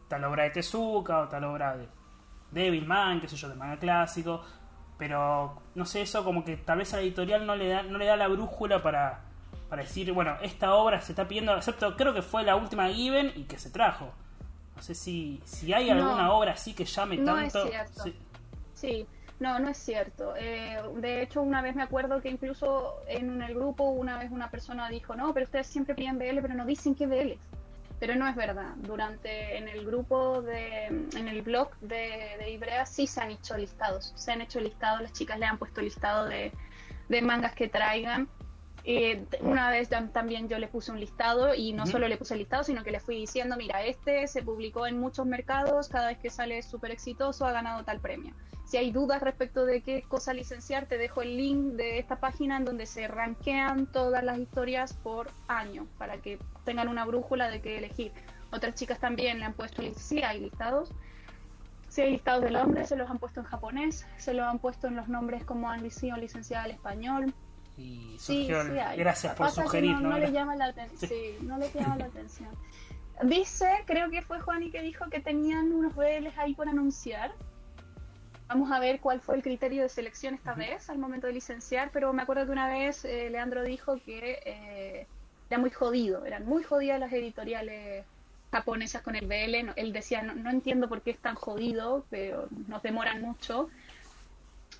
tal obra de Tezuka o tal obra de Devilman, qué sé yo, de manga clásico, pero no sé, eso como que tal vez a la editorial no le da, no le da la brújula para, para decir, bueno, esta obra se está pidiendo, excepto creo que fue la última Given y que se trajo. No sé si, si hay alguna obra así que llame no tanto. Es cierto. Sí. no, no es cierto. Eh, de hecho, una vez me acuerdo que incluso en el grupo, una vez una persona dijo, no, pero ustedes siempre piden BL, pero no dicen qué BL pero no es verdad. Durante en el grupo de, en el blog de, de, Ibrea sí se han hecho listados, se han hecho listados, las chicas le han puesto listado de, mangas que traigan Eh, una vez también yo le puse un listado y no solo le puse el listado, sino que le fui diciendo, mira, este se publicó en muchos mercados, cada vez que sale es súper exitoso, ha ganado tal premio. Si hay dudas respecto de qué cosa licenciar, te dejo el link de esta página en donde se rankean todas las historias por año, para que tengan una brújula de qué elegir. Otras chicas también le han puesto, sí, hay listados. Si hay listados de nombres, se los han puesto en japonés, se los han puesto en los nombres como han sido licenciada al español, y surgió gracias por sugerir. No, le llama la atención. Sí. no le llama la atención. Dice, creo que fue Juan y que dijo que tenían unos BLs ahí por anunciar. Vamos a ver cuál fue el criterio de selección esta vez al momento de licenciar, pero me acuerdo que una vez eh, Leandro dijo que eh, era muy jodido, eran muy jodidas las editoriales japonesas con el BL. él decía, no, no entiendo por qué es tan jodido, pero nos demoran mucho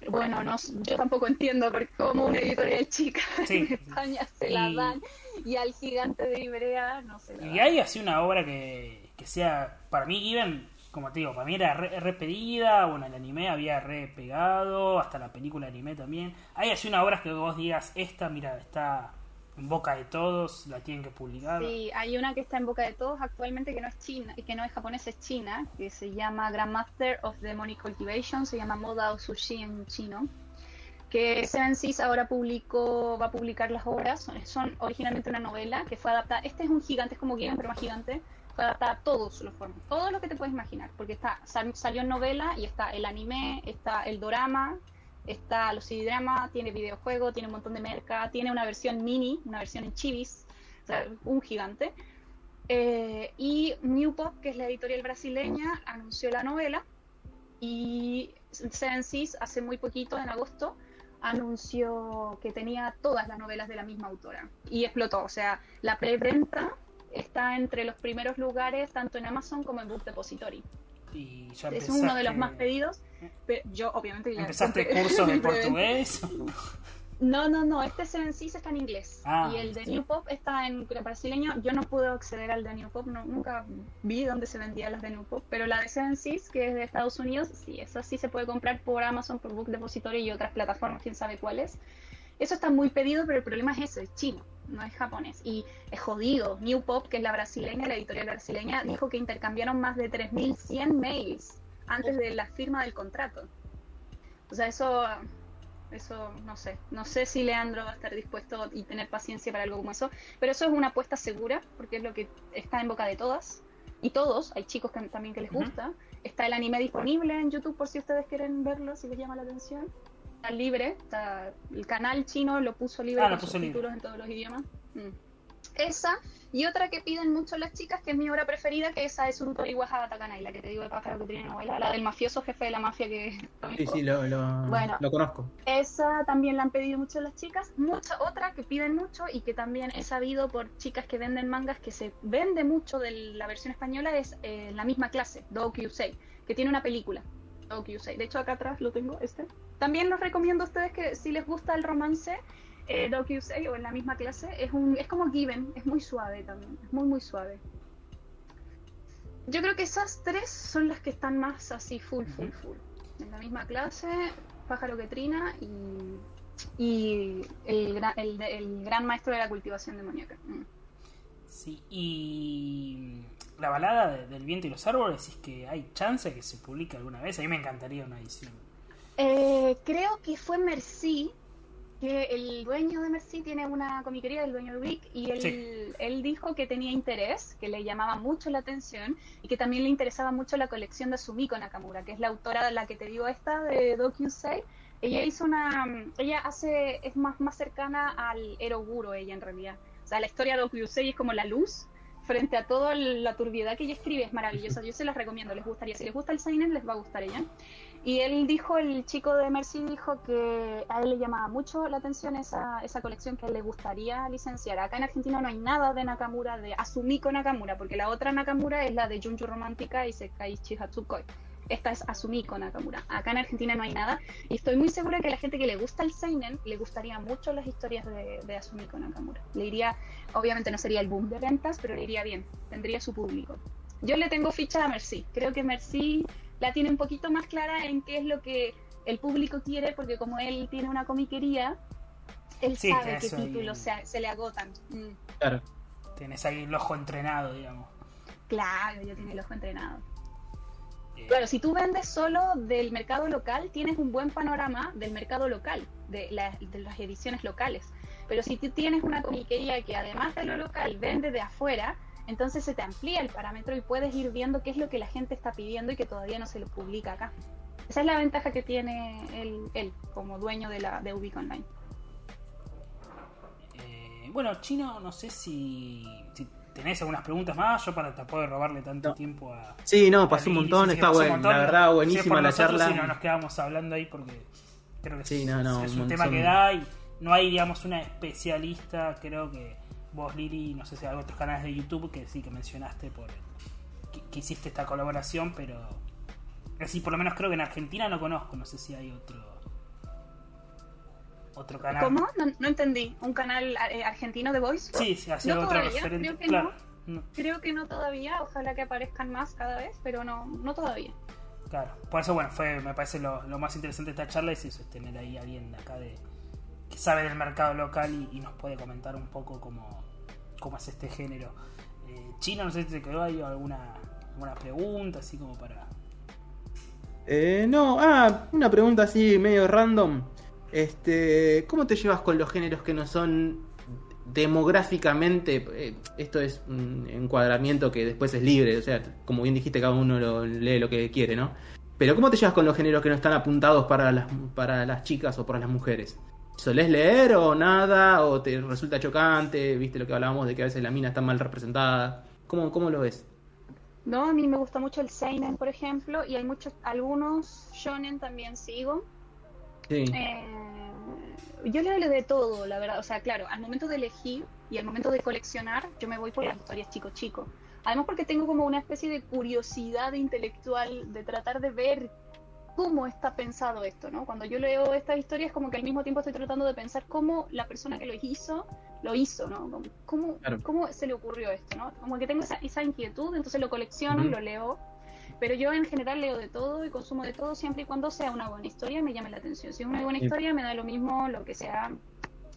bueno, no, yo tampoco entiendo porque como una editorial chica en España se la dan y al gigante de Ibrea no se la Y hay así una obra que, que sea, para mí Given, como te digo, para mí era re, pedida, bueno, el anime había re pegado, hasta la película anime también. Hay así una obra que vos digas, esta, mira, está en boca de todos, la tienen que publicar. Sí, hay una que está en boca de todos actualmente que no es china, que no es japonesa, es china, que se llama Grandmaster of Demonic Cultivation, se llama Moda Sushi en chino. Que Seven Seas ahora publicó, va a publicar las obras, son, originalmente una novela que fue adaptada, este es un gigante, es como Game, pero más gigante, fue adaptada a todos los formas, todo lo que te puedes imaginar, porque está salió en novela y está el anime, está el dorama, está los CD drama, tiene videojuego, tiene un montón de merca, tiene una versión mini, una versión en chivis, o sea, un gigante. Eh, y New Pop, que es la editorial brasileña, anunció la novela y Seven hace muy poquito, en agosto, anunció que tenía todas las novelas de la misma autora y explotó. O sea, la preventa está entre los primeros lugares tanto en Amazon como en Book Depository es uno de los más pedidos. Pero yo, obviamente, ya ¿Empezaste cursos de portugués? No, no, no. Este Seven Seas está en inglés. Ah, y el de New Pop está en brasileño. Yo no pude acceder al de New Pop. No, nunca vi dónde se vendían las de New Pop. Pero la de Seven Seas, que es de Estados Unidos, sí, esa sí se puede comprar por Amazon, por Book Depository y otras plataformas, quién sabe cuáles. Eso está muy pedido, pero el problema es ese, es chino no es japonés. Y es jodido. New Pop, que es la brasileña, la editorial brasileña, dijo que intercambiaron más de 3.100 mails antes de la firma del contrato. O sea, eso, eso no sé. No sé si Leandro va a estar dispuesto y tener paciencia para algo como eso. Pero eso es una apuesta segura, porque es lo que está en boca de todas. Y todos, hay chicos que, también que les gusta. Está el anime disponible en YouTube por si ustedes quieren verlo, si les llama la atención libre, está, el canal chino lo puso libre ah, con en todos los idiomas. Mm. Esa, y otra que piden mucho las chicas, que es mi obra preferida, que esa es Urutori Wahaba Takanai, la que te digo de pájaro que tiene novela, la del mafioso jefe de la mafia que... Sí, sí, lo, lo, conozco. Esa también la han pedido mucho las chicas. Mucha otra que piden mucho y que también he sabido por chicas que venden mangas que se vende mucho de la versión española es eh, la misma clase, Do Kyusei, que tiene una película. De hecho, acá atrás lo tengo, este. También los recomiendo a ustedes que si les gusta el romance, eh, o en la misma clase, es, un, es como Given, es muy suave también, es muy, muy suave. Yo creo que esas tres son las que están más así, full, full, full. En la misma clase, Pájaro que trina y, y el, el, el, gran maestro de la cultivación demoníaca. Mm. Sí, y la balada del viento y los árboles, es que hay chance de que se publique alguna vez. A mí me encantaría una edición. Eh, creo que fue Merci, que el dueño de Merci tiene una comiquería, el dueño de Wick, y él, él dijo que tenía interés, que le llamaba mucho la atención y que también le interesaba mucho la colección de Sumiko Nakamura, que es la autora de la que te digo esta, de Dokusei. Ella hizo una. Ella hace. Es más, más cercana al Eroguro, ella en realidad. O sea, la historia de Dokusei es como la luz frente a toda la turbiedad que ella escribe, es maravillosa. Yo se las recomiendo, les gustaría. Si les gusta el Seinen, les va a gustar ella. Y él dijo, el chico de Mercy dijo que a él le llamaba mucho la atención esa, esa colección que le gustaría licenciar. Acá en Argentina no hay nada de Nakamura, de Asumiko Nakamura, porque la otra Nakamura es la de Junju Romántica y Sekaiichi Hatsukoi esta es Asumiko Nakamura. Acá en Argentina no hay nada y estoy muy segura que a la gente que le gusta el seinen le gustaría mucho las historias de, de Asumiko Nakamura. Le iría, obviamente no sería el boom de ventas, pero le iría bien, tendría su público. Yo le tengo ficha a Merci. Creo que Merci la tiene un poquito más clara en qué es lo que el público quiere, porque como él tiene una comiquería, él Sí, sabe qué títulos se, se le agotan. Mm, Claro. Tenés ahí el ojo entrenado, digamos. claro, ya tiene el ojo entrenado. Eh, Claro, si tú vendes solo del mercado local, tienes un buen panorama del mercado local, de, la- de las ediciones locales. Pero si tú tienes una comiquería que además de lo local vende de afuera, entonces se te amplía el parámetro y puedes ir viendo qué es lo que la gente está pidiendo y que todavía no se lo publica acá. Esa es la ventaja que tiene él, él como dueño de, la, de Ubic Online. eh, bueno, Chino, no sé si, si tenés algunas preguntas más. Yo para de robarle tanto No. tiempo a. Sí, no, pasó un montón, sí, está bueno. montón. La verdad, buenísima la nosotros, charla. sí, no nos quedamos hablando ahí porque creo que Sí, es, no, no, es un un tema que da y no hay, digamos, una especialista. Creo que vos, Lili, no sé si hay otros canales de YouTube que sí que mencionaste por que, que hiciste esta colaboración, pero así por lo menos creo que en Argentina no conozco. No sé si hay otro otro canal. ¿Cómo? No, no entendí. ¿Un canal eh, argentino de Voice? Sí, sí, así No otro todavía, referente. creo que claro. no. Creo que no todavía. Ojalá que aparezcan más cada vez, pero no, no todavía. Claro, por eso bueno, fue, me parece lo, lo más interesante de esta charla es eso, es tener ahí a alguien de acá de, que sabe del mercado local y, y nos puede comentar un poco cómo, cómo es este género. Eh, Chino, no sé si te quedó ahí alguna, alguna pregunta, así como para... Eh, no, ah, una pregunta así medio random. Este, ¿cómo te llevas con los géneros que no son demográficamente? eh, esto es un encuadramiento que después es libre, o sea, como bien dijiste, cada uno lo, lee lo que quiere, ¿no? Pero ¿cómo te llevas con los géneros que no están apuntados para las, para las chicas o para las mujeres? ¿Solés leer o nada? ¿O te resulta chocante? ¿Viste lo que hablábamos de que a veces la mina está mal representada? ¿Cómo, cómo lo ves? No, a mí me gusta mucho el seinen, por ejemplo, y hay muchos, algunos shonen también sigo. Sí. Eh, yo leo de todo, la verdad. O sea, claro, al momento de elegir y al momento de coleccionar, yo me voy por las historias chico chico. Además porque tengo como una especie de curiosidad intelectual de tratar de ver cómo está pensado esto, ¿no? Cuando yo leo estas historias, como que al mismo tiempo estoy tratando de pensar cómo la persona que lo hizo, lo hizo, ¿no? Como, ¿Cómo, Claro. cómo se le ocurrió esto, ¿no? Como que tengo esa, esa inquietud, entonces lo colecciono y lo leo. Pero yo en general leo de todo y consumo de todo siempre y cuando sea una buena historia me llame la atención. Si es una buena Bien. historia, me da lo mismo lo que sea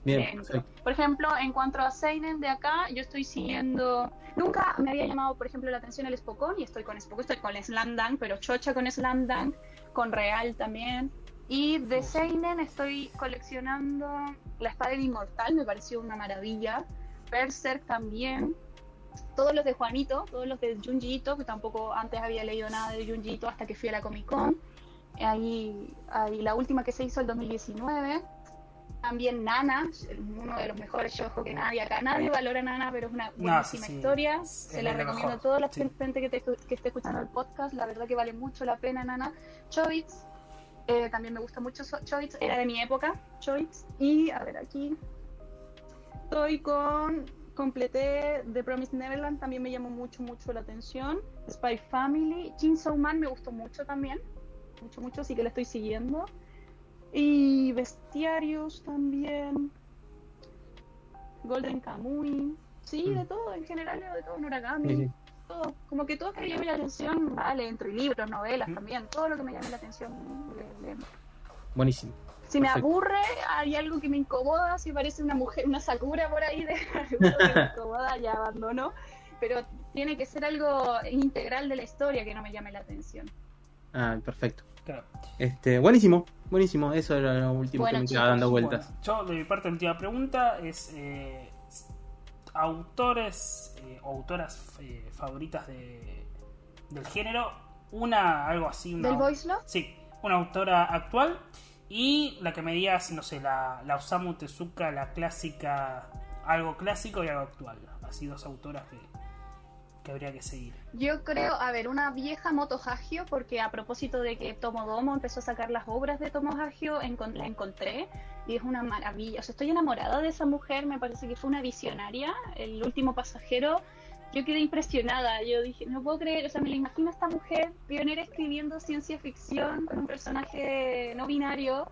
Bien, dentro. perfecto. Por ejemplo, en cuanto a Seinen de acá, yo estoy siguiendo. Nunca me había llamado, por ejemplo, la atención el Spokon y estoy con Spokon, estoy con Slam Dunk, pero chocha con Slam Dunk, con Real también. Y de Seinen estoy coleccionando La Espada del Inmortal, me pareció una maravilla. Berserk también. Todos los de Juanito, todos los de Junji Ito, que tampoco antes había leído nada de Junji Ito hasta que fui a la Comic Con. Ahí, ahí la última que se hizo el 2019. También Nana, uno de los mejores shows que nadie acá. Nadie valora Nana, pero es una buenísima sí. historia. Se la recomiendo mejor, a toda la sí. gente que, te- que esté escuchando el podcast. La verdad que vale mucho la pena Nana. Choice, eh, también me gusta mucho Choice, era de mi época, Choice. Y a ver aquí. Estoy con. Completé The Promised Neverland, también me llamó mucho, mucho la atención. Spy Family. Chainsaw Man me gustó mucho también. Mucho, mucho, sí que la estoy siguiendo. Y Bestiarios también. Golden Kamuy. Sí, Mm. de todo, en general de todo, Noragami. Sí. Todo. Como que todo que me llame la atención, vale, entre libros, novelas también, todo lo que me llame la atención. Buenísimo. Si me Perfecto. aburre, hay algo que me incomoda, si parece una mujer, una sakura por ahí de algo que me incomoda, ya abandono. Pero tiene que ser algo integral de la historia que no me llame la atención. Ah, perfecto. Claro. Este, buenísimo, buenísimo. Eso era lo último Bueno, que me quedaba dando vueltas. Bueno, yo de mi parte la última pregunta es eh, autores eh, o autoras eh, favoritas de, del género. Una, algo así. Una, ¿Del voice love? Sí, una autora actual. Y la que me digas, no sé, la, la Osamu Tezuka, la clásica, algo clásico y algo actual. Así dos autoras que, que habría que seguir. Yo creo, a ver, una vieja Moto Hagio, porque a propósito de que Tomodomo empezó a sacar las obras de Tomo Hagio, encon- la encontré y es una maravilla. O sea, estoy enamorada de esa mujer, me parece que fue una visionaria. El último pasajero, yo quedé impresionada. Yo dije, no puedo creer, o sea, me la imagino a esta mujer pionera escribiendo ciencia ficción con un personaje no binario.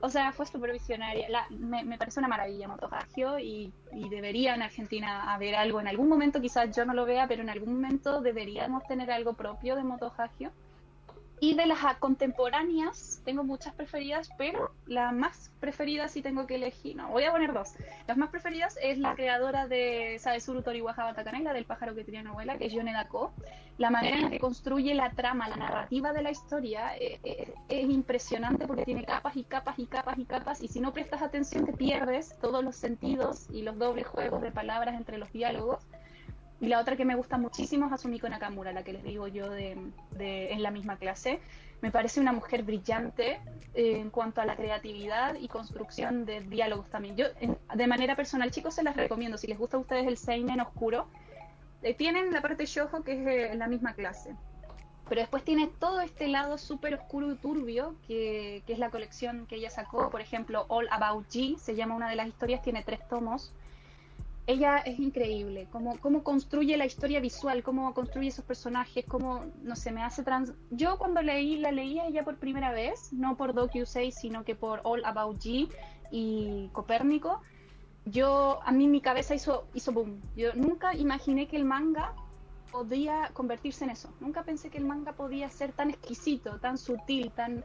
O sea, fue súper visionaria. La- me, me parece una maravilla Moto Hagio y, y debería en Argentina haber algo. En algún momento, quizás yo no lo vea, pero en algún momento deberíamos tener algo propio de Moto Hagio. Y de las contemporáneas, tengo muchas preferidas, pero la más preferida si tengo que elegir, no, voy a poner dos. Las más preferidas es la creadora de Saesuru Toriwaja Batakanai, del pájaro que tenía novela, que es Yone Dako. La manera en que construye la trama, la narrativa de la historia eh, eh, es impresionante porque tiene capas y capas y capas y capas, y si no prestas atención te pierdes todos los sentidos y los dobles juegos de palabras entre los diálogos. Y la otra que me gusta muchísimo es Asumiko Nakamura, la que les digo yo de, en la misma clase. Me parece una mujer brillante eh, en cuanto a la creatividad y construcción de diálogos también. Yo, de manera personal, chicos, se las recomiendo. Si les gusta a ustedes el Seinen oscuro, eh, tienen la parte Shoujo que es en la misma clase. Pero después tiene todo este lado súper oscuro y turbio, que, que es la colección que ella sacó. Por ejemplo, All About G, se llama una de las historias, tiene tres tomos ella es increíble, cómo, cómo construye la historia visual, cómo construye esos personajes, cómo, no sé, me hace trans... Yo cuando leí, la leí ella por primera vez, no por Docu6, sino que por All About G y Copérnico, yo, a mí mi cabeza hizo, hizo boom. Yo nunca imaginé que el manga podía convertirse en eso. Nunca pensé que el manga podía ser tan exquisito, tan sutil, tan,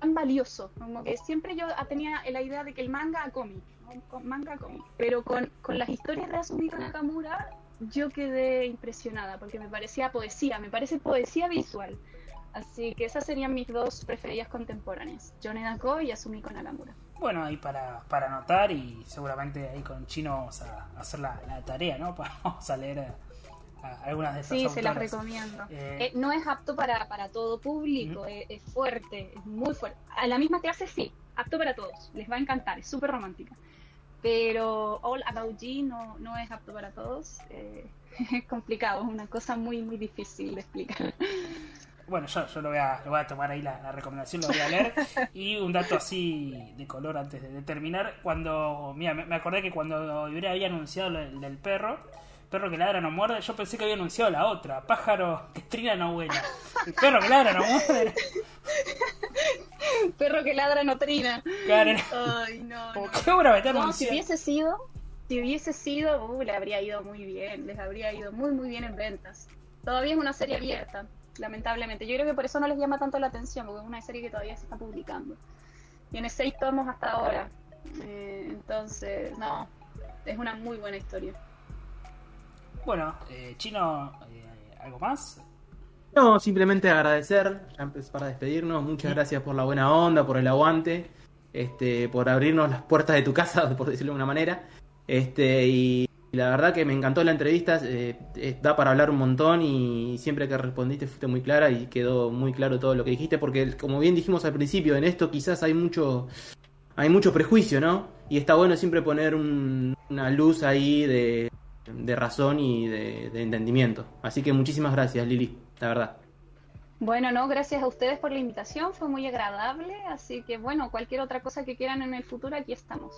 tan valioso. Como que siempre yo tenía la idea de que el manga a cómic con manga cómic. Pero con, con las historias de Asumiko Nakamura yo quedé impresionada porque me parecía poesía, me parece poesía visual. Así que esas serían mis dos preferidas contemporáneas, Yoneda Ko y Asumiko Nakamura. Bueno, ahí para, para anotar y seguramente ahí con Chino vamos a, hacer la, tarea, ¿no? Vamos a leer algunas de esas Sí, se las recomiendo. Eh, eh, no es apto para, para todo público, es, es, fuerte, es muy fuerte. A la misma clase sí, apto para todos, les va a encantar, es súper romántica pero All About G no, no es apto para todos. Eh, es complicado, es una cosa muy, muy difícil de explicar. Bueno, yo, yo lo, voy a, lo voy a tomar ahí la, recomendación, lo voy a leer. Y un dato así de color antes de, terminar. Cuando, mira, me, acordé que cuando Iberia había anunciado el del perro, perro que ladra no muerde, yo pensé que había anunciado la otra, pájaro que trina no vuela. El perro que ladra no muerde. Perro que ladra no trina. Ay, no. no. si hubiese sido, si hubiese sido, uh, le habría ido muy bien, les habría ido muy, muy bien en ventas. Todavía es una serie abierta, lamentablemente. Yo creo que por eso no les llama tanto la atención, porque es una serie que todavía se está publicando. Tiene seis tomos hasta ahora. Eh, entonces, no, es una muy buena historia. Bueno, eh, Chino, eh, ¿algo más? No, simplemente agradecer, ya para despedirnos, muchas gracias por la buena onda, por el aguante, este, por abrirnos las puertas de tu casa, por decirlo de una manera. Este, y la verdad que me encantó la entrevista, eh, eh, da para hablar un montón y siempre que respondiste fuiste muy clara y quedó muy claro todo lo que dijiste, porque como bien dijimos al principio, en esto quizás hay mucho, hay mucho prejuicio, ¿no? Y está bueno siempre poner una luz ahí de, razón y de entendimiento. Así que muchísimas gracias, Lili la verdad. Bueno, no, gracias a ustedes por la invitación, fue muy agradable, así que bueno, cualquier otra cosa que quieran en el futuro, aquí estamos.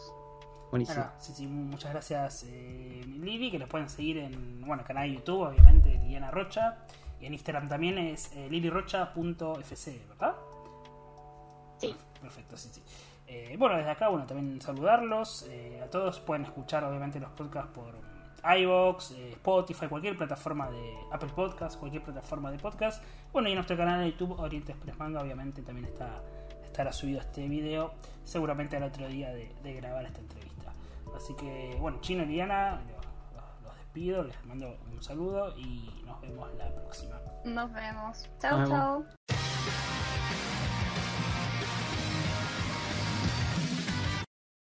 Buenísimo. sí, sí, muchas gracias eh, Lili, que los pueden seguir en bueno, el canal de YouTube, obviamente, Liliana Rocha, y en Instagram también es eh, lilirocha.fc, ¿verdad? Sí. Perfecto, sí, sí. Eh, bueno, desde acá, bueno, también saludarlos eh, a todos, pueden escuchar obviamente los podcasts por iVoox, eh, Spotify, cualquier plataforma de Apple Podcast, cualquier plataforma de podcast. Bueno, y en nuestro canal de YouTube, Oriente Express Manga, obviamente también está, estará subido este video, seguramente al otro día de, grabar esta entrevista. Así que, bueno, Chino y Diana, los, despido, les mando un saludo y nos vemos la próxima. Nos vemos. Chao, chao.